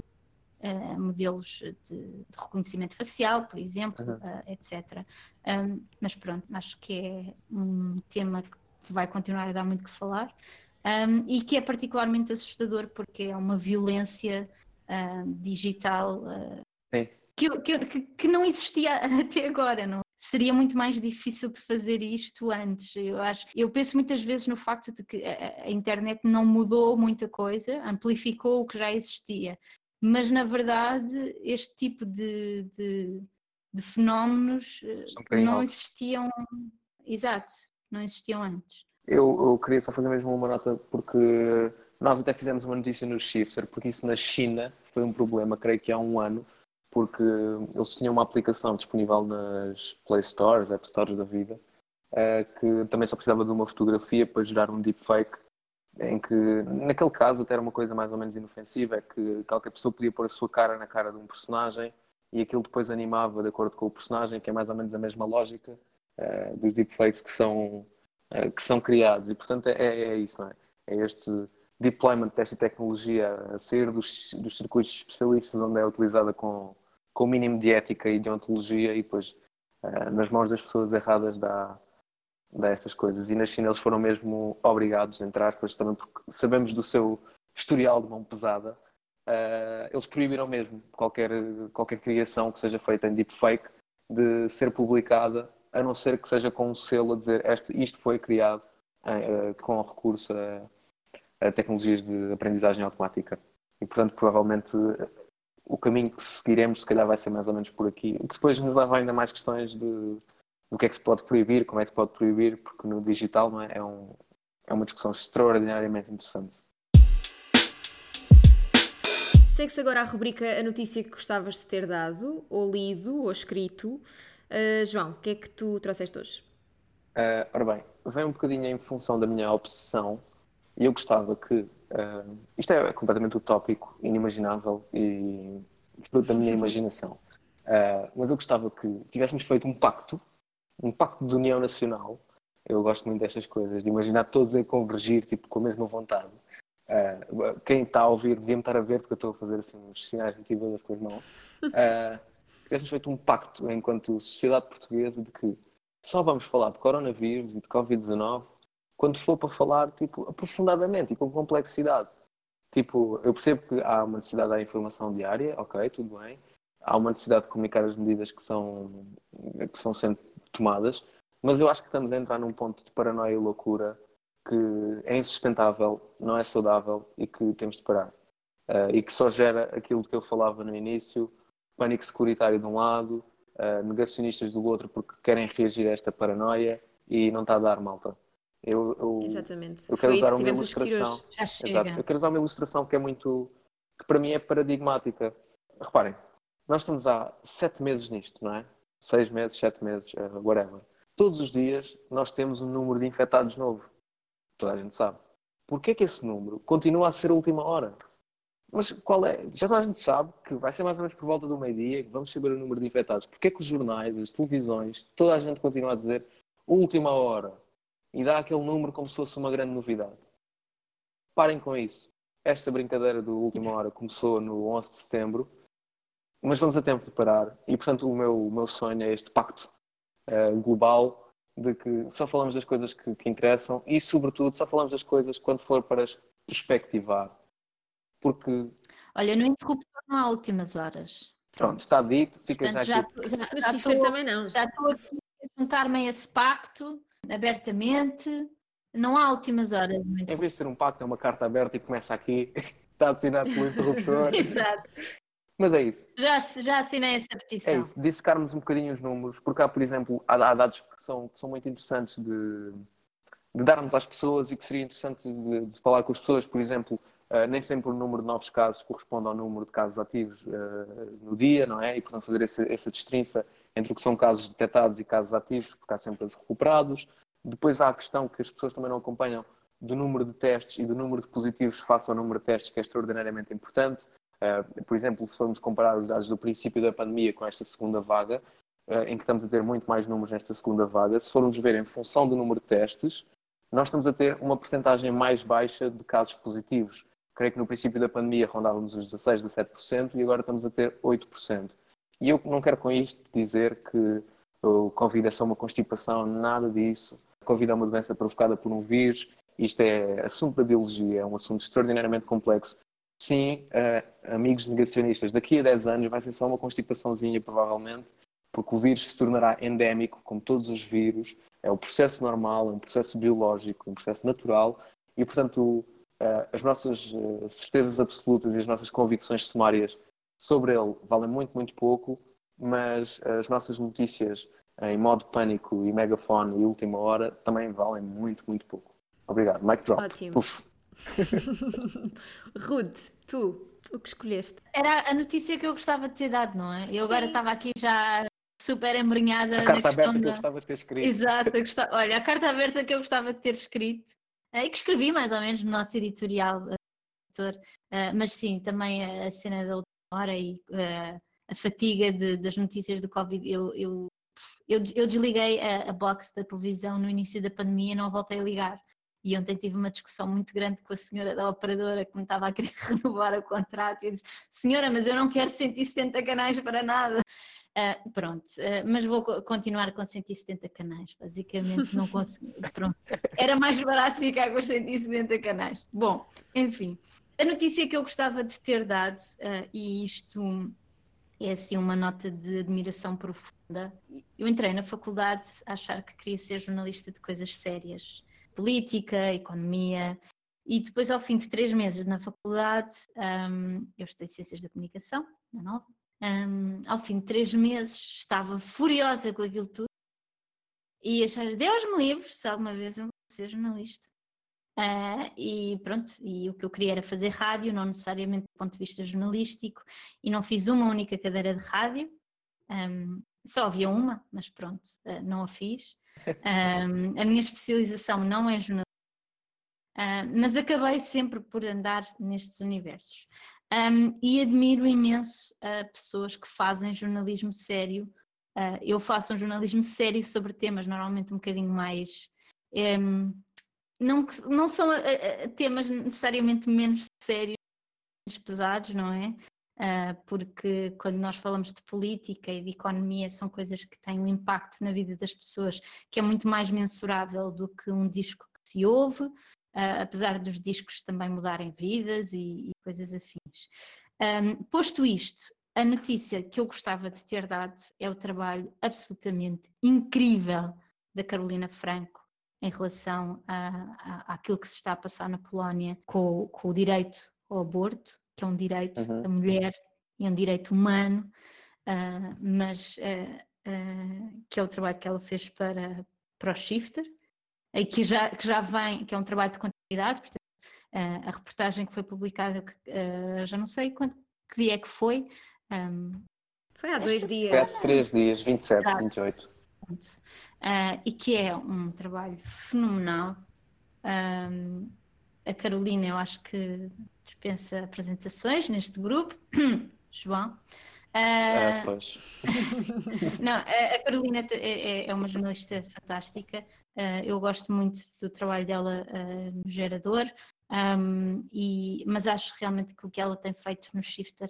uh, modelos de, de, reconhecimento facial, por exemplo, uhum. uh, etc. Um, mas pronto, acho que é um tema que vai continuar a dar muito que falar um, e que é particularmente assustador porque é uma violência uh, digital uh, que, que, que, não existia até agora, não? Seria muito mais difícil de fazer isto antes. Eu acho, eu penso muitas vezes no facto de que a, a internet não mudou muita coisa, amplificou o que já existia, mas na verdade este tipo de, de, de fenómenos um não existiam, exato, não existiam antes. Eu, eu, queria só fazer mesmo uma nota porque nós até fizemos uma notícia no Shifter, porque isso na China foi um problema, creio que há um ano, porque eles tinham uma aplicação disponível nas Play Stores, App Stores da vida, eh, que também só precisava de uma fotografia para gerar um deepfake, em que, naquele caso, até era uma coisa mais ou menos inofensiva, é que qualquer pessoa podia pôr a sua cara na cara de um personagem e aquilo depois animava de acordo com o personagem, que é mais ou menos a mesma lógica uh, dos deepfakes que são eh, que são criados e portanto é, é, é isso, não é? É este deployment desta tecnologia a sair dos, dos circuitos especialistas onde é utilizada com, com o mínimo de ética e de ontologia e depois uh, nas mãos das pessoas erradas dá, dá essas coisas. E na China eles foram mesmo obrigados, entre aspas, também porque sabemos do seu historial de mão pesada, uh, eles proibiram mesmo qualquer, qualquer criação que seja feita em deepfake de ser publicada a não ser que seja com um selo a dizer este, isto foi criado uh, com recurso a, a, tecnologias de aprendizagem automática. E, portanto, provavelmente o caminho que seguiremos, se calhar, vai ser mais ou menos por aqui. O que depois nos leva ainda mais questões de do que é que se pode proibir, como é que se pode proibir, porque no digital não é, é, um, é uma discussão extraordinariamente interessante. Segue-se agora a rubrica A Notícia que Gostavas de Ter Dado, ou Lido, ou Escrito. Uh, João, o que é que tu trouxeste hoje? Uh, ora bem, vem um bocadinho em função da minha obsessão e eu gostava que. Uh, isto é completamente utópico, inimaginável e fruto da minha imaginação. Uh, mas eu gostava que tivéssemos feito um pacto, um pacto de união nacional. Eu gosto muito destas coisas, de imaginar todos a convergir tipo, com a mesma vontade. Uh, quem está a ouvir devia-me estar a ver, porque eu estou a fazer assim, uns sinais motivadores com as mãos. Uh, tivéssemos feito um pacto enquanto sociedade portuguesa de que só vamos falar de coronavírus e de Covid-19 quando for para falar tipo, aprofundadamente e com complexidade. Tipo, eu percebo que há uma necessidade da informação diária, ok, tudo bem. Há uma necessidade de comunicar as medidas que são, que são sendo tomadas, mas eu acho que estamos a entrar num ponto de paranoia e loucura que é insustentável, não é saudável e que temos de parar. Uh, e que só gera aquilo que eu falava no início, pânico securitário de um lado, uh, negacionistas do outro porque querem reagir a esta paranoia e não está a dar malta. Eu, eu, Exatamente. Eu quero Foi usar uma ilustração. Exato. Eu quero usar uma ilustração que é muito. que para mim é paradigmática. Reparem, nós estamos há sete meses nisto, não é? Seis meses, sete meses, uh, whatever. Todos os dias nós temos um número de infectados novo. Toda a gente sabe. Porquê que esse número continua a ser a última hora? Mas qual é? Já toda a gente sabe que vai ser mais ou menos por volta do meio-dia que vamos saber o número de infectados. Porquê que os jornais, as televisões, toda a gente continua a dizer última hora e dá aquele número como se fosse uma grande novidade? Parem com isso. Esta brincadeira do última hora começou no 11 de setembro, mas vamos a tempo de parar. E, portanto, o meu, o meu sonho é este pacto uh, global de que só falamos das coisas que, que, interessam e, sobretudo, só falamos das coisas quando for para perspectivar. Porque. Olha, no interruptor não há últimas horas. Pronto, Pronto está dito, fica Portanto, já aqui. Já, já, já também não. Já estou aqui a juntar-me a esse pacto abertamente. Não há últimas horas. Em vez de ser um pacto, é uma carta aberta e começa aqui, está assinado pelo interruptor. Exato. Mas é isso. Já, já assinei essa petição. É isso, dissecarmos um bocadinho os números, porque há, por exemplo, há, há dados que são, que são muito interessantes de, de darmos às pessoas e que seria interessante de, de falar com as pessoas, por exemplo, uh, nem sempre o número de novos casos corresponde ao número de casos ativos uh, no dia, não é? E, portanto, fazer essa, essa distinção entre o que são casos detectados e casos ativos, porque há sempre os recuperados. Depois há a questão que as pessoas também não acompanham do número de testes e do número de positivos face ao número de testes, que é extraordinariamente importante. Uh, por exemplo, se formos comparar os dados do princípio da pandemia com esta segunda vaga, uh, em que estamos a ter muito mais números nesta segunda vaga, se formos ver em função do número de testes, nós estamos a ter uma percentagem mais baixa de casos positivos. Creio que no princípio da pandemia rondávamos os 16, 17% e agora estamos a ter 8%. E eu não quero com isto dizer que o Covid é só uma constipação, nada disso. A Covid é uma doença provocada por um vírus. Isto é assunto da biologia, é um assunto extraordinariamente complexo. Sim, uh, amigos negacionistas, daqui a 10 anos vai ser só uma constipaçãozinha, provavelmente, porque o vírus se tornará endémico, como todos os vírus. É o processo normal, é um processo biológico, um processo natural. E, portanto, uh, as nossas uh, certezas absolutas e as nossas convicções sumárias sobre ele valem muito, muito pouco, mas as nossas notícias em modo pânico e megafone e última hora também valem muito, muito pouco. Obrigado. Mic drop. Ótimo. Rude, tu, o que escolheste? Era a notícia que eu gostava de ter dado, não é? Eu Sim. agora estava aqui já super embrenhada a carta aberta da... que eu gostava de ter escrito. Exato, gostava... olha, a carta aberta que eu gostava de ter escrito eh, e que escrevi mais ou menos no nosso editorial, editor. Eh, mas sim, também a cena da última hora e a fatiga de, das notícias do Covid. Eu, eu, eu, eu desliguei a, a box da televisão no início da pandemia e não voltei a ligar. E ontem tive uma discussão muito grande com a senhora da operadora que me estava a querer renovar o contrato. E eu disse: Senhora, mas eu não quero 170 canais para nada. Uh, pronto, uh, mas vou continuar com 170 canais. Basicamente, não consegui. Pronto, era mais barato ficar com 170 canais. Bom, enfim, a notícia que eu gostava de ter dado, uh, e isto é assim uma nota de admiração profunda. Eu entrei na faculdade a achar que queria ser jornalista de coisas sérias, política, economia, e depois ao fim de três meses na faculdade, um, eu estudei Ciências da Comunicação, na Nova, um, ao fim de três meses estava furiosa com aquilo tudo e achar, Deus me livre se alguma vez eu vou ser jornalista. Uh, e pronto, e o que eu queria era fazer rádio, não necessariamente do ponto de vista jornalístico, e não fiz uma única cadeira de rádio, um, só havia uma, mas pronto, uh, não a fiz. Um, a minha especialização não é jornalismo, uh, mas acabei sempre por andar nestes universos. Um, e admiro imenso pessoas que fazem jornalismo sério. eu faço um jornalismo sério sobre temas normalmente um bocadinho mais. Não, não são uh, temas necessariamente menos sérios, menos pesados, não é? Uh, porque quando nós falamos de política e de economia são coisas que têm um impacto na vida das pessoas que é muito mais mensurável do que um disco que se ouve, uh, apesar dos discos também mudarem vidas e, e coisas afins. Um, posto isto, a notícia que eu gostava de ter dado é o trabalho absolutamente incrível da Carolina Franco em relação a, a, àquilo que se está a passar na Polónia com, com o direito ao aborto, que é um direito uhum. da mulher e é um direito humano, uh, mas uh, uh, que é o trabalho que ela fez para, para o Shifter, e que já, que já vem, que é um trabalho de continuidade, portanto, a reportagem que foi publicada, já não sei quando, que dia é que foi. Um, foi há dois dias. Foi há três dias, 27, Exato. 28. assunto uh, e que é um trabalho fenomenal. Um, a Carolina, eu acho que dispensa apresentações neste grupo. João. Uh, pois. não, a Carolina é, é, é, uma jornalista fantástica. Uh, eu gosto muito do trabalho dela uh, no Gerador, um, e, mas acho realmente que o que ela tem feito no Shifter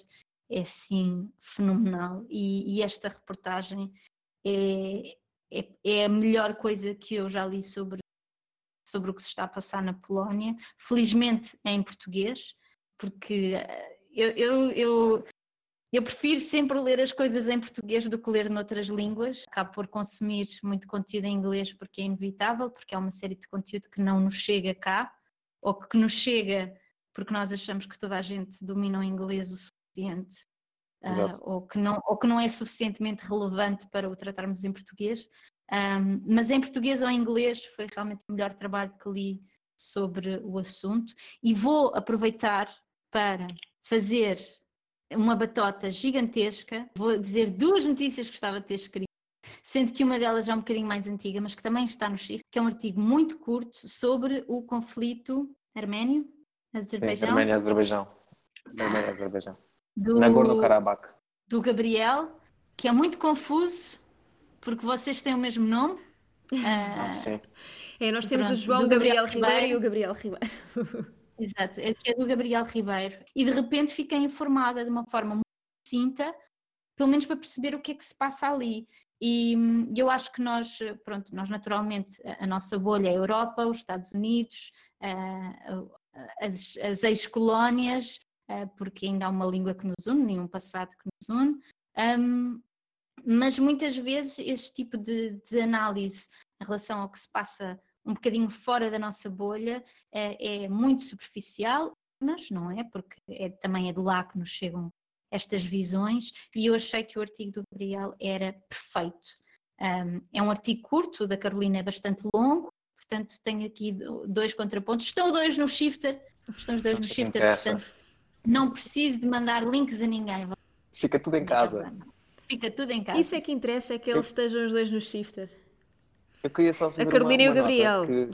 é sim fenomenal. E, e esta reportagem é, é, é, a melhor coisa que eu já li sobre, sobre o que se está a passar na Polónia. Felizmente é em português, porque eu, eu, eu eu prefiro sempre ler as coisas em português do que ler noutras línguas. Acabo por consumir muito conteúdo em inglês porque é inevitável, porque é uma série de conteúdo que não nos chega cá, ou que nos chega porque nós achamos que toda a gente domina o inglês o suficiente, uh, ou, que não, ou que não é suficientemente relevante para o tratarmos em português. Um, mas em português ou em inglês foi realmente o melhor trabalho que li sobre o assunto e vou aproveitar para fazer uma batota gigantesca. Vou dizer duas notícias que gostava de ter escrito, sendo que uma delas é um bocadinho mais antiga, mas que também está no Shift, que é um artigo muito curto sobre o conflito arménio, Azerbaijão. Sim, Arménia, Azerbaijão. Arménia, Azerbaijão. Do, Nagorno-Karabakh. Do Gabriel, que é muito confuso, porque vocês têm o mesmo nome. Ah, sim. É, nós temos Pronto, o João Gabriel, Gabriel Ribeiro e o Gabriel Ribeiro. Exato, é que é do Gabriel Ribeiro. E de repente fiquei informada de uma forma muito cinta, pelo menos para perceber o que é que se passa ali. E hum, eu acho que nós, pronto, nós naturalmente, a nossa bolha é a Europa, os Estados Unidos, as, as ex-colónias, porque ainda há uma língua que nos une, nenhum passado que nos une. Mas muitas vezes este tipo de, de análise em relação ao que se passa um bocadinho fora da nossa bolha, é, é muito superficial, mas não é, porque é, também é de lá que nos chegam estas visões, e eu achei que o artigo do Gabriel era perfeito. Um, é um artigo curto, da Carolina é bastante longo, portanto tenho aqui dois contrapontos. Estão dois no shifter, estão os dois no shifter, portanto não preciso de mandar links a ninguém. Fica tudo em casa. Fica tudo em casa. Isso é que interessa, é que eles estejam os dois no shifter. Eu queria só fazer A Carolina uma, uma e o Gabriel. Que...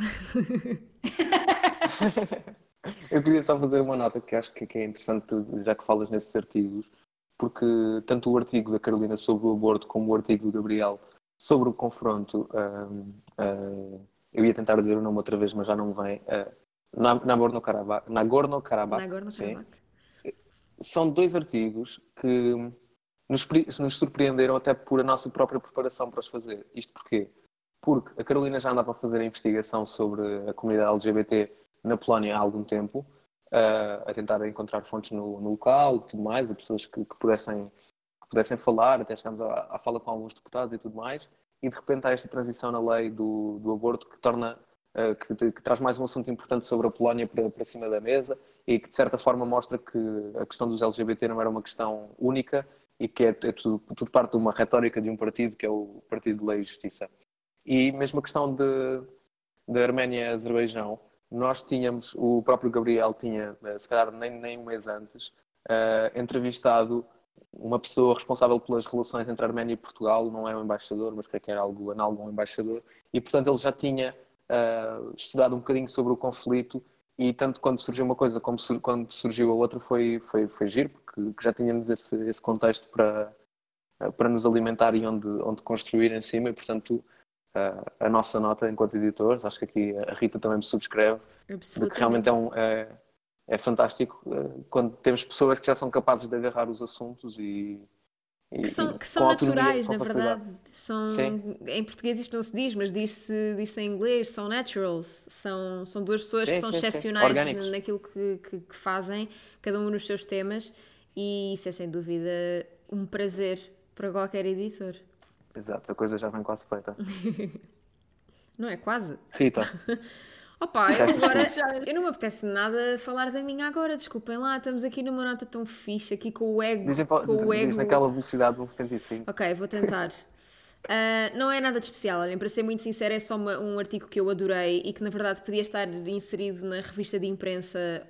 eu queria só fazer uma nota que acho que é interessante, já que falas nesses artigos, porque tanto o artigo da Carolina sobre o aborto como o artigo do Gabriel sobre o confronto, uh, uh, eu ia tentar dizer o nome outra vez, mas já não vem, uh, Nagorno-Karabakh, Nagorno-Karabakh, Nagorno-Karabakh. São dois artigos que nos, nos surpreenderam até por a nossa própria preparação para os fazer. Isto porquê? porque a Carolina já andava a fazer a investigação sobre a comunidade LGBT na Polónia há algum tempo, uh, a tentar encontrar fontes no, no local tudo mais, a pessoas que, que, pudessem, que pudessem falar, até chegámos à, à, fala com alguns deputados e tudo mais, e de repente há esta transição na lei do, do aborto que torna uh, que, que, traz mais um assunto importante sobre a Polónia para, para cima da mesa e que de certa forma mostra que a questão dos LGBT não era uma questão única e que é, é tudo, tudo parte de uma retórica de um partido que é o Partido de Lei e Justiça. E mesmo a questão de, da Arménia e Azerbaijão, nós tínhamos, o próprio Gabriel tinha, eh, se calhar nem, nem um mês antes, uh, entrevistado uma pessoa responsável pelas relações entre Arménia e Portugal, não é um embaixador, mas que era algo análogo a um embaixador, e portanto ele já tinha uh, estudado um bocadinho sobre o conflito e tanto quando surgiu uma coisa como sur quando surgiu a outra foi, foi, foi giro, porque já tínhamos esse, esse contexto para, para nos alimentar e onde, onde construir em cima, e portanto a, a nossa nota enquanto editores. Acho que aqui a Rita também me subscreve, porque realmente é, um, é, é fantástico uh, quando temos pessoas que já são capazes de agarrar os assuntos e, que são, que são naturais, na verdade. São, em português isto não se diz, mas diz-se diz em inglês, são naturals. São, são duas pessoas sim, que são sim, excepcionais sim. naquilo que, que, que, fazem, cada um nos seus temas, e isso é sem dúvida um prazer para qualquer editor. Exato, a coisa já vem quase feita. não é quase? Rita. Opa, eu agora eu não me apetece nada falar da minha agora, desculpem lá, estamos aqui numa nota tão fixe, aqui com o ego. Dizem, com o ego. naquela velocidade de 1,75. Ok, vou tentar. Uh, não é nada de especial, olhem, para ser muito sincera, é só uma, um artigo que eu adorei e que na verdade podia estar inserido na revista de imprensa,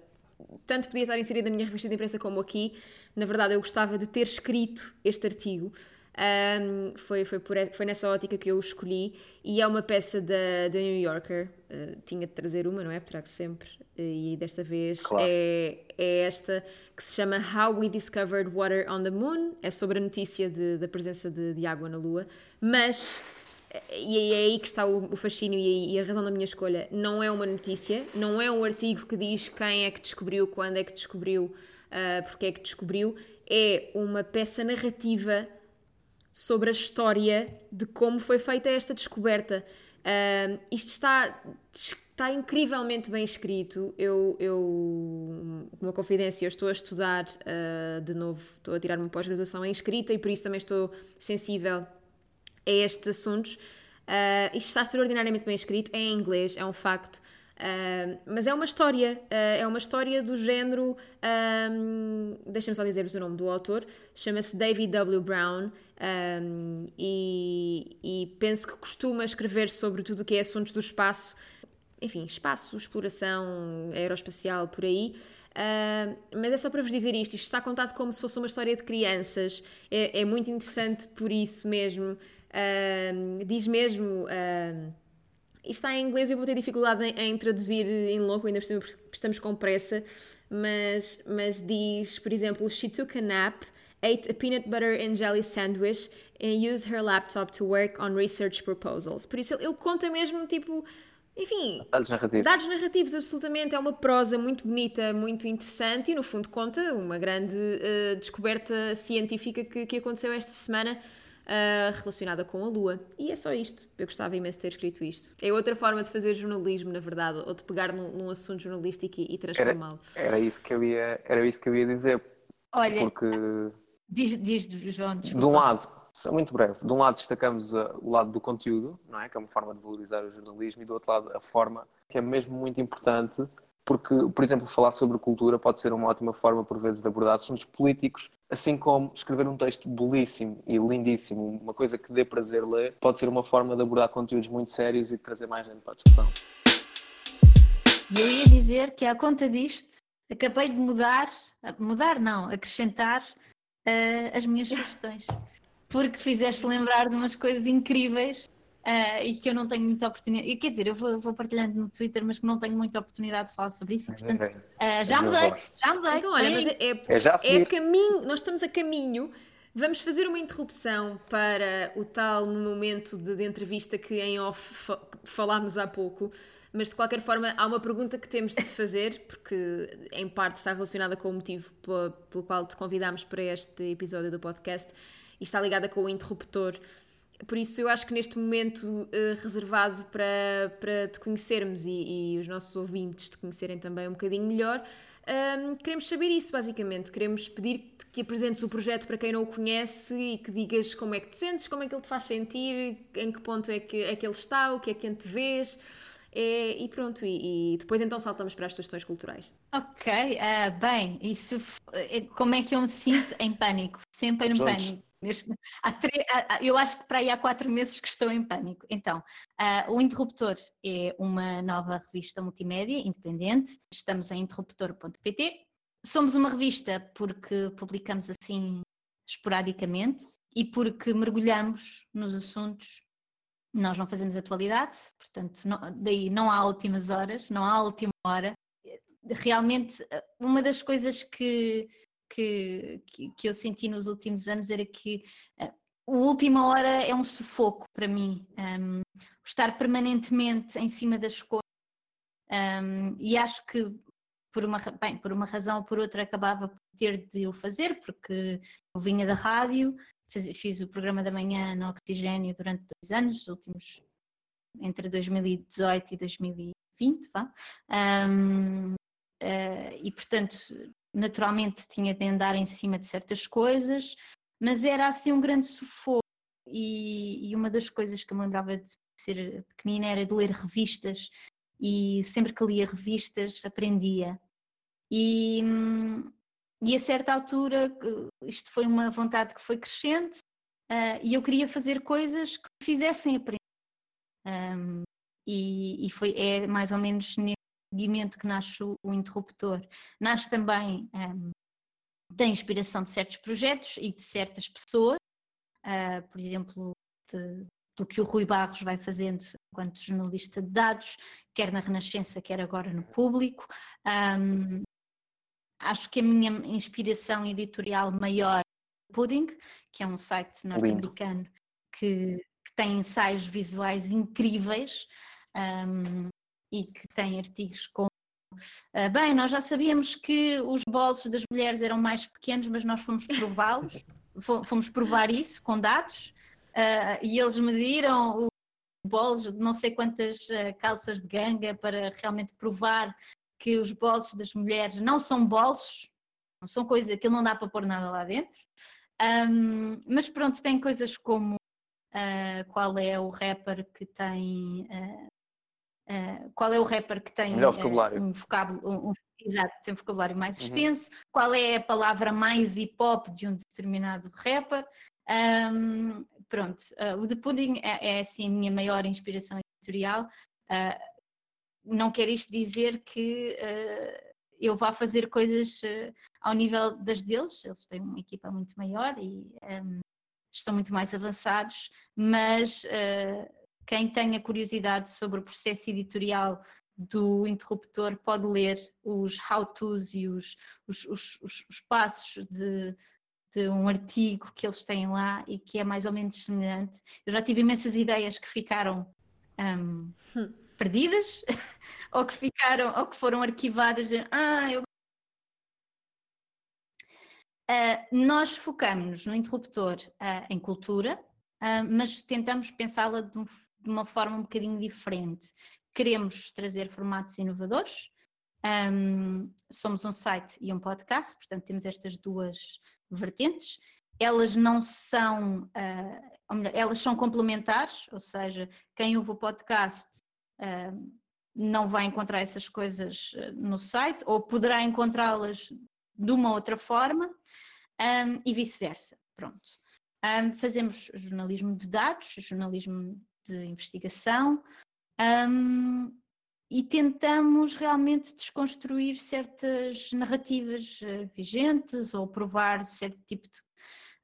tanto podia estar inserido na minha revista de imprensa como aqui. Na verdade, eu gostava de ter escrito este artigo Um, foi, foi, por, foi nessa ótica que eu escolhi e é uma peça da, da New Yorker. Uh, tinha de trazer uma, não é? Trago sempre. E desta vez claro. é, é esta que se chama How We Discovered Water on the Moon. É sobre a notícia de, da presença de, de água na Lua. Mas e é aí que está o, fascínio e a razão da minha escolha. Não é uma notícia, não é um artigo que diz quem é que descobriu, quando é que descobriu, uh, porque é que descobriu. É uma peça narrativa sobre a história de como foi feita esta descoberta. Uh, isto está, está incrivelmente bem escrito. Eu, eu uma confidência, eu estou a estudar uh, de novo, estou a tirar uma pós-graduação em escrita e por isso também estou sensível a estes assuntos. Uh, isto está extraordinariamente bem escrito, é em inglês, é um facto. Uh, mas é uma história, uh, é uma história do género. Um, Deixem-me só dizer-vos o nome do autor, chama-se David W. Brown e, e, penso que costuma escrever sobre tudo o que é assuntos do espaço, enfim, espaço, exploração aeroespacial por aí. Uh, mas é só para vos dizer isto: isto está contado como se fosse uma história de crianças, é, é muito interessante por isso mesmo. Diz mesmo. Está em inglês, eu vou ter dificuldade em, em, traduzir em louco, ainda por cima porque estamos com pressa, mas, mas diz, por exemplo, She took a nap, ate a peanut butter and jelly sandwich and used her laptop to work on research proposals. Por isso ele, ele conta mesmo, tipo, enfim, dados narrativos. dados narrativos, absolutamente. É uma prosa muito bonita, muito interessante e, no fundo, conta uma grande uh, descoberta científica que, que aconteceu esta semana uh, relacionada com a Lua. E é só isto. Eu gostava imenso de ter escrito isto. É outra forma de fazer jornalismo, na verdade, ou de pegar num, num assunto jornalístico e, e transformá-lo. Era, era, isso que eu ia, era isso que eu ia dizer. Olha, porque... diz, diz João, desculpa. De um lado, muito breve, de um lado destacamos uh, o lado do conteúdo, não é? que é uma forma de valorizar o jornalismo, e do outro lado a forma, que é mesmo muito importante porque, por exemplo, falar sobre cultura pode ser uma ótima forma, por vezes, de abordar assuntos políticos, assim como escrever um texto belíssimo e lindíssimo, uma coisa que dê prazer ler, pode ser uma forma de abordar conteúdos muito sérios e de trazer mais gente para a discussão. E eu ia dizer que, à conta disto, acabei de mudar, mudar não, acrescentar uh, as minhas sugestões. Porque fizeste lembrar de umas coisas incríveis Uh, e que eu não tenho muita oportunidade. Quer dizer, eu vou, vou, partilhando no Twitter, mas que não tenho muita oportunidade de falar sobre isso. Portanto, uh, já mudei, já mudei. Então, olha, mas é, é, é, é caminho, nós estamos a caminho. Vamos fazer uma interrupção para o tal momento de, de entrevista que em off falámos há pouco. Mas de qualquer forma, há uma pergunta que temos de te fazer, porque em parte está relacionada com o motivo pelo, pelo qual te convidámos para este episódio do podcast e está ligada com o interruptor por isso, eu acho que neste momento uh, reservado para, para te conhecermos e, e, os nossos ouvintes te conhecerem também um bocadinho melhor, um, ehm, queremos saber isso, basicamente. Queremos pedir-te que apresentes o projeto para quem não o conhece e que digas como é que te sentes, como é que ele te faz sentir, em que ponto é que, é que ele está, o que é que antevês. É, e pronto, e, e, depois então saltamos para as sugestões culturais. Ok, uh, bem, isso eh, como é que eu me sinto em pânico? Sempre em pânico. Neste, há eu acho que para aí há quatro meses que estou em pânico. Então, uh, o Interruptor é uma nova revista multimédia independente. Estamos em interruptor.pt. Somos uma revista porque publicamos assim esporadicamente e porque mergulhamos nos assuntos. Nós não fazemos atualidade, portanto, não, daí não há últimas horas, não há última hora. Realmente, uma das coisas que, que, que, eu senti nos últimos anos era que a última hora é um sufoco para mim. Um, estar permanentemente em cima das coisas. Um, e acho que por uma, bem, por uma razão ou por outra acabava por ter de o fazer, porque eu vinha da rádio, fiz, fiz o programa da manhã no Oxigênio durante dois anos, os últimos entre 2018 e 2020, vá. Um, uh, e portanto naturalmente tinha de andar em cima de certas coisas, mas era assim um grande sufoco. E, e uma das coisas que eu me lembrava de ser pequenina era de ler revistas, e sempre que lia revistas aprendia. E, e a certa altura, isto foi uma vontade que foi crescendo, uh, e eu queria fazer coisas que me fizessem aprender. Um, e, e, foi, é mais ou menos seguimento que nasce o, o interruptor. Nasce também um, da inspiração de certos projetos e de certas pessoas. uh, por exemplo, de, do que o Rui Barros vai fazendo enquanto jornalista de dados, quer na Renascença, quer agora no público. Um, acho que a minha inspiração editorial maior é o Pudding, que é um site norte-americano que, que, tem ensaios visuais incríveis um, e que tem artigos com Uh, bem, nós já sabíamos que os bolsos das mulheres eram mais pequenos, mas nós fomos prová-los, fomos provar isso com dados, uh, e eles mediram o bolso de não sei quantas uh, calças de ganga para realmente provar que os bolsos das mulheres não são bolsos, não são coisas, aquilo não dá para pôr nada lá dentro. Um, mas pronto, tem coisas como qual é o rapper que tem Uh, qual é o rapper que tem uh, um vocábulo, um, um, exato, tem um vocabulário mais uhum. extenso, qual é a palavra mais hip hop de um determinado rapper. Um, pronto, uh, o The Pudding é, é assim a minha maior inspiração editorial. não quer isto dizer que eu vá fazer coisas ao nível das deles, eles têm uma equipa muito maior e um, estão muito mais avançados, mas quem tenha curiosidade sobre o processo editorial do interruptor pode ler os how-tos e os, os, os, os passos de, de, um artigo que eles têm lá e que é mais ou menos semelhante. Eu já tive imensas ideias que ficaram um, hum. perdidas ou que ficaram ou que foram arquivadas. Ah, eu... Uh, nós focamos no interruptor uh, em cultura, uh, mas tentamos pensá-la de, um, de, uma forma um bocadinho diferente. Queremos trazer formatos inovadores, um, somos um site e um podcast, portanto temos estas duas vertentes. Elas não são, uh, melhor, elas são complementares, ou seja, quem ouve o podcast uh, não vai encontrar essas coisas no site ou poderá encontrá-las de uma outra forma um, e vice-versa. Pronto. Um, fazemos jornalismo de dados, jornalismo de investigação um, e tentamos realmente desconstruir certas narrativas uh, vigentes ou provar certo tipo de.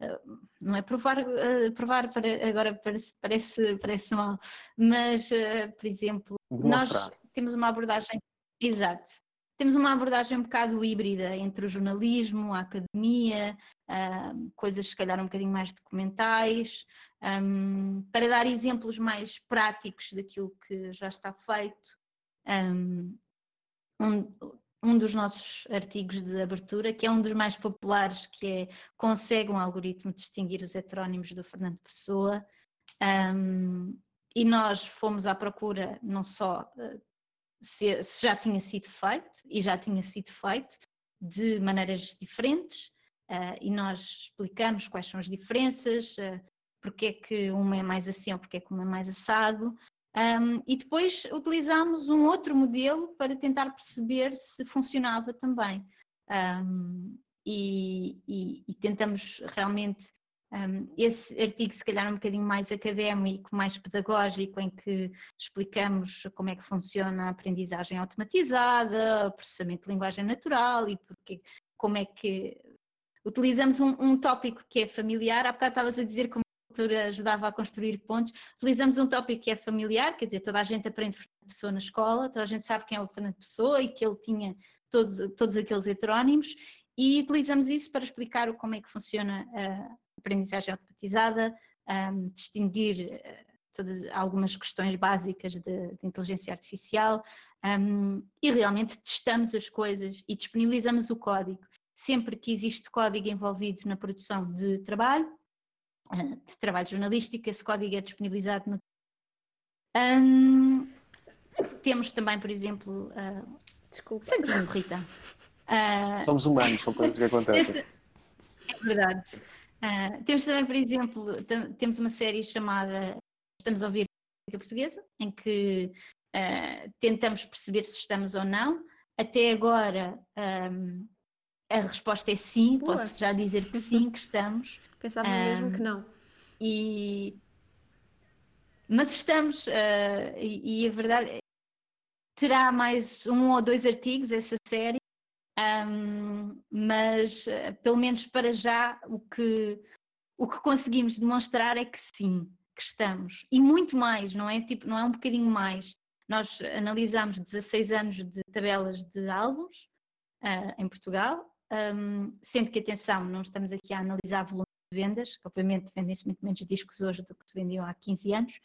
Uh, não é provar, uh, provar para, agora parece, parece, parece mal, mas, por exemplo, nós temos uma abordagem. Exato, temos uma abordagem um bocado híbrida entre o jornalismo, a academia, uh, coisas se calhar um bocadinho mais documentais, um, para dar exemplos mais práticos daquilo que já está feito. Um, um, dos nossos artigos de abertura, que é um dos mais populares, que é Consegue um algoritmo distinguir os heterónimos do Fernando Pessoa. Um, e nós fomos à procura não só uh, se, se já tinha sido feito e já tinha sido feito de maneiras diferentes uh, e nós explicamos quais são as diferenças, uh, porque é que uma é mais assim ou porque é que uma é mais assado. Um, e depois utilizamos um outro modelo para tentar perceber se funcionava também. Um, e, e, e, tentamos realmente um, esse artigo, se calhar, um bocadinho mais académico, mais pedagógico, em que explicamos como é que funciona a aprendizagem automatizada, o processamento de linguagem natural e porque, como é que utilizamos um, um tópico que é familiar. Há bocado estavas a dizer como a cultura ajudava a construir pontos. Utilizamos um tópico que é familiar, quer dizer, toda a gente aprende Fernando Pessoa na escola, toda a gente sabe quem é o Fernando Pessoa e que ele tinha todos, todos aqueles heterónimos e utilizamos isso para explicar como é que funciona a aprendizagem automatizada, um, distinguir uh, todas algumas questões básicas de, de inteligência artificial um, e realmente testamos as coisas e disponibilizamos o código. Sempre que existe código envolvido na produção de trabalho, uh, de trabalho jornalístico, esse código é disponibilizado no. Um, temos também, por exemplo. Uh, Desculpa. Santinho, Rita. Uh, Somos humanos, são coisas que acontecem. é verdade. Uh, temos também, por exemplo, temos uma série chamada Estamos a ouvir música portuguesa, em que uh, tentamos perceber se estamos ou não. Até agora um, a resposta é sim, Boa. posso já dizer que sim, que estamos. Pensava um, mesmo que não. E... Mas estamos, uh, e, e a verdade é terá mais um ou dois artigos essa série um, mas uh, pelo menos para já o que, o que conseguimos demonstrar é que sim, que estamos. E muito mais, não é? Tipo, não é um bocadinho mais. Nós analisamos 16 anos de tabelas de álbuns uh, em Portugal, um, sendo que, atenção, não estamos aqui a analisar volume de vendas, obviamente vendem-se muito menos discos hoje do que se vendiam há 15 anos,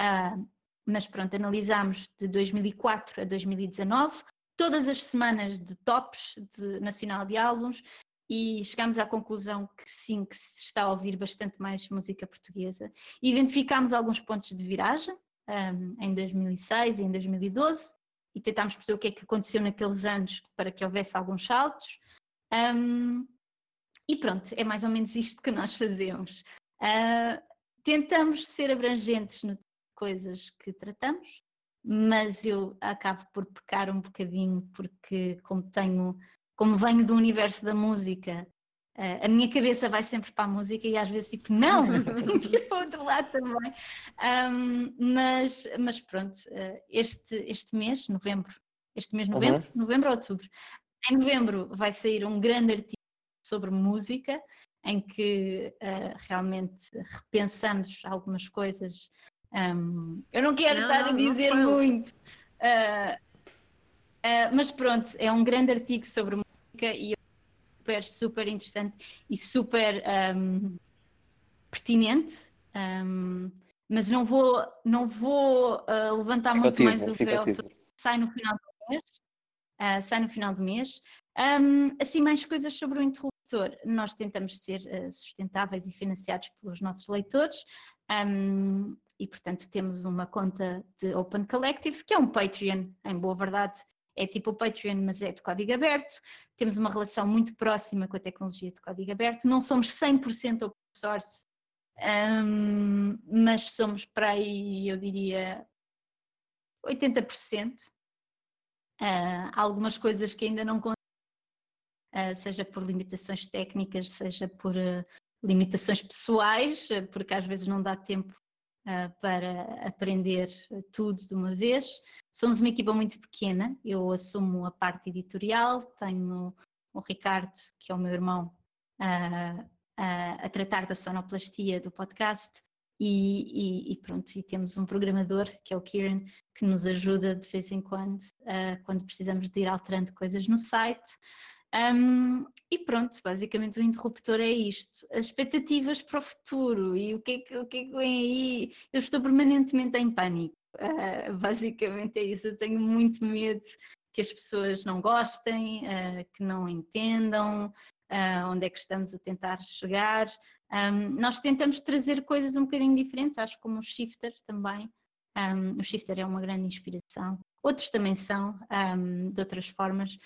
uh, mas pronto, analisamos de 2004 a 2019, todas as semanas de tops de nacional de álbuns e chegámos à conclusão que sim, que se está a ouvir bastante mais música portuguesa. Identificámos alguns pontos de viragem um, em 2006 e em 2012 e tentámos perceber o que é que aconteceu naqueles anos para que houvesse alguns saltos. Um, e pronto, é mais ou menos isto que nós fazemos. Uh, tentamos ser abrangentes no coisas que tratamos, mas eu acabo por pecar um bocadinho porque como tenho como venho do universo da música, uh, a minha cabeça vai sempre para a música e às vezes tipo, não, tenho que ir para o outro lado também. Um, mas, mas pronto, uh, este, este mês, novembro, este mês, novembro, uhum. novembro ou outubro, em novembro vai sair um grande artigo sobre música, em que uh, realmente repensamos algumas coisas. Um, eu não quero não, estar não, a dizer muito, uh, uh, mas pronto, é um grande artigo sobre música e super, super interessante e super um, pertinente. Um, mas não vou, não vou uh, levantar muito mais o véu. Sai no final do mês. Uh, sai no final do mês. Um, assim, mais coisas sobre o interruptor. Nós tentamos ser uh, sustentáveis e financiados pelos nossos leitores. Um, e, portanto, temos uma conta de Open Collective, que é um Patreon, em boa verdade, é tipo o Patreon, mas é de código aberto. Temos uma relação muito próxima com a tecnologia de código aberto. Não somos 100% open source, um, mas somos para aí, eu diria, 80%. Uh, ah, algumas coisas que ainda não uh, seja por limitações técnicas, seja por uh, limitações pessoais, porque às vezes não dá tempo para aprender tudo de uma vez. Somos uma equipa muito pequena, eu assumo a parte editorial, tenho o Ricardo, que é o meu irmão, uh, a tratar da sonoplastia do podcast. E, e, e, pronto, e temos um programador que é o Kieran que nos ajuda de vez em quando, quando precisamos de ir alterando coisas no site. Um, e pronto, basicamente o interruptor é isto. As expectativas para o futuro e o que é que, o que, é vem aí. Eu estou permanentemente em pânico. Uh, basicamente é isso. Eu tenho muito medo que as pessoas não gostem, uh, que não entendam uh, onde é que estamos a tentar chegar. Um, nós tentamos trazer coisas um bocadinho diferentes, acho como o Shifter também. Um, o Shifter é uma grande inspiração. Outros também são, um, de outras formas,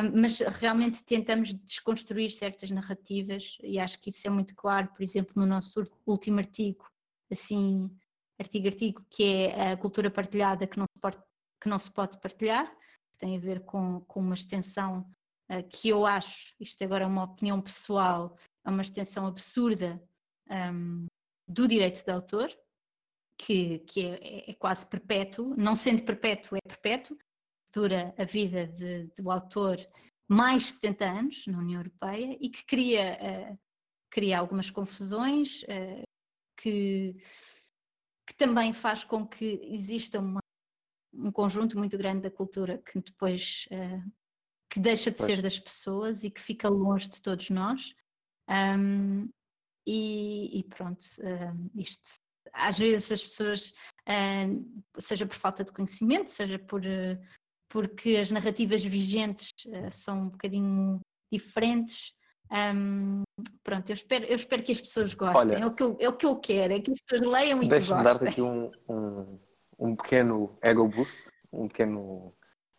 mas realmente tentamos desconstruir certas narrativas e acho que isso é muito claro, por exemplo, no nosso último artigo, assim, artigo artigo, que é a cultura partilhada que não se pode, que não se pode partilhar, que tem a ver com, com uma extensão uh, que eu acho, isto agora é uma opinião pessoal, é uma extensão absurda um, do direito de autor, que, que é, é, quase perpétuo, não sendo perpétuo, é perpétuo, dura a vida de, do autor mais de 70 anos na União Europeia e que cria, uh, cria algumas confusões, uh, que, que também faz com que exista uma, um conjunto muito grande da cultura que depois uh, que deixa de pois. ser das pessoas e que fica longe de todos nós. Um, e, e, pronto, isto às vezes as pessoas, seja por falta de conhecimento, seja por, porque as narrativas vigentes uh, são um bocadinho diferentes. Um, pronto, eu espero, eu espero que as pessoas gostem. Olha, é, o que eu, é o que eu quero, é que as pessoas leiam e que gostem. Deixa-me dar-te aqui um, um, um, pequeno ego boost, um pequeno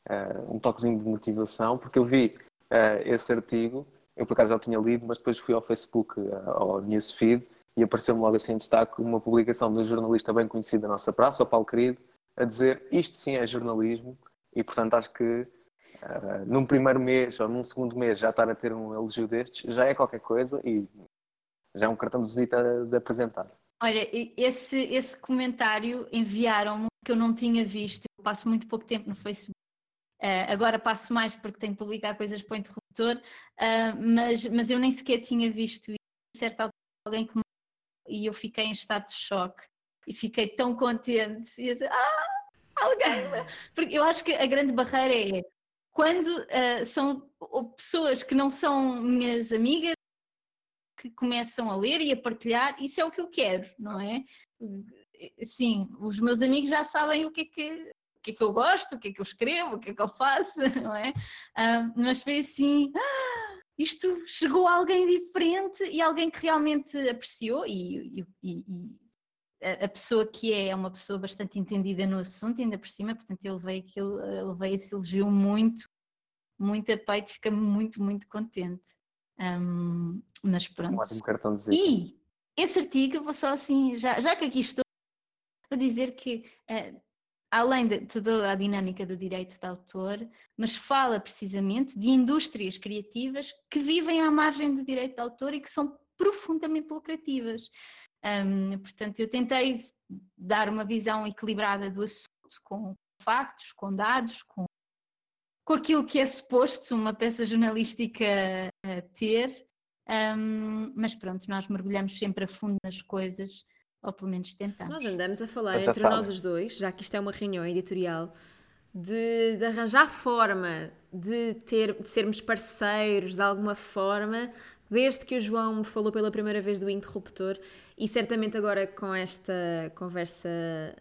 uh, um toquezinho de motivação, porque eu vi uh, esse artigo, eu por acaso já o tinha lido, mas depois fui ao Facebook, ao newsfeed, e apareceu-me logo assim em destaque uma publicação de um jornalista bem conhecido da nossa praça, o Paulo Querido, a dizer isto sim é jornalismo, e portanto acho que uh, num primeiro mês ou num segundo mês já estar a ter um elogio destes já é qualquer coisa e já é um cartão de visita de apresentar. Olha, esse, esse comentário enviaram-me que eu não tinha visto. Eu passo muito pouco tempo no Facebook. Uh, agora passo mais porque tenho que publicar coisas para o interruptor, uh, mas, mas eu nem sequer tinha visto. E certa alguém que e eu fiquei em estado de choque e fiquei tão contente. E assim, ah, alguém! Porque eu acho que a grande barreira é quando uh, são pessoas que não são minhas amigas que começam a ler e a partilhar, isso é o que eu quero, não é? Sim, os meus amigos já sabem o que é que, o que, é que eu gosto, o que é que eu escrevo, o que é que eu faço, não é? Uh, mas foi assim, ah, isto chegou a alguém diferente e alguém que realmente apreciou e, e, e a pessoa que é é uma pessoa bastante entendida no assunto, ainda por cima, portanto eu levei aquilo, levei esse elogio muito, muito a peito, fica muito, muito contente. Um, mas pronto. Um ótimo cartão de E esse artigo, vou só assim, já, já que aqui estou, vou dizer que uh, além de toda a dinâmica do direito de autor, mas fala precisamente de indústrias criativas que vivem à margem do direito de autor e que são profundamente lucrativas. Um, portanto, eu tentei dar uma visão equilibrada do assunto, com factos, com dados, com, com aquilo que é suposto uma peça jornalística ter, um, mas pronto, nós mergulhamos sempre a fundo nas coisas, ou pelo menos tentamos. Nós andamos a falar entre nós os dois, já que isto é uma reunião editorial, de, de arranjar forma de, ter, de sermos parceiros de alguma forma. Desde que o João me falou pela primeira vez do interruptor e certamente agora com esta conversa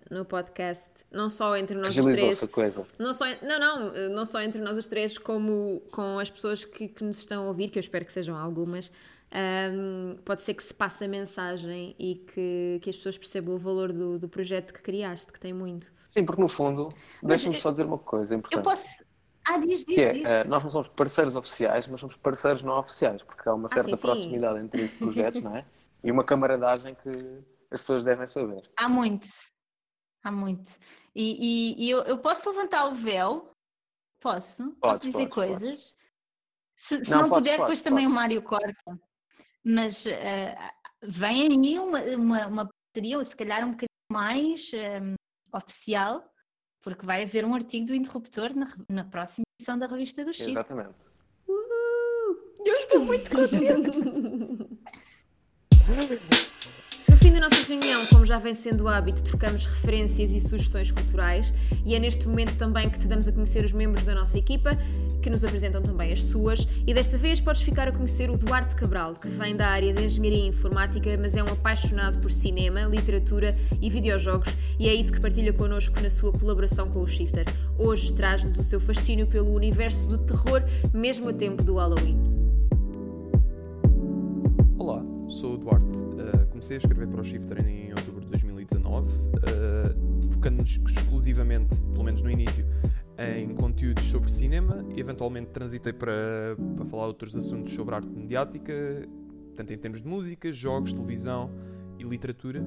no podcast, não só entre nós os três, coisa. não só não não não só entre nós os três, como com as pessoas que, que nos estão a ouvir, que eu espero que sejam algumas, um, pode ser que se passe a mensagem e que, que as pessoas percebam o valor do, do projeto que criaste, que tem muito. Sim, porque no fundo, deixa-me só dizer uma coisa importante. Eu posso ah, diz, diz, é, diz. Uh, nós não somos parceiros oficiais, mas somos parceiros não oficiais, porque há uma ah, certa ah, sim, proximidade sim. entre os projetos, não é? E uma camaradagem que as pessoas devem saber. Há muito, há muito. E, e, e eu, eu, posso levantar o véu? Posso? Podes, posso dizer podes, coisas? Podes. Se, se não, não podes, puder, depois também o Mário corta. Mas uh, vem aí uma, uma, uma parceria, ou se calhar um bocadinho mais um, oficial, porque vai haver um artigo do Interruptor na, na próxima edição da revista do Shift. Exatamente. Uhul! Eu estou muito contente. No fim da nossa reunião, como já vem sendo hábito, trocamos referências e sugestões culturais e é neste momento também que te damos a conhecer os membros da nossa equipa, que nos apresentam também as suas, e desta vez podes ficar a conhecer o Duarte Cabral, que vem da área de Engenharia Informática, mas é um apaixonado por cinema, literatura e videojogos, e é isso que partilha connosco na sua colaboração com o Shifter. Hoje traz-nos o seu fascínio pelo universo do terror, mesmo a tempo do Halloween. Sou o Duarte. Uh, comecei a escrever para o Shifter em outubro de 2019, uh, focando-nos exclusivamente, pelo menos no início, em conteúdos sobre cinema, eventualmente transitei para, para falar outros assuntos sobre arte mediática, tanto em termos de música, jogos, televisão e literatura.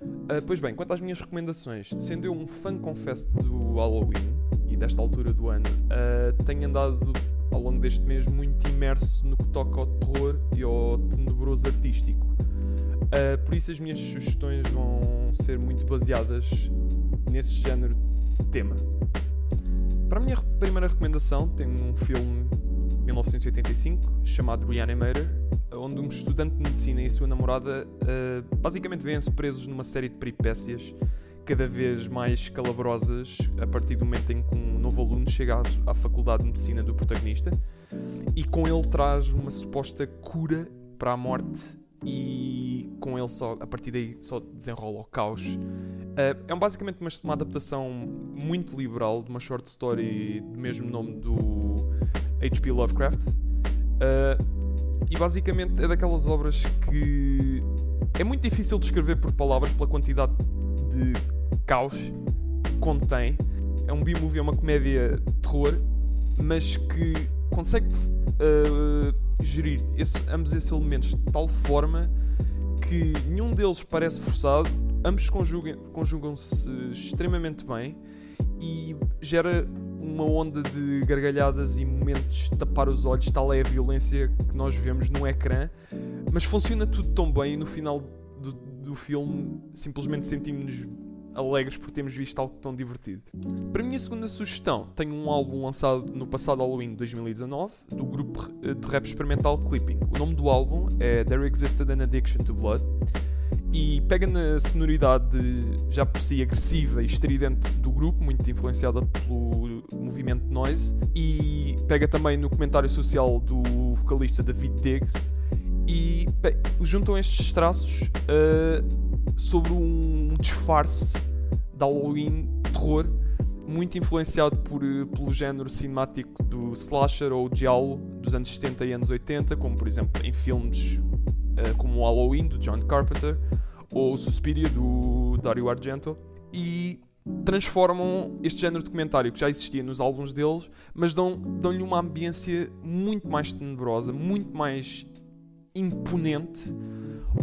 Uh, pois bem, quanto às minhas recomendações, sendo eu um fã, confesso, do Halloween e desta altura do ano, uh, tenho andado ao longo deste mês muito imerso no que toca ao terror e ao tenebroso artístico. Uh, por isso, as minhas sugestões vão ser muito baseadas nesse género de tema. Para a minha primeira recomendação, tenho um filme de 1985 chamado Reanimator, onde um estudante de medicina e sua namorada uh, basicamente vêem-se presos numa série de peripécias cada vez mais calabrosas a partir do momento em que um novo aluno chega à, faculdade de medicina do protagonista e com ele traz uma suposta cura para a morte e com ele só a partir daí só desenrola o caos. Uh, é basicamente uma, uma, adaptação muito liberal de uma short story do mesmo nome do H.P. Lovecraft. Uh, e basicamente é daquelas obras que é muito difícil de escrever por palavras pela quantidade de caos contém. É um B-movie, é uma comédia de terror, mas que consegue uh, gerir esse, ambos esses elementos de tal forma que nenhum deles parece forçado, ambos conjugam-se extremamente bem e gera uma onda de gargalhadas e momentos de tapar os olhos, tal é a violência que nós vemos no ecrã, mas funciona tudo tão bem e no final do, do filme simplesmente sentimos-nos alegres por termos visto algo tão divertido. Para a minha segunda sugestão, tenho um álbum lançado no passado Halloween de 2019 do grupo de rap experimental Clipping. O nome do álbum é There Existed an Addiction to Blood e pega na sonoridade já por si agressiva e estridente do grupo, muito influenciada pelo movimento noise, e pega também no comentário social do vocalista David Diggs e juntam estes traços uh, sobre um disfarce de Halloween terror muito influenciado por, eh, pelo género cinemático do slasher ou giallo dos anos 70 e anos 80, como por exemplo em filmes uh, como Halloween, do John Carpenter, ou Suspiria, do Dario Argento, e transformam este género de comentário que já existia nos álbuns deles, mas dão-lhe dão uma ambiência muito mais tenebrosa, muito mais imponente,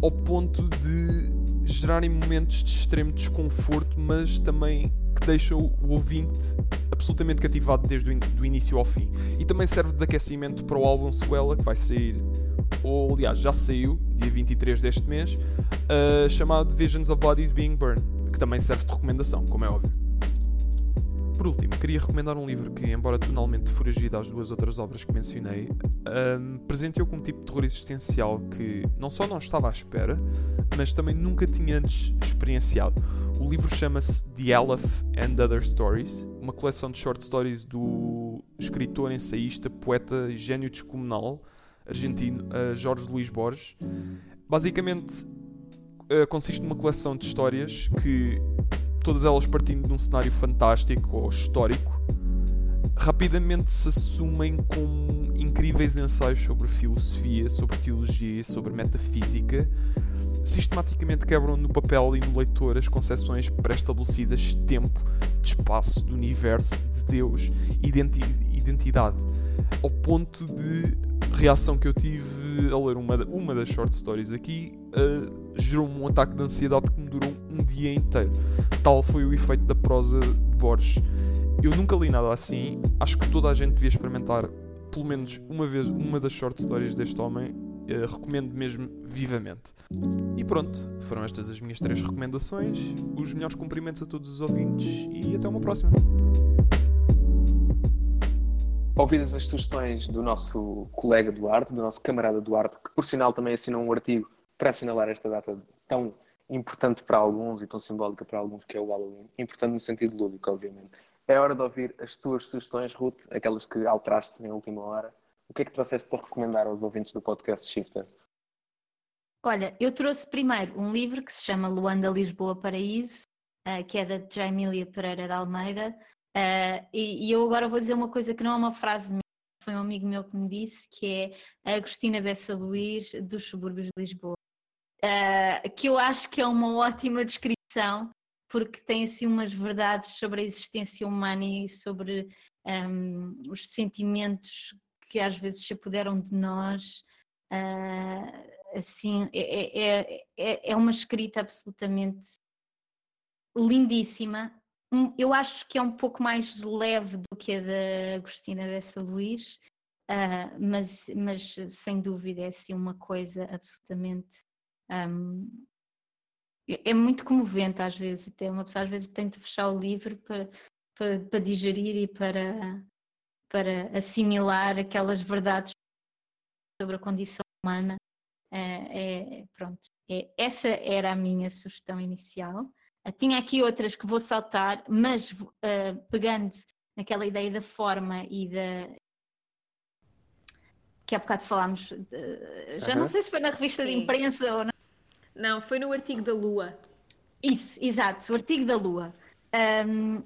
ao ponto de gerarem momentos de extremo desconforto, mas também que deixam o ouvinte absolutamente cativado desde o início ao fim. E também serve de aquecimento para o álbum sequela que vai sair, ou aliás já saiu, dia 23 deste mês, uh, chamado Visions of Bodies Being Burned, que também serve de recomendação, como é óbvio. Por último, queria recomendar um livro que, embora tonalmente foragido às duas outras obras que mencionei, um, presenteou com um tipo de terror existencial que não só não estava à espera, mas também nunca tinha antes experienciado. O livro chama-se The Aleph and Other Stories, uma coleção de short stories do escritor, ensaísta, poeta e gênio descomunal argentino uh, Jorge Luís Borges. Basicamente, uh, consiste numa coleção de histórias que todas elas partindo de um cenário fantástico ou histórico, rapidamente se assumem como incríveis ensaios sobre filosofia, sobre teologia, sobre metafísica. Sistematicamente quebram no papel e no leitor as concepções pré-estabelecidas de tempo, de espaço, de universo, de Deus, identi identidade, ao ponto de reação que eu tive a ler uma, uma das short stories aqui uh, gerou-me um ataque de ansiedade que me durou um dia inteiro. Tal foi o efeito da prosa de Borges. Eu nunca li nada assim, acho que toda a gente devia experimentar pelo menos uma vez uma das short stories deste homem. Uh, recomendo mesmo vivamente. E pronto, foram estas as minhas três recomendações. Os melhores cumprimentos a todos os ouvintes e até uma próxima. Ouvidas as sugestões do nosso colega Duarte, do nosso camarada Duarte, que por sinal também assinou um artigo para assinalar esta data tão importante para alguns e tão simbólica para alguns, que é o Halloween. Importante no sentido lúdico, obviamente. É hora de ouvir as tuas sugestões, Ruth, aquelas que alteraste na última hora. O que é que trouxeste para recomendar aos ouvintes do podcast Shifter? Olha, eu trouxe primeiro um livro que se chama Luanda Lisboa Paraíso, uh, que é da Jaimília Pereira de Almeida. Uh, e, e, eu agora vou dizer uma coisa que não é uma frase minha, foi um amigo meu que me disse, que é a Agostina Bessa Luís, dos subúrbios de Lisboa uh, que eu acho que é uma ótima descrição, porque tem assim umas verdades sobre a existência humana e sobre um, os sentimentos que às vezes se apoderam de nós. Uh, assim, é, é, é, é uma escrita absolutamente lindíssima. Eu acho que é um pouco mais leve do que a da Agostina Bessa Luís, uh, mas, mas sem dúvida é assim uma coisa absolutamente um, é muito comovente às vezes, até uma pessoa às vezes tem de fechar o livro para, para, para digerir e para, para assimilar aquelas verdades sobre a condição humana. É, é, pronto, é, essa era a minha sugestão inicial. Uh, tinha aqui outras que vou saltar, mas uh, pegando naquela ideia da forma e da, que há bocado falámos, de, já uhum. não sei se foi na revista Sim. de imprensa ou não. Não, foi no artigo da Lua. Isso, exato, o artigo da Lua. Um,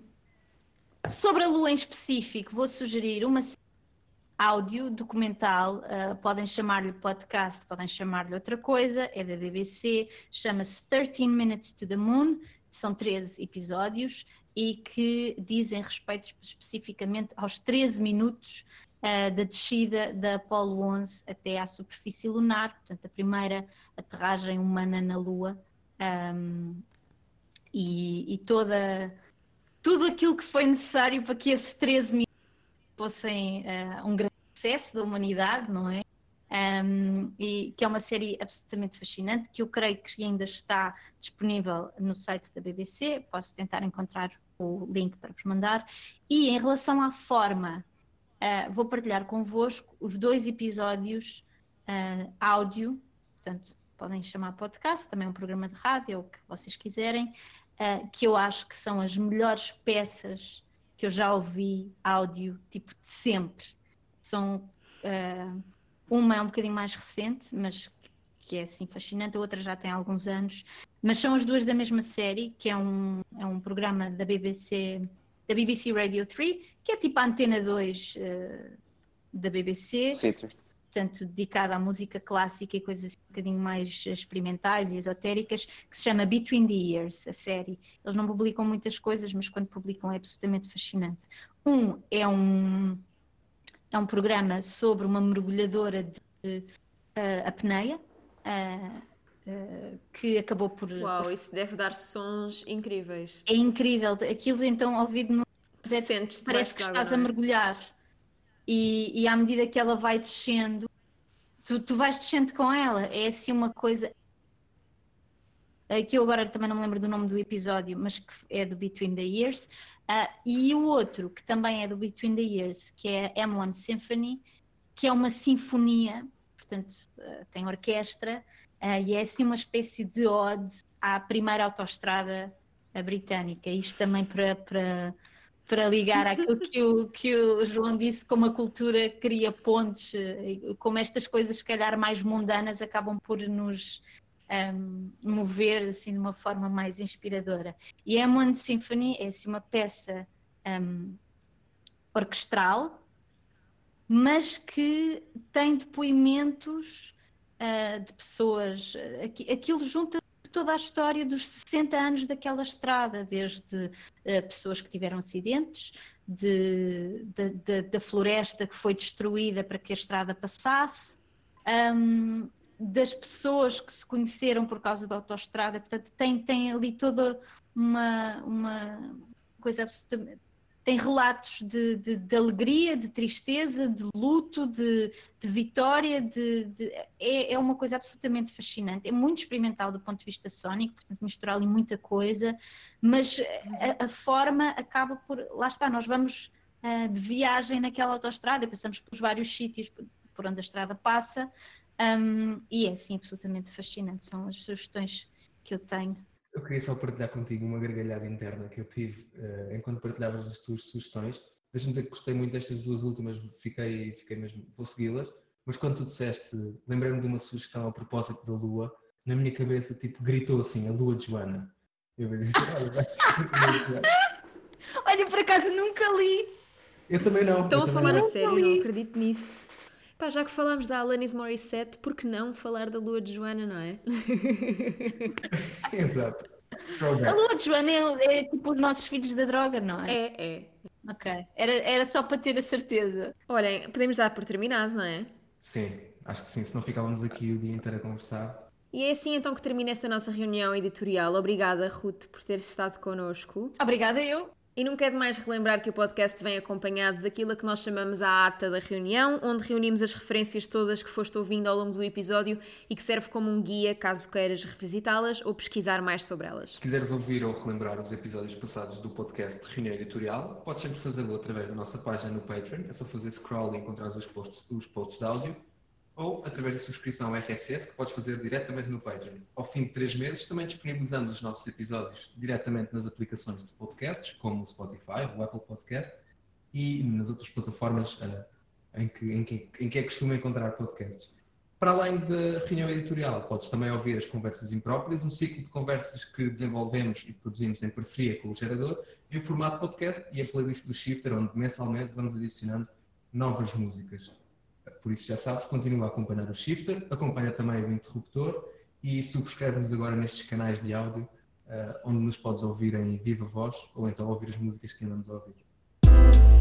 sobre a Lua em específico, vou sugerir uma áudio documental, uh, podem chamar-lhe podcast, podem chamar-lhe outra coisa, é da BBC, chama-se 13 Minutes to the Moon, são 13 episódios e que dizem respeito especificamente aos 13 minutos uh, da descida da Apollo 11 até à superfície lunar, portanto, a primeira aterragem humana na Lua. Um, e, e, toda, tudo aquilo que foi necessário para que esses 13 minutos fossem uh, um grande sucesso da humanidade, não é? Um, e que é uma série absolutamente fascinante, que eu creio que ainda está disponível no site da BBC, posso tentar encontrar o link para vos mandar. E em relação à forma Uh, vou partilhar convosco os dois episódios uh, áudio, portanto, podem chamar podcast, também é um programa de rádio, ou o que vocês quiserem, uh, que eu acho que são as melhores peças que eu já ouvi áudio, tipo, de sempre. São. Uh, uma é um bocadinho mais recente, mas que é assim fascinante, a outra já tem alguns anos, mas são as duas da mesma série, que é um, é um programa da BBC, da BBC Radio 3, que é tipo a Antena 2 uh, da BBC. Sim, sim portanto, dedicada à música clássica e coisas assim, um bocadinho mais experimentais e esotéricas, que se chama Between the Years, a série. Eles não publicam muitas coisas, mas quando publicam é absolutamente fascinante. Um é um, é um programa sobre uma mergulhadora de uh, apneia, uh, uh, que acabou por. Uau, isso deve dar sons incríveis. É incrível. Aquilo então ouvido no. Parece que estás a é? mergulhar e, e à medida que ela vai descendo, tu, tu vais descendo com ela. É assim uma coisa que eu agora também não me lembro do nome do episódio, mas que é do Between the Years, uh, e o outro que também é do Between the Years, que é M1 Symphony, que é uma sinfonia, portanto uh, tem orquestra, e é assim uma espécie de ode à primeira autoestrada britânica. Isto também para, para para ligar àquilo que o, que o João disse, como a cultura cria pontes, eh, como estas coisas, se calhar, mais mundanas acabam por nos um, mover assim de uma forma mais inspiradora. E a One Symphony é assim, uma peça um, orquestral, mas que tem depoimentos uh, de pessoas. Aquilo junta toda a história dos 60 anos daquela estrada, desde uh, pessoas que tiveram acidentes, de, de, de, da floresta que foi destruída para que a estrada passasse, um, das pessoas que se conheceram por causa da autoestrada, portanto tem, tem ali toda uma, uma coisa absolutamente tem relatos de, de, de, alegria, de tristeza, de luto, de, de vitória, de, é, é, uma coisa absolutamente fascinante. É muito experimental do ponto de vista sónico, portanto, misturar ali muita coisa, mas a, a forma acaba por. Lá está, nós vamos uh, de viagem naquela autoestrada, passamos pelos vários sítios por onde a estrada passa, um, e é sim absolutamente fascinante. São as sugestões que eu tenho eu queria só partilhar contigo uma gargalhada interna que eu tive uh, enquanto partilhavas as tuas sugestões. Deixa-me dizer que gostei muito destas duas últimas, fiquei, fiquei mesmo, vou segui-las. Mas quando tu disseste, lembrei-me de uma sugestão a propósito da Lua, na minha cabeça, tipo, gritou assim, a Lua de Joana. Eu disse, olha, vai Olha, por acaso nunca li. Eu também não. Estão a falar não. a sério, não acredito nisso. Pá, já que falámos da Alanis Morissette, por que não falar da Lua de Joana, não é? Exato. A Lua de Joana é, é, tipo os nossos filhos da droga, não é? É, é. Ok. Era, era só para ter a certeza. Olhem, podemos dar por terminado, não é? Sim, acho que sim, senão ficávamos aqui o dia inteiro a conversar. E é assim então que termina esta nossa reunião editorial. Obrigada, Ruth, por ter estado connosco. Obrigada eu. E nunca é demais relembrar que o podcast vem acompanhado daquilo que nós chamamos a ata da reunião, onde reunimos as referências todas que foste ouvindo ao longo do episódio e que serve como um guia caso queiras revisitá-las ou pesquisar mais sobre elas. Se quiseres ouvir ou relembrar os episódios passados do podcast de Reunião Editorial, podes sempre fazê-lo através da nossa página no Patreon, é só fazer scroll e encontrar os posts, os posts de áudio ou através da subscrição RSS, que podes fazer diretamente no Patreon. Ao fim de três meses, também disponibilizamos os nossos episódios diretamente nas aplicações de podcasts, como o Spotify, o Apple Podcast e nas outras plataformas uh, em, que, em, que, em que é costume encontrar podcasts. Para além da reunião editorial, podes também ouvir as conversas impróprias, um ciclo de conversas que desenvolvemos e produzimos em parceria com o gerador, em formato podcast e a playlist do Shifter, onde mensalmente vamos adicionando novas músicas. Por isso já sabes, continua a acompanhar o Shifter, acompanha também o Interruptor e subscreve-nos agora nestes canais de áudio, uh, onde nos podes ouvir em viva voz ou então ouvir as músicas que andamos a ouvir.